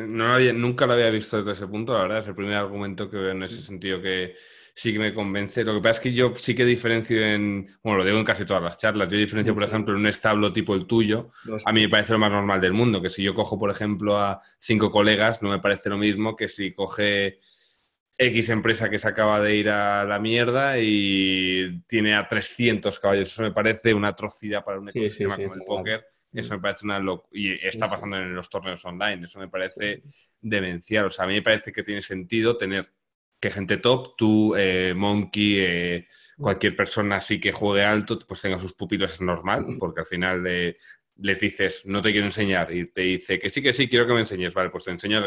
no había, nunca lo había visto desde ese punto, la verdad, es el primer argumento que veo en ese sentido que sí que me convence. Lo que pasa es que yo sí que diferencio en, bueno, lo digo en casi todas las charlas, yo diferencio, por ejemplo, en un establo tipo el tuyo, a mí me parece lo más normal del mundo, que si yo cojo, por ejemplo, a cinco colegas, no me parece lo mismo que si coge X empresa que se acaba de ir a la mierda y tiene a 300 caballos. Eso me parece una atrocidad para un ecosistema como el póker. Eso me parece una locura. Y está pasando en los torneos online. Eso me parece demencial. O sea, a mí me parece que tiene sentido tener que gente top, tú, eh, Monkey, eh, cualquier persona así que juegue alto, pues tenga sus pupilos es normal, porque al final de les dices, no te quiero enseñar, y te dice que sí, que sí, quiero que me enseñes, vale, pues te enseño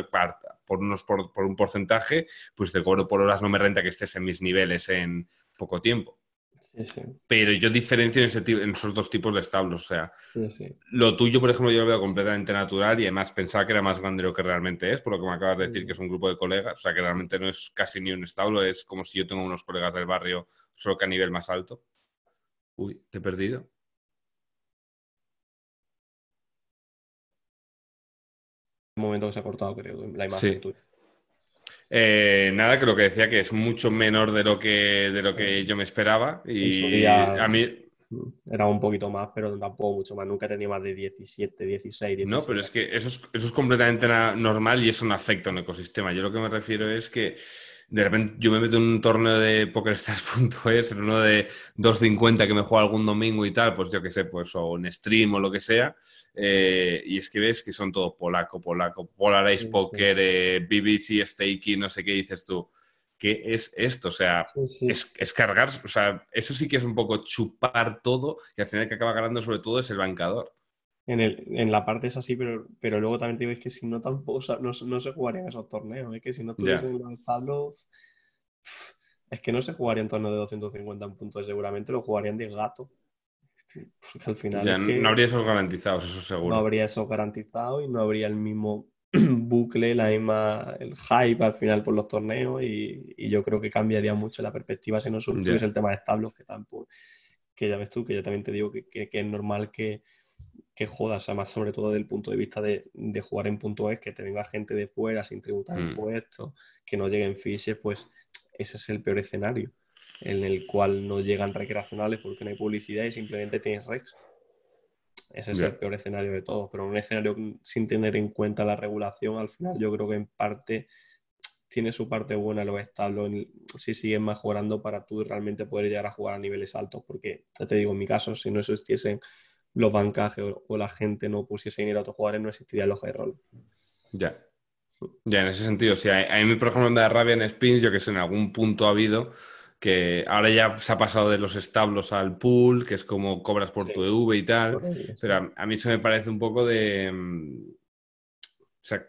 por, unos, por, por, un porcentaje, pues te cobro por horas, no me renta que estés en mis niveles en poco tiempo. Pero yo diferencio en, ese, en, esos dos tipos de establos. O sea, lo tuyo, por ejemplo, yo lo veo completamente natural y además pensaba que era más grande de lo que realmente es, por lo que me acabas de decir que es un grupo de colegas. O sea, que realmente no es casi ni un establo, es como si yo tengo unos colegas del barrio, solo que a nivel más alto. Uy, te he perdido. momento que se ha cortado, creo, la imagen tuya. Eh, nada, que lo que decía que es mucho menor de lo que, de lo que yo me esperaba. Y a mí. Era un poquito más, pero tampoco mucho más. Nunca tenía más de 17, 16, 17. No, pero es que eso es, eso es completamente normal y eso no afecta a un ecosistema. Yo lo que me refiero es que de repente yo me meto en un torneo de PokerStars.es, en uno de 2.50 que me juega algún domingo y tal, pues yo qué sé, pues o en stream o lo que sea, eh, y es que ves que son todo polaco, polaco, Polarize Poker, eh, BBC Staking, no sé qué dices tú. ¿Qué es esto? O sea, es, es, cargar, o sea, eso sí que es un poco chupar todo y al final que acaba ganando sobre todo es el bancador. En, el, en la parte es así, pero, pero luego también te digo, que si no tampoco no, no se jugarían esos torneos, es que si no tuviesen yeah. el es que no se jugaría en torno de 250 puntos, seguramente lo jugarían de gato. Porque al final. no habría esos garantizados, eso seguro. No habría esos garantizados y no habría el mismo bucle, la misma, el hype al final por los torneos y, y yo creo que cambiaría mucho la perspectiva si no tuviese el tema de establos que tampoco, que ya ves tú, que yo también te digo que, que, que es normal que, que jodas, además sobre todo desde el punto de vista de, de, jugar en punto es, que te venga gente de fuera sin tributar mm. impuestos, que no lleguen fiches, pues ese es el peor escenario, en el cual no llegan recreacionales porque no hay publicidad y simplemente tienes rex. Ese es el peor escenario de todos, pero un escenario sin tener en cuenta la regulación, al final yo creo que en parte tiene su parte buena los establos si siguen mejorando para tú realmente poder llegar a jugar a niveles altos, porque ya te digo, en mi caso, si no existiesen los bancajes o, la gente no pusiese dinero a otros jugadores, no existiría los high roll. Ya. Ya, en ese sentido, si a, mí, por ejemplo, me da rabia en spins, yo que sé, en algún punto ha habido que ahora ya se ha pasado de los establos al pool, que es como cobras por tu EV y tal, pero a, mí eso me parece un poco de... Mm, o sea,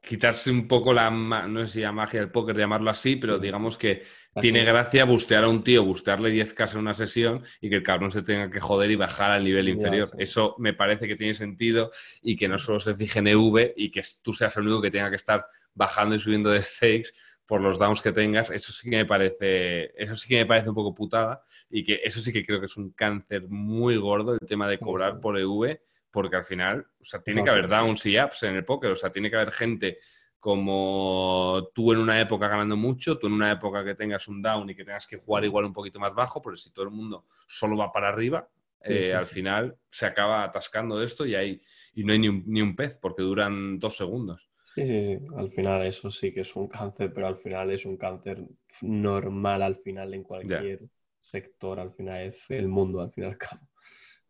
quitarse un poco la, no sé si la magia del póker, llamarlo así, pero digamos que tiene gracia bustear a un tío, bustearle 10k en una sesión y que el cabrón se tenga que joder y bajar al nivel inferior. Eso me parece que tiene sentido y que no solo se fije en EV y que tú seas el único que tenga que estar bajando y subiendo de stakes por los downs que tengas, eso sí que me parece, eso sí que me parece un poco putada y que eso sí que creo que es un cáncer muy gordo el tema de cobrar por EV, porque al final, o sea, tiene que haber downs y ups en el póker, o sea, tiene que haber gente como tú en una época ganando mucho, tú en una época que tengas un down y que tengas que jugar igual un poquito más bajo, porque si todo el mundo solo va para arriba, eh, al final se acaba atascando esto y, hay, y no hay ni un, ni un pez porque duran dos segundos. Sí, sí, al final eso sí que es un cáncer, pero al final es un cáncer normal al final en cualquier sector, al final es el mundo, al final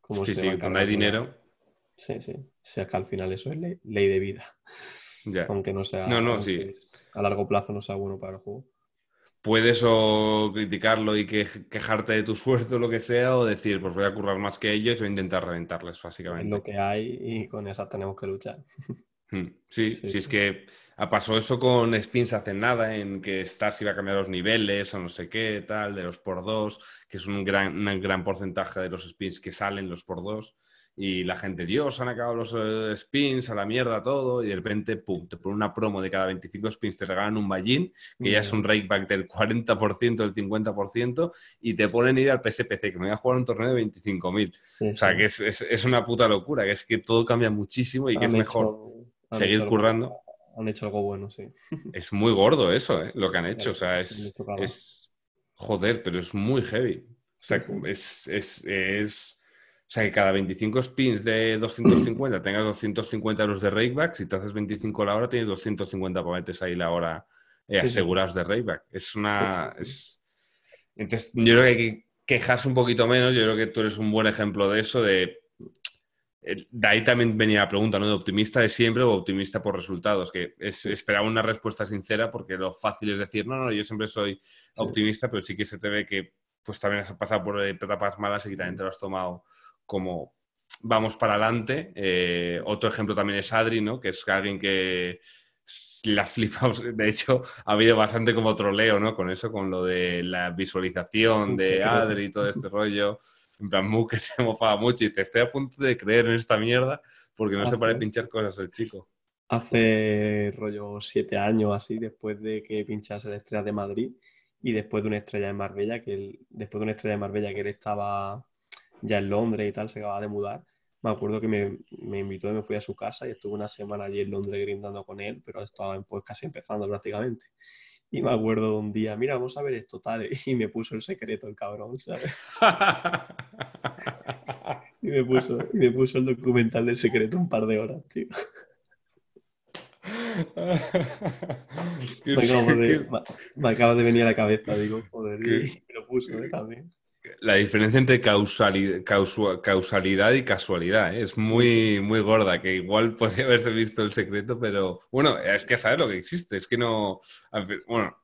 Como sí, sí, cuando hay dinero. Sí, sí, o sea que al final eso es ley, de vida. Aunque no sea. No, no, sí. A largo plazo no sea bueno para el juego. Puedes o criticarlo y quejarte de tu suerte o lo que sea, o decir, pues voy a currar más que ellos y voy a intentar reventarles, básicamente. Es lo que hay y con esas tenemos que luchar. Hmm, sí, sí, es que pasó eso con Spins hace nada, en que Stars iba a cambiar los niveles o no sé qué, tal, de los por dos, que es un gran, un gran porcentaje de los Spins que salen los por dos y la gente, Dios, han acabado los eh, spins, a la mierda todo, y de repente, pum, te pone una promo de cada 25 spins, te regalan un ballín, que ya es un rakeback del 40%, del 50%, y te ponen ir al PSPC, que me voy a jugar un torneo de 25.000. o sea, que es, una puta locura, que es que todo cambia muchísimo y que es mejor seguir currando. han hecho algo bueno, sí. Es muy gordo eso, ¿eh? lo que han hecho, o sea, es, es... Joder, pero es muy heavy. O sea, es, es o sea, que cada 25 spins de 250 tengas 250 euros de rakeback. Si te haces 25 la hora, tienes 250 metes ahí la hora eh, asegurados de rakeback. Es una... Entonces, yo creo que hay que quejarse un poquito menos. Yo creo que tú eres un buen ejemplo de eso, de... Eh, de ahí también venía la pregunta, ¿no? De optimista de siempre o optimista por resultados, que es, esperaba una respuesta sincera porque lo fácil es decir, no, no, yo siempre soy optimista, pero sí que se te ve que pues también has pasado por etapas malas y que también te lo has tomado como vamos para adelante. Eh, otro ejemplo también es Adri, ¿no? Que es alguien que la flipa. De hecho, ha habido bastante como troleo, ¿no? Con eso, con lo de la visualización de Adri y todo este rollo. En plan, Mu que se mofaba mucho y dice, estoy a punto de creer en esta mierda porque no se para de pinchar cosas el chico. Hace rollo siete años así, después de que pinchase la estrella de Madrid y después de una estrella de Marbella, que después de una estrella de Marbella que él estaba ya en Londres y tal, se acaba de mudar. Me acuerdo que me, me, invitó y me fui a su casa y estuve una semana allí en Londres grindando con él, pero estaba pues casi empezando prácticamente. Y me acuerdo de un día, mira, vamos a ver esto tal, y me puso el secreto el cabrón, ¿sabes? y, me puso, y me puso el documental del secreto un par de horas, tío. me, acaba de, venir a la cabeza, digo, joder, y me lo puso ¿eh? también la diferencia entre causalidad, y casualidad ¿eh? es muy, muy gorda, que igual podría haberse visto el secreto, pero bueno, es que saber lo que existe, es que no, bueno,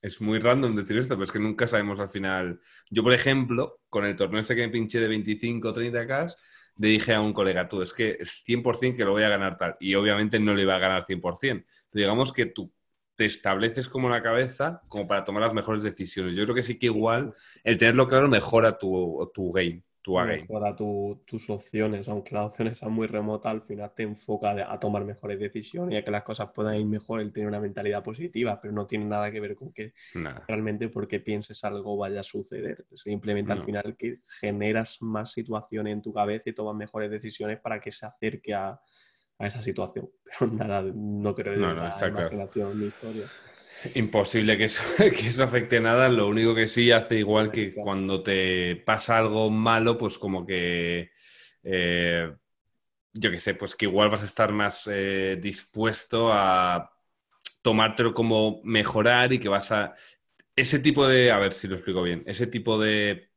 es muy random decir esto, pero es que nunca sabemos al final. Yo, por ejemplo, con el torneo este que me pinché de 25 o 30K, le dije a un colega, tú, es que es 100% que lo voy a ganar tal, y obviamente no le iba a ganar 100%, pero digamos que tú te estableces como la cabeza como para tomar las mejores decisiones. Yo creo que sí que igual el tenerlo claro mejora tu, tu game, tu game. Mejora tus opciones, aunque las opciones sean muy remotas, al final te enfoca a tomar mejores decisiones y a que las cosas puedan ir mejor, el tener una mentalidad positiva, pero no tiene nada que ver con que realmente porque pienses algo vaya a suceder. Simplemente al final que generas más situaciones en tu cabeza y tomas mejores decisiones para que se acerque a, a esa situación. Pero nada, no creo que no, no, imaginación historia. Imposible que eso, que eso afecte nada. Lo único que sí hace igual que cuando te pasa algo malo, pues como que eh, yo qué sé, pues que igual vas a estar más eh, dispuesto a tomártelo como mejorar y que vas a. Ese tipo de. A ver si lo explico bien. Ese tipo de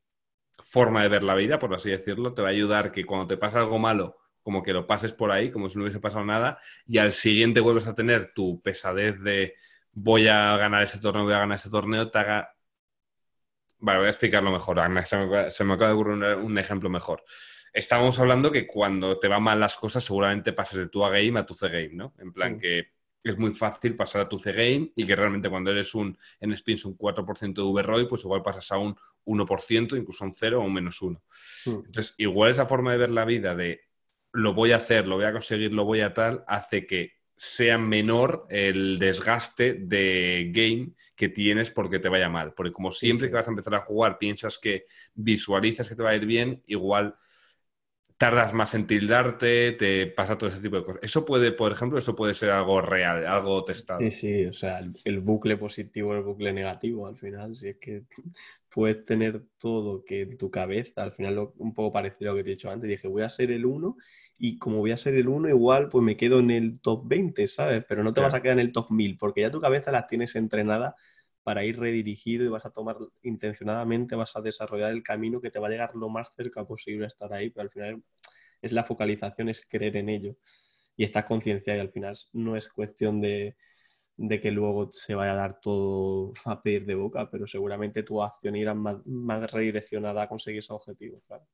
forma de ver la vida, por así decirlo, te va a ayudar que cuando te pasa algo malo como que lo pases por ahí, como si no hubiese pasado nada, y al siguiente vuelves a tener tu pesadez de voy a ganar ese torneo, voy a ganar ese torneo, te haga... Vale, voy a explicarlo mejor, Se me, acaba de ocurrir un, ejemplo mejor. estábamos hablando que cuando te van mal las cosas, seguramente pases de tu A-game a tu C-game, ¿no? En plan que es muy fácil pasar a tu C-game y que realmente cuando eres un en spins un 4% de VROI, pues igual pasas a un 1%, incluso un 0 o un menos 1. Entonces, igual esa forma de ver la vida de lo voy a hacer, lo voy a conseguir, lo voy a tal, hace que sea menor el desgaste de game que tienes porque te vaya mal. Porque como siempre que vas a empezar a jugar piensas que visualizas que te va a ir bien, igual tardas más en tildarte, te pasa todo ese tipo de cosas. Eso puede, por ejemplo, eso puede ser algo real, algo testado. Sí, sí, o sea, el, bucle positivo, el bucle negativo, al final, si es que puedes tener todo que en tu cabeza, al final un poco parecido a lo que te he dicho antes, dije, voy a ser el uno y como voy a ser el uno, igual pues me quedo en el top 20, ¿sabes? Pero no te vas a quedar en el top 1000 porque ya tu cabeza la tienes entrenada para ir redirigido y vas a tomar intencionadamente, vas a desarrollar el camino que te va a llegar lo más cerca posible a estar ahí, pero al final es la focalización, es creer en ello y estás conciencia y al final no es cuestión de, que luego se vaya a dar todo a pedir de boca, pero seguramente tu acción irá más, más redireccionada a conseguir ese objetivo, claro.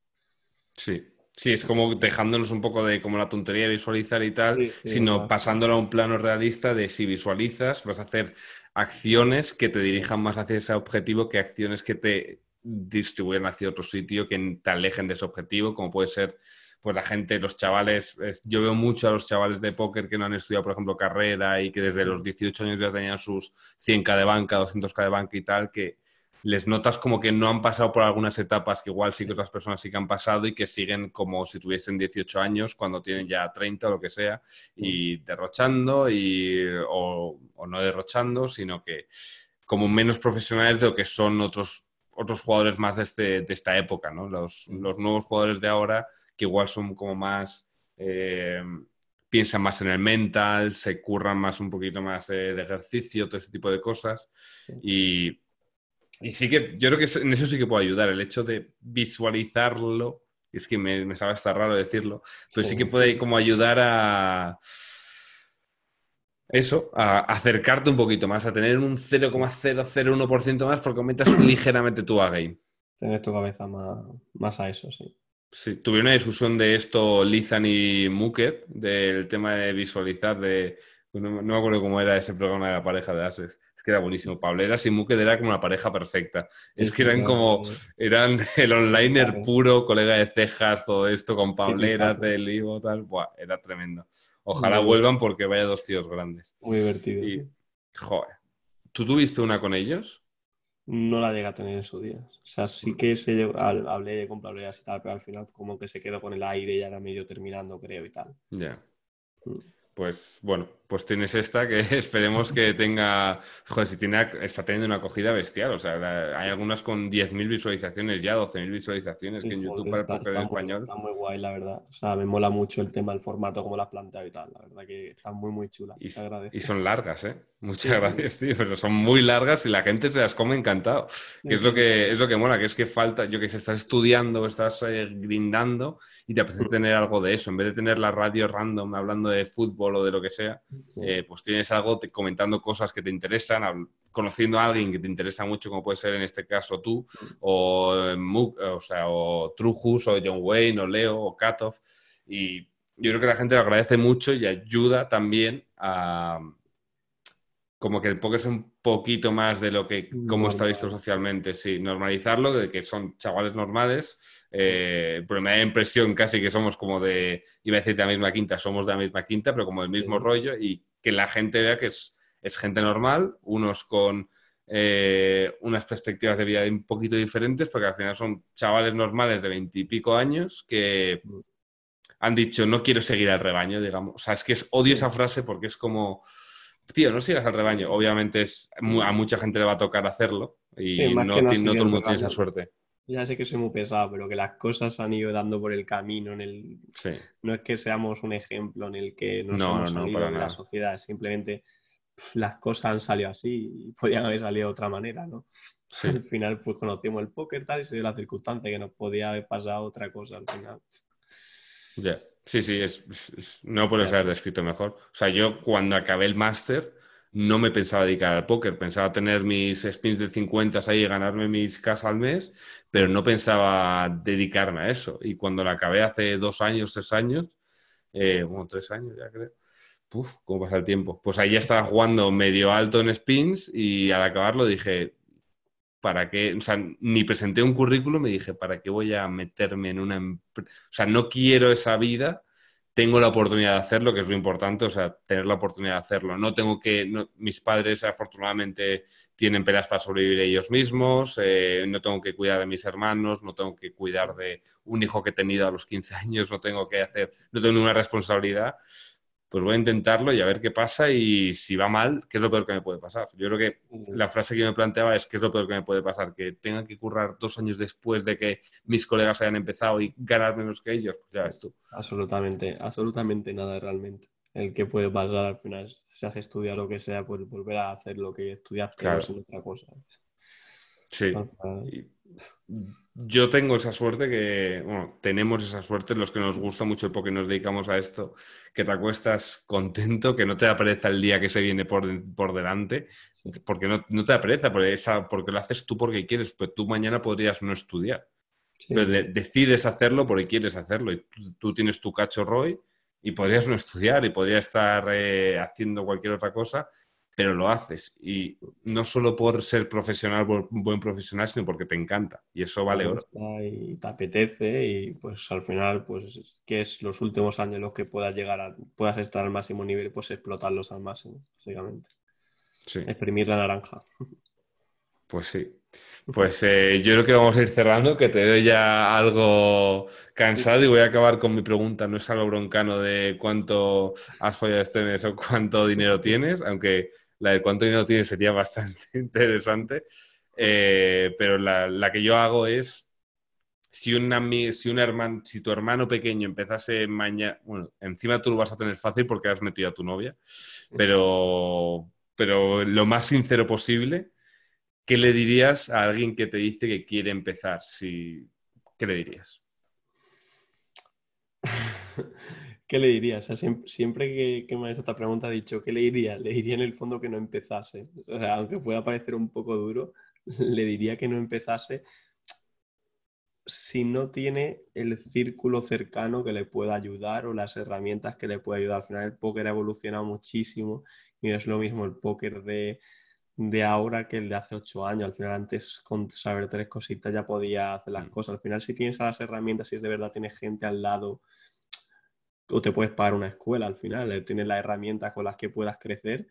Sí, Sí, es como dejándonos un poco de como la tontería de visualizar y tal, sino pasándolo a un plano realista de si visualizas, vas a hacer acciones que te dirijan más hacia ese objetivo que acciones que te distribuyen hacia otro sitio, que te alejen de ese objetivo, como puede ser pues la gente, los chavales, yo veo mucho a los chavales de póker que no han estudiado, por ejemplo, carrera y que desde los 18 años ya tenían sus 100k de banca, 200k de banca y tal, que les notas como que no han pasado por algunas etapas que igual sí que otras personas sí que han pasado y que siguen como si tuviesen 18 años cuando tienen ya 30 o lo que sea y derrochando y, o, no derrochando, sino que como menos profesionales de lo que son otros, otros jugadores más de, este, de esta época, ¿no? Los, los, nuevos jugadores de ahora que igual son como más... Eh, piensan más en el mental, se curran más un poquito más eh, de ejercicio, todo ese tipo de cosas. Y, y sí que yo creo que en eso sí que puedo ayudar, el hecho de visualizarlo, es que me, me sabe estar raro decirlo, pero sí, que puede como ayudar a eso, a acercarte un poquito más, a tener un 0,001% más porque aumentas ligeramente tu A-game. Tener tu cabeza más, a eso, sí. Sí, tuve una discusión de esto Lizan y Muket, del tema de visualizar, de no, me acuerdo cómo era ese programa de la pareja de Ases era buenísimo. Pableras y Muque era como una pareja perfecta. Es que eran como, eran el onliner puro, colega de cejas, todo esto con Pableras del Ivo, tal. Buah, era tremendo. Ojalá vuelvan porque vaya dos tíos grandes. Muy divertido. Y, joder. ¿Tú tuviste una con ellos? No la llegué a tener en su día. O sea, sí que se hablé con Pableras y tal, pero al final como que se quedó con el aire y ya era medio terminando, creo, y tal. Ya. Mm. Pues bueno, pues tienes esta que esperemos que tenga, joder, si tiene, está teniendo una acogida bestial, o sea, hay algunas con 10.000 visualizacionciones ya, 12.000 visualizaciones que en YouTube para el en español. Está muy guay, la verdad. O sea, me mola mucho el tema, el formato, como la has planteado y tal. La verdad que están muy, muy chulas. Y, y son largas, ¿eh? Muchas gracias, tío, pero son muy largas y la gente se las come encantado. Que es lo que es lo que mola, que es que falta, yo que sé, estás estudiando, estás eh, grindando y te apetece tener algo de eso. En vez de tener la radio random hablando de fútbol o de lo que sea, eh, pues tienes algo comentando cosas que te interesan, conociendo a alguien que te interesa mucho, como puede ser en este caso tú, o, o, sea, o Trujus, o John Wayne, o Leo, o Katov. Y yo creo que la gente lo agradece mucho y ayuda también a como que el póker es un poquito más de lo que, como está visto socialmente, sí, normalizarlo, de que son chavales normales, eh, pero me da la impresión casi que somos como de, iba a decir de la misma quinta, somos de la misma quinta, pero como del mismo rollo, y que la gente vea que es, es gente normal, unos con eh, unas perspectivas de vida un poquito diferentes, porque al final son chavales normales de veintipico años que han dicho, no quiero seguir al rebaño, digamos. O sea, es que es, odio esa frase porque es como tío, no sigas al rebaño. Obviamente es, a mucha gente le va a tocar hacerlo y no, todo el mundo tiene esa suerte. Ya sé que soy muy pesado, pero que las cosas han ido dando por el camino. En el... No es que seamos un ejemplo en el que nos no, hemos salido de la sociedad, simplemente las cosas han salido así y podían haber salido de otra manera, ¿no? Al final, pues conocimos el póker tal y se dio la circunstancia que nos podía haber pasado otra cosa al final. Ya. Sí, sí, es, no puedo ser descrito mejor. O sea, yo cuando acabé el máster, no me pensaba dedicar al póker. Pensaba tener mis spins de 50 ahí y ganarme mis casas al mes, pero no pensaba dedicarme a eso. Y cuando la acabé hace dos años, tres años, eh, bueno, tres años ya creo. Uf, ¿cómo pasa el tiempo? Pues ahí ya estaba jugando medio alto en spins y al acabarlo dije, ¿para qué? O sea, ni presenté un currículum y dije, ¿para qué voy a meterme en una? O sea, no quiero esa vida tengo la oportunidad de hacerlo, que es lo importante, o sea, tener la oportunidad de hacerlo. No tengo que, mis padres afortunadamente tienen pelas para sobrevivir ellos mismos, eh, no tengo que cuidar de mis hermanos, no tengo que cuidar de un hijo que he tenido a los 15 años, no tengo que hacer, no tengo ninguna responsabilidad pues voy a intentarlo y a ver qué pasa y si va mal, ¿qué es lo peor que me puede pasar? Yo creo que la frase que me planteaba es ¿qué es lo peor que me puede pasar? Que tengan que currar dos años después de que mis colegas hayan empezado y ganar menos que ellos, pues ya ves tú. Absolutamente, absolutamente nada realmente. El que puede pasar al final, si has estudiado lo que sea, pues volver a hacer lo que estudiaste, claro. es otra cosa. Sí. Yo tengo esa suerte que, bueno, tenemos esa suerte los que nos gusta mucho porque nos dedicamos a esto, que te acuestas contento, que no te aparezca el día que se viene por, delante, porque no, no, te apereza, porque, esa, porque lo haces tú porque quieres, pues tú mañana podrías no estudiar. Pero decides hacerlo porque quieres hacerlo y tú, tienes tu cacho Roy y podrías no estudiar y podrías estar eh, haciendo cualquier otra cosa pero lo haces. Y no solo por ser profesional, buen profesional, sino porque te encanta. Y eso vale oro. Y te apetece y pues al final, pues que es los últimos años en los que puedas llegar a, puedas estar al máximo nivel y pues explotarlos al máximo, básicamente. Sí. Exprimir la naranja. Pues sí. Pues eh, yo creo que vamos a ir cerrando, que te veo ya algo cansado y voy a acabar con mi pregunta. No es algo broncano de cuánto has fallado este mes o cuánto dinero tienes, aunque la de cuánto dinero tienes sería bastante interesante. Eh, pero la, que yo hago es, si, una, si, un hermano, si tu hermano pequeño empezase mañana, bueno, encima tú lo vas a tener fácil porque has metido a tu novia, pero, pero lo más sincero posible, ¿qué le dirías a alguien que te dice que quiere empezar? Si, ¿Qué le dirías? ¿Qué le diría? siempre, que, me haces esta pregunta he dicho, ¿qué le diría? Le diría en el fondo que no empezase. O sea, aunque pueda parecer un poco duro, le diría que no empezase si no tiene el círculo cercano que le pueda ayudar o las herramientas que le pueda ayudar. Al final el póker ha evolucionado muchísimo y es lo mismo el póker de, de ahora que el de hace ocho años. Al final antes con saber tres cositas ya podía hacer las mm. cosas. Al final si tienes las herramientas, si es de verdad tienes gente al lado o te puedes pagar una escuela al final, tienes las herramientas con las que puedas crecer,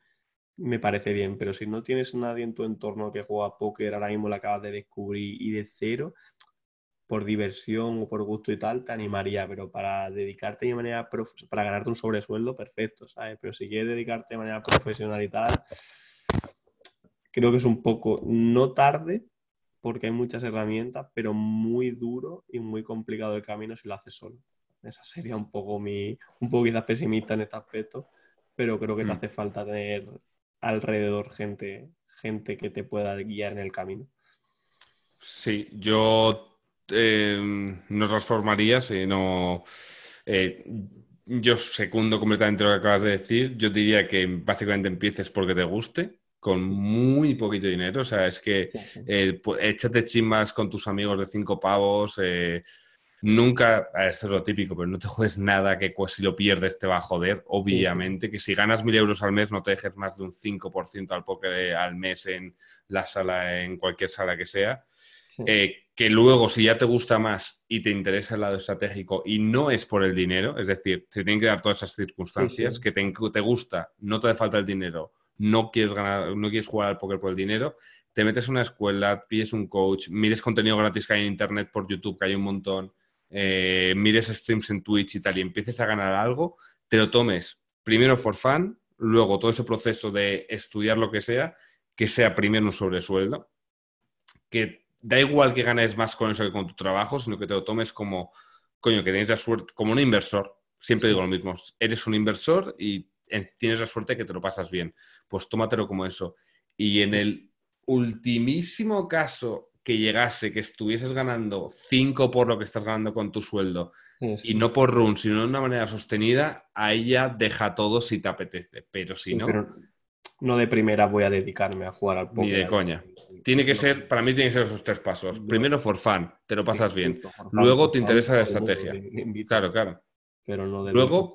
me parece bien, pero si no tienes nadie en tu entorno que juega póker, ahora mismo lo acabas de descubrir y de cero, por diversión o por gusto y tal, te animaría, pero para dedicarte de manera, para ganarte un sobresueldo, perfecto, ¿sabes? Pero si quieres dedicarte de manera profesional y tal, creo que es un poco, no tarde, porque hay muchas herramientas, pero muy duro y muy complicado el camino si lo haces solo. Esa sería un poco mi, un poco quizás pesimista en este aspecto, pero creo que te mm. hace falta tener alrededor gente, gente que te pueda guiar en el camino. Sí, yo eh, no transformaría, sino eh, yo secundo completamente lo que acabas de decir. Yo diría que básicamente empieces porque te guste, con muy poquito dinero. O sea, es que eh, échate chimbas con tus amigos de cinco pavos. Eh, Nunca, esto es lo típico, pero no te juegues nada que si lo pierdes te va a joder, obviamente. Que si ganas mil euros al mes no te dejes más de un 5% al póker eh, al mes en la sala, en cualquier sala que sea. Eh, que luego, si ya te gusta más y te interesa el lado estratégico y no es por el dinero, es decir, se tienen que dar todas esas circunstancias, que te, te, gusta, no te hace falta el dinero, no quieres ganar, no quieres jugar al póker por el dinero, te metes en una escuela, pides un coach, mires contenido gratis que hay en internet por YouTube, que hay un montón, eh, mires streams en Twitch y tal y empieces a ganar algo, te lo tomes primero for fun, luego todo ese proceso de estudiar lo que sea, que sea primero un sobresueldo, que da igual que ganes más con eso que con tu trabajo, sino que te lo tomes como, coño, que tienes la suerte, como un inversor. Siempre digo lo mismo, eres un inversor y tienes la suerte que te lo pasas bien. Pues tómatelo como eso. Y en el ultimísimo caso que llegase, que estuvieses ganando 5 por lo que estás ganando con tu sueldo y no por run, sino de una manera sostenida, ahí ya deja todo si te apetece. Pero si no. no de primera voy a dedicarme a jugar al póker. Ni de coña. Tiene que ser, para mí tiene que ser esos tres pasos. Primero for fun, te lo pasas bien. Luego te interesa la estrategia. Claro, claro. Pero no de luego,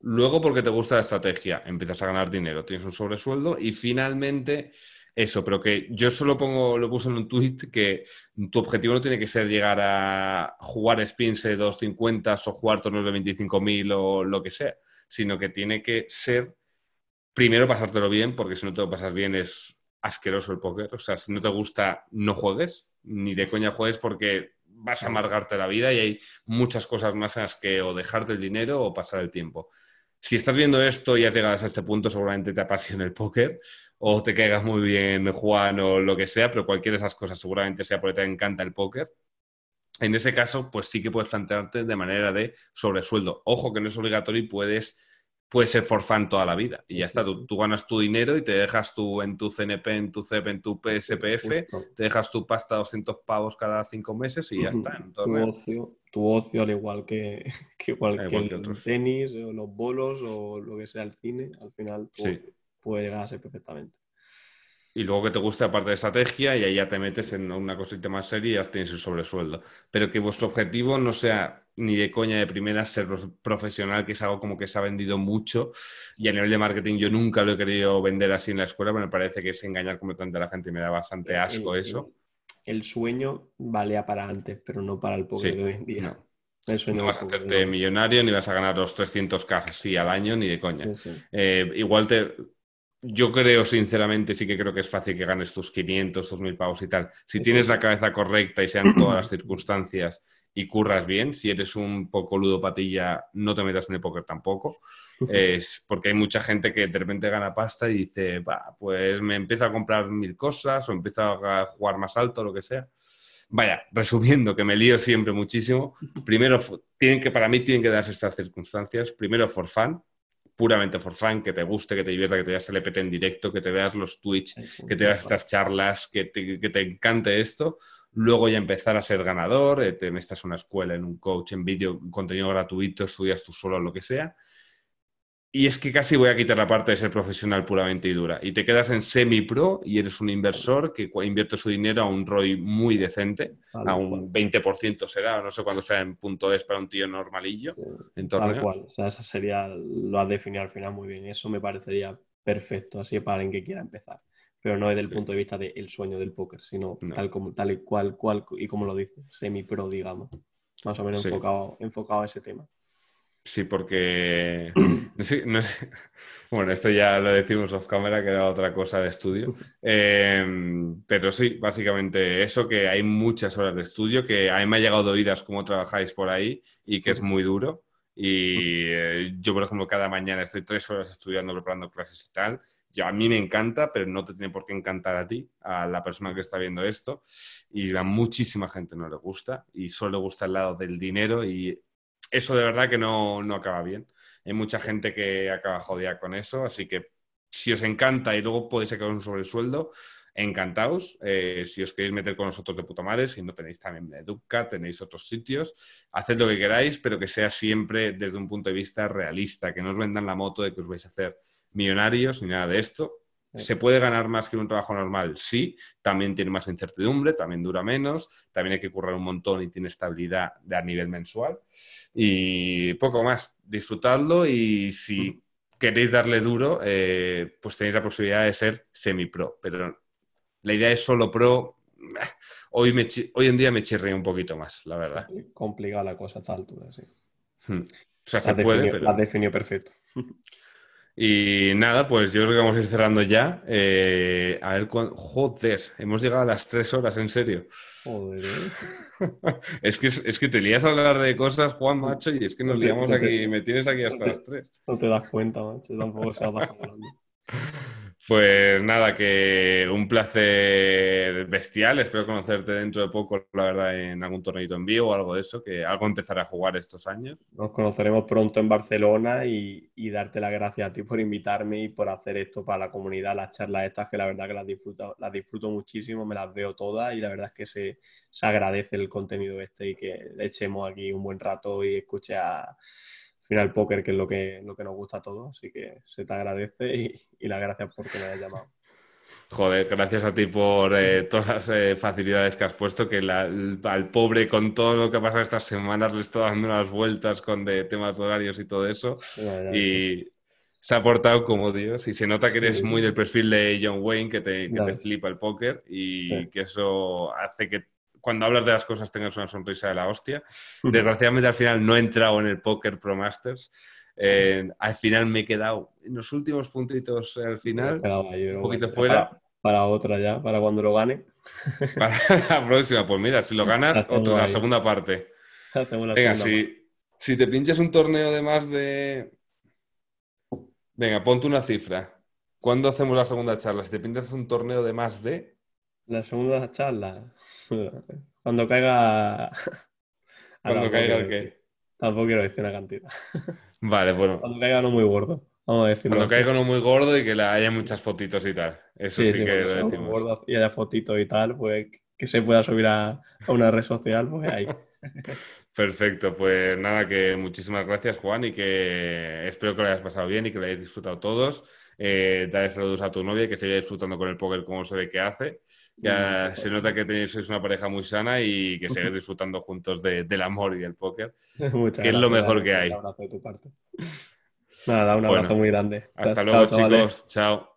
luego porque te gusta la estrategia, empiezas a ganar dinero, tienes un sobresueldo y finalmente eso, pero que yo solo pongo, lo puse en un tweet que tu objetivo no tiene que ser llegar a jugar spins de 250 o jugar torneos de 25.000 o lo que sea, sino que tiene que ser primero pasártelo bien, porque si no te lo pasas bien es asqueroso el póker. O sea, si no te gusta, no juegues, ni de coña juegues porque vas a amargarte la vida y hay muchas cosas más en las que o dejarte el dinero o pasar el tiempo. Si estás viendo esto y has llegado hasta este punto, seguramente te apasiona el póker o te caigas muy bien Juan o lo que sea, pero cualquiera de esas cosas seguramente sea porque te encanta el póker. En ese caso, pues sí que puedes plantearte de manera de sobresueldo. Ojo que no es obligatorio y puedes puede ser for fun toda la vida. Y ya está, tú, ganas tu dinero y te dejas tú en tu CNP, en tu CEP, en tu PSPF, te dejas tu pasta 200 pavos cada cinco meses y ya está. tu, ocio, tu ocio, al igual que, igual que, el tenis o los bolos o lo que sea el cine, al final puede llegar a ser perfectamente y luego que te guste aparte de estrategia y ahí ya te metes en una cosita más seria y ya tienes el sobresueldo. Pero que vuestro objetivo no sea ni de coña de primera ser profesional, que es algo como que se ha vendido mucho y a nivel de marketing yo nunca lo he querido vender así en la escuela, pero me parece que es engañar completamente a la gente y me da bastante asco eso. El, sueño valía para antes, pero no para el pobre de hoy en día. No. vas a hacerte millonario ni vas a ganar los 300 k así al año ni de coña. Eh, igual te, yo creo, sinceramente, sí que creo que es fácil que ganes tus 500, tus 1000 pavos y tal. Si tienes la cabeza correcta y sean todas las circunstancias y curras bien, si eres un poco ludopatilla, no te metas en el póker tampoco. Es porque hay mucha gente que de repente gana pasta y dice, va, pues me empiezo a comprar mil cosas o empiezo a jugar más alto, lo que sea. Vaya, resumiendo, que me lío siempre muchísimo. Primero, tienen que, para mí tienen que darse estas circunstancias. Primero, for fun, puramente for fun, que te guste, que te divierta, que te veas el EPT en directo, que te veas los Twitch, que te veas estas charlas, que te, que te encante esto. Luego ya empezar a ser ganador, eh, te en una escuela, en un coach, en vídeo, contenido gratuito, estudias tú solo, lo que sea. Y es que casi voy a quitar la parte de ser profesional puramente y dura. Y te quedas en semi-pro y eres un inversor que invierte su dinero a un ROI muy decente, a un 20% será, no sé cuándo será en punto es para un tío normalillo. Tal cual, o sea, esa sería, lo has definido al final muy bien. Eso me parecería perfecto, así para alguien que quiera empezar. Pero no desde el punto de vista del sueño del póker, sino tal, como, tal y cual, cual, y como lo dice, semi-pro, digamos. Más o menos enfocado, enfocado a ese tema. Sí, porque. Bueno, esto ya lo decimos off camera, que era otra cosa de estudio. Em, pero sí, básicamente eso, que hay muchas horas de estudio, que a mí me ha llegado de oídas cómo trabajáis por ahí y que es muy duro. Y eh, yo, por ejemplo, cada mañana estoy tres horas estudiando, preparando clases y tal. Yo, a mí me encanta, pero no te tiene por qué encantar a ti, a la persona que está viendo esto. Y a muchísima gente no le gusta y solo le gusta el lado del dinero y eso de verdad que no, acaba bien. Hay mucha gente que acaba jodida con eso, así que si os encanta y luego podéis sacar un sobresueldo, encantaos. Eh, si os queréis meter con nosotros de puta madre, si no tenéis también Educa, tenéis otros sitios, haced lo que queráis, pero que sea siempre desde un punto de vista realista, que no os vendan la moto de que os vais a hacer millonarios ni nada de esto. ¿Se puede ganar más que un trabajo normal? Sí, también tiene más incertidumbre, también dura menos, también hay que currar un montón y tiene estabilidad a nivel mensual. Y poco más, disfrutadlo y si queréis darle duro, eh, pues tenéis la posibilidad de ser semi-pro. Pero la idea es solo pro. Hoy, me, hoy en día me chirría un poquito más, la verdad. Complicada la cosa a esta altura, sí. Hmm. O sea, se puede, pero... La definió perfecto. Y nada, pues yo creo que vamos a ir cerrando ya. Eh, a ver cuándo. Joder, hemos llegado a las tres horas, en serio. Joder. ¿eh? es, que, es que te lías a hablar de cosas, Juan, macho, y es que nos liamos aquí, me tienes aquí hasta las tres. No te das cuenta, macho, tampoco se va pasando. Pues nada, que un placer bestial. Espero conocerte dentro de poco, la verdad, en algún torneito en vivo o algo de eso, que algo empezará a jugar estos años. Nos conoceremos pronto en Barcelona y, darte las gracias a ti por invitarme y por hacer esto para la comunidad, las charlas estas, que la verdad que las disfruto, las disfruto muchísimo, me las veo todas y la verdad es que se, se agradece el contenido este y que le echemos aquí un buen rato y escuche a el póker, que es lo que, lo que nos gusta a todos, así que se te agradece y, y las gracias por que me hayas llamado. Joder, gracias a ti por eh, todas las eh, facilidades que has puesto, que al pobre con todo lo que ha pasado estas semanas le estoy dando unas vueltas con de temas horarios y todo eso. y se ha portado como Dios. Y se nota que eres muy del perfil de John Wayne, que te, que te flipa el póker y que eso hace que cuando hablas de las cosas tengas una sonrisa de la hostia. Desgraciadamente al final no he entrado en el Poker Pro Masters. Eh, al final me he quedado en los últimos puntitos al final, un poquito fuera. Para, otra ya, para cuando lo gane. Para la próxima, pues mira, si lo ganas, otra, la segunda parte. Venga, si, si te pinchas un torneo de más de. Venga, ponte una cifra. ¿Cuándo hacemos la segunda charla? Si te pinchas un torneo de más de. La segunda charla. Cuando caiga. Cuando caiga el qué. Tampoco quiero decir una cantidad. Vale, bueno. Cuando caiga no muy gordo. Vamos a decirlo. Cuando caiga no muy gordo y que haya muchas fotitos y tal. Eso sí, que lo decimos. Gordo y haya fotitos y tal, pues que se pueda subir a, una red social, pues ahí. Perfecto, pues nada, que muchísimas gracias Juan y que espero que lo hayas pasado bien y que lo hayáis disfrutado todos. Eh, dale saludos a tu novia, que siga disfrutando con el póker como se ve que hace. Ya se nota que tenéis sois una pareja muy sana y que sigáis disfrutando juntos del amor y del póker, que es lo mejor que hay. Nada, un abrazo muy grande. Hasta luego, chicos. Chao.